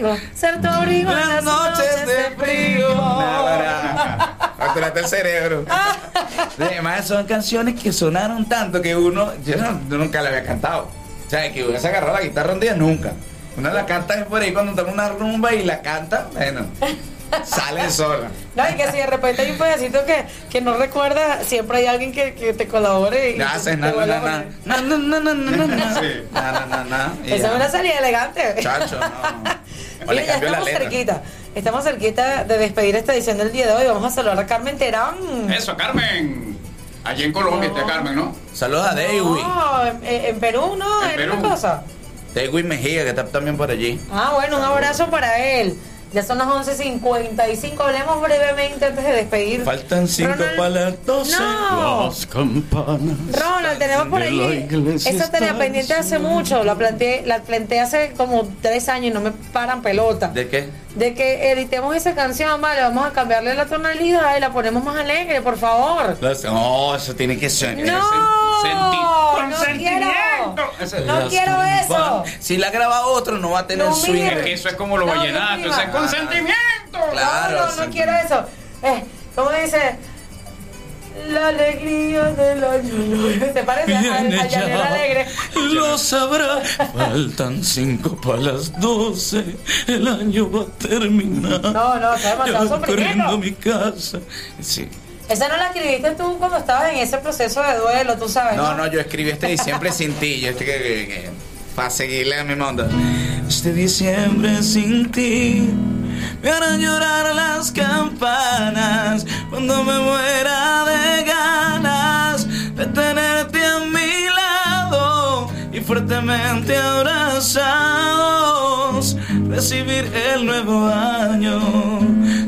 conmigo. Ser tu abrigo en Las noches de frío. Fracturaste el cerebro. Además, son canciones que sonaron tanto que uno, yo, no- yo nunca la había cantado. O sea, que hubiese agarrado la guitarra un día, nunca. Uno la canta por ahí cuando está una rumba y la canta, bueno, sale sola. No, y que si de repente hay un pedacito que, que no recuerda, siempre hay alguien que, que te colabore. Y haces na na na na na na na na na na na na ya. es una salida elegante. Chacho, no. O le Mira, ya cambió estamos cerquita. Estamos cerquita de despedir esta edición del día de hoy. Vamos a saludar a Carmen Terán. Eso, Carmen. Allí en Colombia está Carmen, ¿no? Saludos a Dewey. No, en, en Perú no, En Perú. cosa. Dewey Mejía, que está también por allí. Ah, bueno, un abrazo para él. Ya son las 11.55. Hablemos brevemente antes de despedir. Faltan cinco Ronald- para las. No. Las campanas. Ronald, tenemos por iglesia esa tarea pendiente hace mucho. La planteé, la planteé hace como tres años y no me paran pelota. ¿De qué? De que editemos esa canción, vale, vamos a cambiarle la tonalidad y la ponemos más alegre, por favor. No, eso tiene que ser. No, no quiero. No quiero eso. Si la graba otro, no va a tener No, swing. mire. Es que eso es como los No, ese es consentimiento. Claro, no, no, no quiero eso. Eh, ¿Cómo dice? La alegría del año. ¿Se parece a, a, Viene a Llanera ya, Alegre? lo sabrá. Faltan cinco para las doce. El año va a terminar. No, no, está demasiado corriendo a mi casa. Sí. Esa no la escribiste tú cuando estabas en ese proceso de duelo, tú sabes. No, no, yo escribí este diciembre sin ti. Yo este que, que- que- para seguirle a mi onda. Este diciembre sin ti. Me harán llorar las campanas cuando me muera de ganas de tenerte a mi lado y fuertemente abrazados recibir el nuevo año.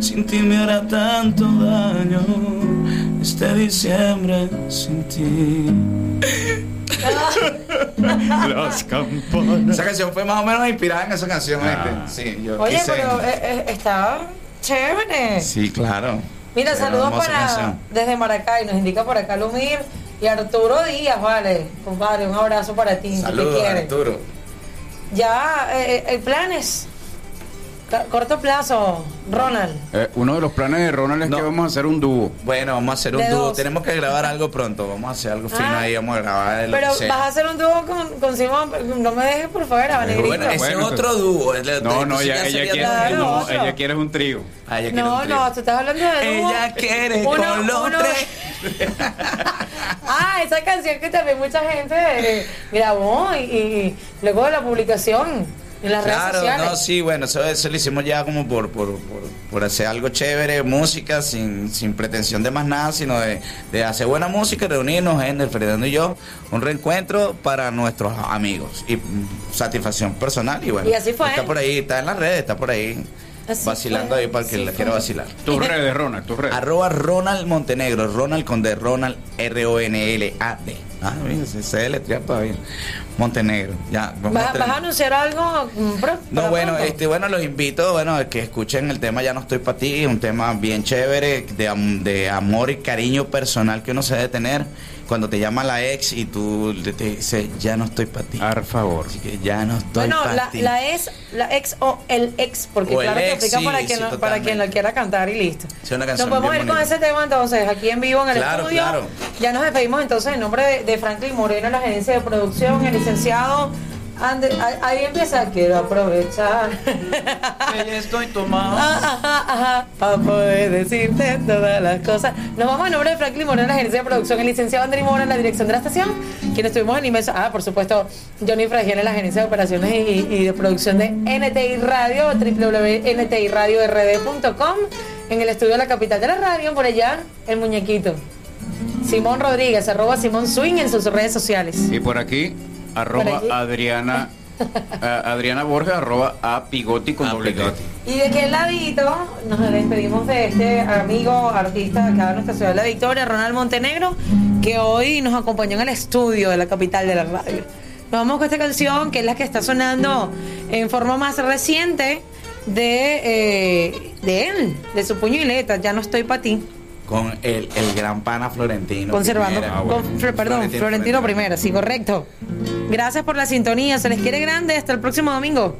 Sin ti me hará tanto daño este diciembre sin ti. Las campanas. Esa canción fue más o menos inspirada en esa canción. ¿viste? Sí, yo Oye, quise- pero eh, eh, está chévere. Sí, claro. Mira, saludos para canción. desde Maracay, nos indica por acá Lumir y Arturo Díaz, vale, compadre, un abrazo para ti, Saludos. Arturo. Ya, eh, el plan es corto plazo, Ronald. Eh, uno de los planes de Ronald es que vamos a hacer un dúo. Bueno, vamos a hacer un De dúo. dos. Tenemos que grabar algo pronto. Vamos a hacer algo fino Ah. ahí. Vamos a grabar lo Pero que sea. vas a hacer un dúo con, con Simón, no me dejes por fuera, Pero negrito. bueno, ese es otro dúo. No, no, ella, ya ella sería quiere, no, ella quiere un trío. Ah, ella quiere No, un trío. no, tú estás hablando de dúo. Ella quiere Uno- con los uno- tres. Ah, esa canción que también mucha gente eh, grabó y, y luego de la publicación en las redes Claro, sociales. no, sí, bueno, eso, eso lo hicimos ya como por, por, por, por hacer algo chévere, música, sin, sin pretensión de más nada, sino de, de hacer buena música, reunirnos, Ender, Fernando y yo, un reencuentro para nuestros amigos y mm, satisfacción personal y bueno. Y así fue. Está por ahí, está en las redes, está por ahí. vacilando ahí para el que la quiera vacilar. Tus redes, Ronald, tus redes. Arroba Ronald Montenegro, Ronald con D, Ronald R-O-N-L-A-D. Ah, mira, se, deletrea todavía. Montenegro, ya. ¿Vas, a vas a anunciar algo? pro- No, bueno, pronto? este, bueno, los invito, bueno, a que escuchen el tema Ya no estoy para ti, un tema bien chévere, de, de amor y cariño personal que uno se debe tener cuando te llama la ex y tú le- te dices, ya no estoy para ti. Por favor. Así que ya no estoy Bueno, para la, ti. la ex, la ex o el ex, porque O claro que ex, aplica sí, para, sí, quien lo, para quien lo quiera cantar y listo. Sí, una Nos canción podemos bien ir con ese tema entonces, aquí en vivo en el Claro, estudio. claro. Ya nos despedimos entonces en nombre de, de Franklin Moreno, la gerencia de producción, el licenciado. Ande- ahí- empieza, quiero aprovechar. estoy tomando. Ajá, ajá, para poder decirte todas las cosas. Nos vamos en nombre de Franklin Moreno, la gerencia de producción, el licenciado Andrés Mora en la dirección de la estación, quienes estuvimos en inmenso. Ah, por supuesto, Johnny Fragiel en la gerencia de operaciones y, y de producción de NTI Radio, www.ntiradiord.com, en el estudio de la capital de la radio, por allá, el muñequito. Simón Rodríguez, arroba Simón Swing en sus redes sociales. Y por aquí, arroba. Adriana, a- Adriana Borges, arroba a Pigoti con doble. Y de qué ladito nos despedimos de este amigo artista acá de nuestra ciudad de la Victoria, Ronald Montenegro, que hoy nos acompañó en el estudio de la capital de la radio. Nos vamos con esta canción que es la que está sonando en forma más reciente de, eh, de él, de su puño y letra, Ya no estoy para ti. Con el, el gran pana Florentino. Conservando, Primera. con- Fl- perdón, Florentino Florentino primero, sí, correcto. Gracias por la sintonía, se les quiere grande, hasta el próximo domingo.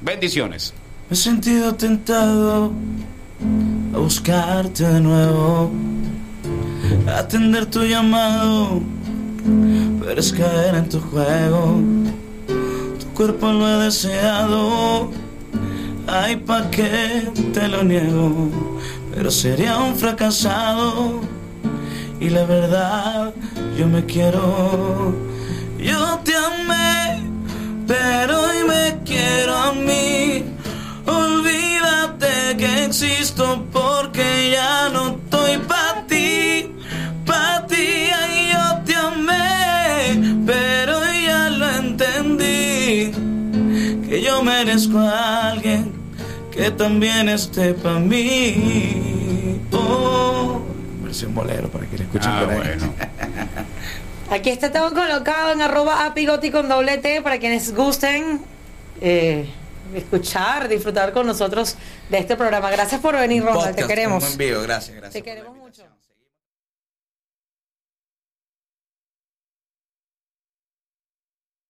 Bendiciones. Me he sentido tentado a buscarte de nuevo, a atender tu llamado, pero es caer en tu juego. Tu cuerpo lo he deseado, ay, pa' qué te lo niego, pero sería un fracasado. Y la verdad, yo me quiero, yo te amé, pero hoy me quiero a mí. Olvídate que existo porque ya no estoy para ti, para ti, ay, yo te amé, pero ya lo entendí, que yo merezco a alguien que también esté para mí. Oh, versión bolero para que le escuchen Ah, por ahí. bueno. Aquí está todo colocado en arroba apigoti con doble T para quienes gusten eh, escuchar, disfrutar con nosotros de este programa. Gracias por venir, Ronald. Te queremos. un buen video, gracias, gracias. Te queremos mucho.